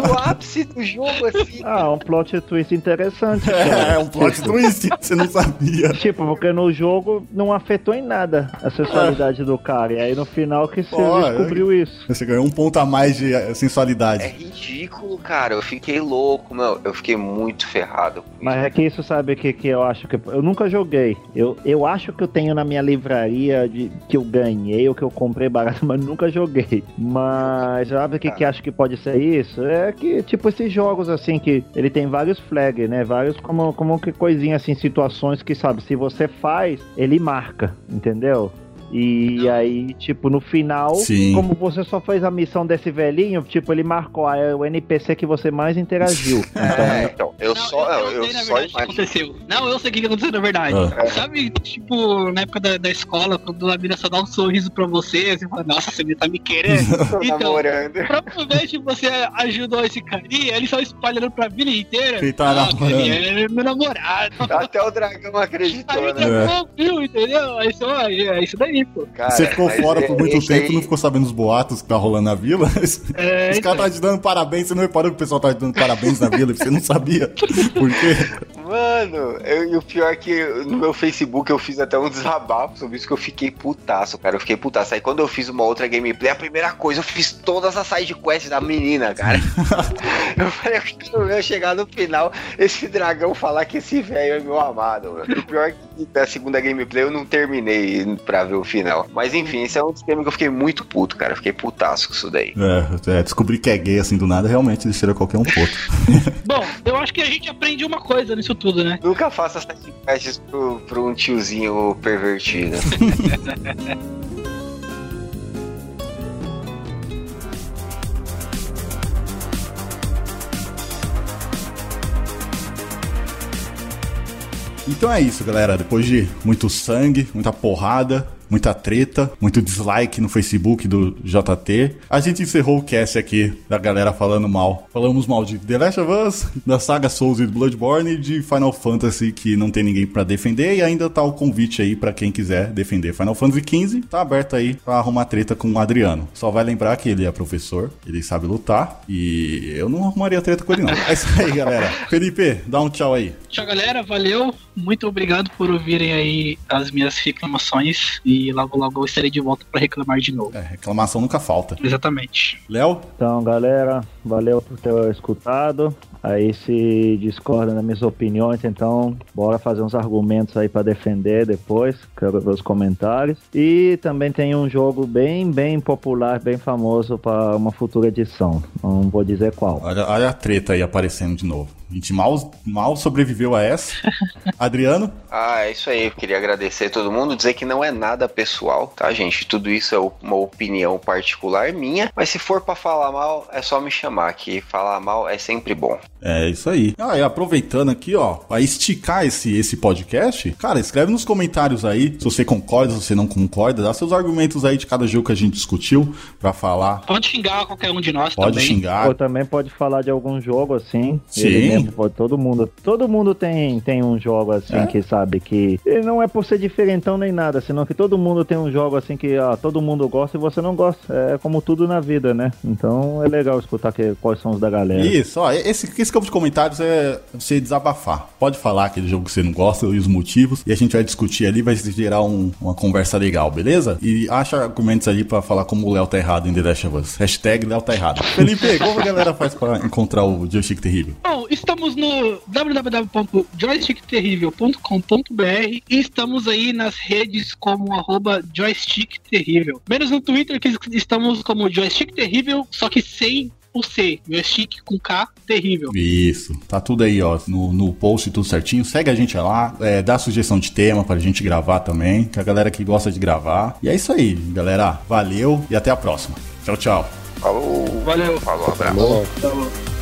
no ápice do jogo, assim.
Ah, um plot twist interessante.
É,
cara.
é um plot twist, você não sabia.
Tipo, porque no jogo não afetou em nada a sexualidade do cara. E aí no final que você
Pô,
descobriu isso.
Você ganhou um ponto a mais de eh,
É
sensualidade.
ridículo, cara. Eu fiquei louco, meu. Eu fiquei muito ferrado.
Mas é que isso, sabe, que, que eu acho que. Eu nunca joguei. Eu, eu acho que eu tenho na minha livraria de, que eu ganhei ou que eu comprei barato, [laughs] mas nunca joguei. Mas sabe o que, que acho que pode ser isso? É que, tipo, esses jogos assim, que ele tem vários flags, né? Vários como, como que coisinha assim, situações que, sabe, se você faz, ele marca, entendeu? E aí, tipo, no final,
Sim.
como você só fez a missão desse velhinho, tipo, ele marcou ah, é o NPC que você mais interagiu. [laughs]
É, então, eu
Não,
só.
eu,
Eu,
sei, na
só
verdade, o que
imagino.
aconteceu. Não, eu sei o que aconteceu na verdade.
Ah.
Sabe, tipo, na época da, da escola, quando a mina só dá um sorriso pra você, você fala, nossa, você tá me querendo. [laughs]
Tô
Então,
namorando.
Provavelmente você ajudou esse carinha, ele só espalhando pra vida inteira.
Ele tá
Nossa,
namorando.
ele é meu namorado.
Até o dragão
Aí
acreditou,
o
né?
É.
dragão viu, entendeu? Aí só, é isso daí, pô.
Cara,
Você ficou fora
é-
por muito
esse
tempo,
aí-
não ficou sabendo os boatos que tá rolando na vila.
É,
Os caras tá te dando parabéns, você não reparou que o pessoal tá te dando parabéns na vila e você não sabia por quê?
Mano, eu- e o pior é que no meu Facebook eu fiz até um desabafo sobre isso que eu fiquei putaço, cara. Eu fiquei putaço. Aí quando eu fiz uma outra gameplay, a primeira coisa, eu fiz todas as side quests da menina, cara. [laughs] eu falei, eu quero ver eu chegar no final, esse dragão falar que esse velho é meu amado. Mano. O pior é que da segunda gameplay eu não terminei pra ver o final. Mas enfim, esse é um esquema que eu fiquei muito puto, cara. Eu fiquei putaço com isso daí.
É, é, descobrir que é gay assim do nada realmente deixaria qualquer um puto. [laughs]
Bom, eu acho que a gente aprende uma coisa nisso tudo, né?
Nunca faça side quests pro, pro um tiozinho pervertido. [laughs]
Então é isso, galera. Depois de muito sangue, muita porrada, muita treta, muito dislike no Facebook do JT, a gente encerrou o cast aqui da galera falando mal. Falamos mal de The Last of Us, da saga Souls e Bloodborne e de Final Fantasy que não tem ninguém pra defender e ainda tá o convite aí pra quem quiser defender Final Fantasy XV, tá aberto aí pra arrumar treta com o Adriano. Só vai lembrar que ele é professor, ele sabe lutar e eu não arrumaria treta com ele não. É isso aí, galera. Felipe, dá um tchau aí.
Tchau, galera. Valeu. Muito obrigado por ouvirem aí as minhas reclamações. E logo, logo eu estarei de volta pra reclamar de novo.
É, reclamação nunca falta.
Exatamente.
Léo?
Então, galera, valeu por ter escutado. Aí se discorda das minhas opiniões, então bora fazer uns argumentos aí pra defender depois. Quero ver os comentários. E também tem um jogo bem, bem popular, bem famoso para uma futura edição. Não vou dizer qual.
Olha, olha a treta aí aparecendo de novo. A gente mal, mal sobreviveu a essa. [laughs] Adriano?
Ah, é isso aí. Eu queria agradecer a todo mundo, dizer que não é nada pessoal, tá, gente? Tudo isso é uma opinião particular minha. Mas se for pra falar mal, é só me chamar, que falar mal é sempre bom.
É isso aí. Ah, e aproveitando aqui, ó, pra esticar esse, esse podcast, cara, escreve nos comentários aí se você concorda, se você não concorda, dá seus argumentos aí de cada jogo que a gente discutiu pra falar.
Pode xingar qualquer um de nós
Pode
também.
xingar.
Ou também pode falar de algum jogo assim.
Sim.
Pode, todo mundo. Todo mundo tem, tem um jogo assim
É.
que sabe que. E não é por ser diferentão nem nada, senão que todo mundo tem um jogo assim que ó, todo mundo gosta e você não gosta. É como tudo na vida, né? Então é legal escutar que, quais são os da galera.
Isso, ó, esse, esse campo de comentários é você desabafar. Pode falar aquele jogo que você não gosta e os motivos, e a gente vai discutir ali, vai gerar um, uma conversa legal, beleza? E acha argumentos ali pra falar como o Léo tá errado em The Last of Us. Hashtag Léo tá errado. [laughs] Felipe, como a galera faz pra encontrar o Joystick Terrível?
Bom, estamos no www.joystickterrível.com.br e estamos aí nas redes como arroba joystick terrível. Menos no Twitter que estamos como joystick terrível, só que sem o C, joystick com K, terrível.
Isso, tá tudo aí, ó, no, no post, tudo certinho. Segue a gente lá, é, dá sugestão de tema pra gente gravar também, que a galera que gosta de gravar. E é isso aí, galera. Valeu e até a próxima. Tchau, tchau.
Falou.
Valeu.
Falou, abraço.
Falou.
Falou.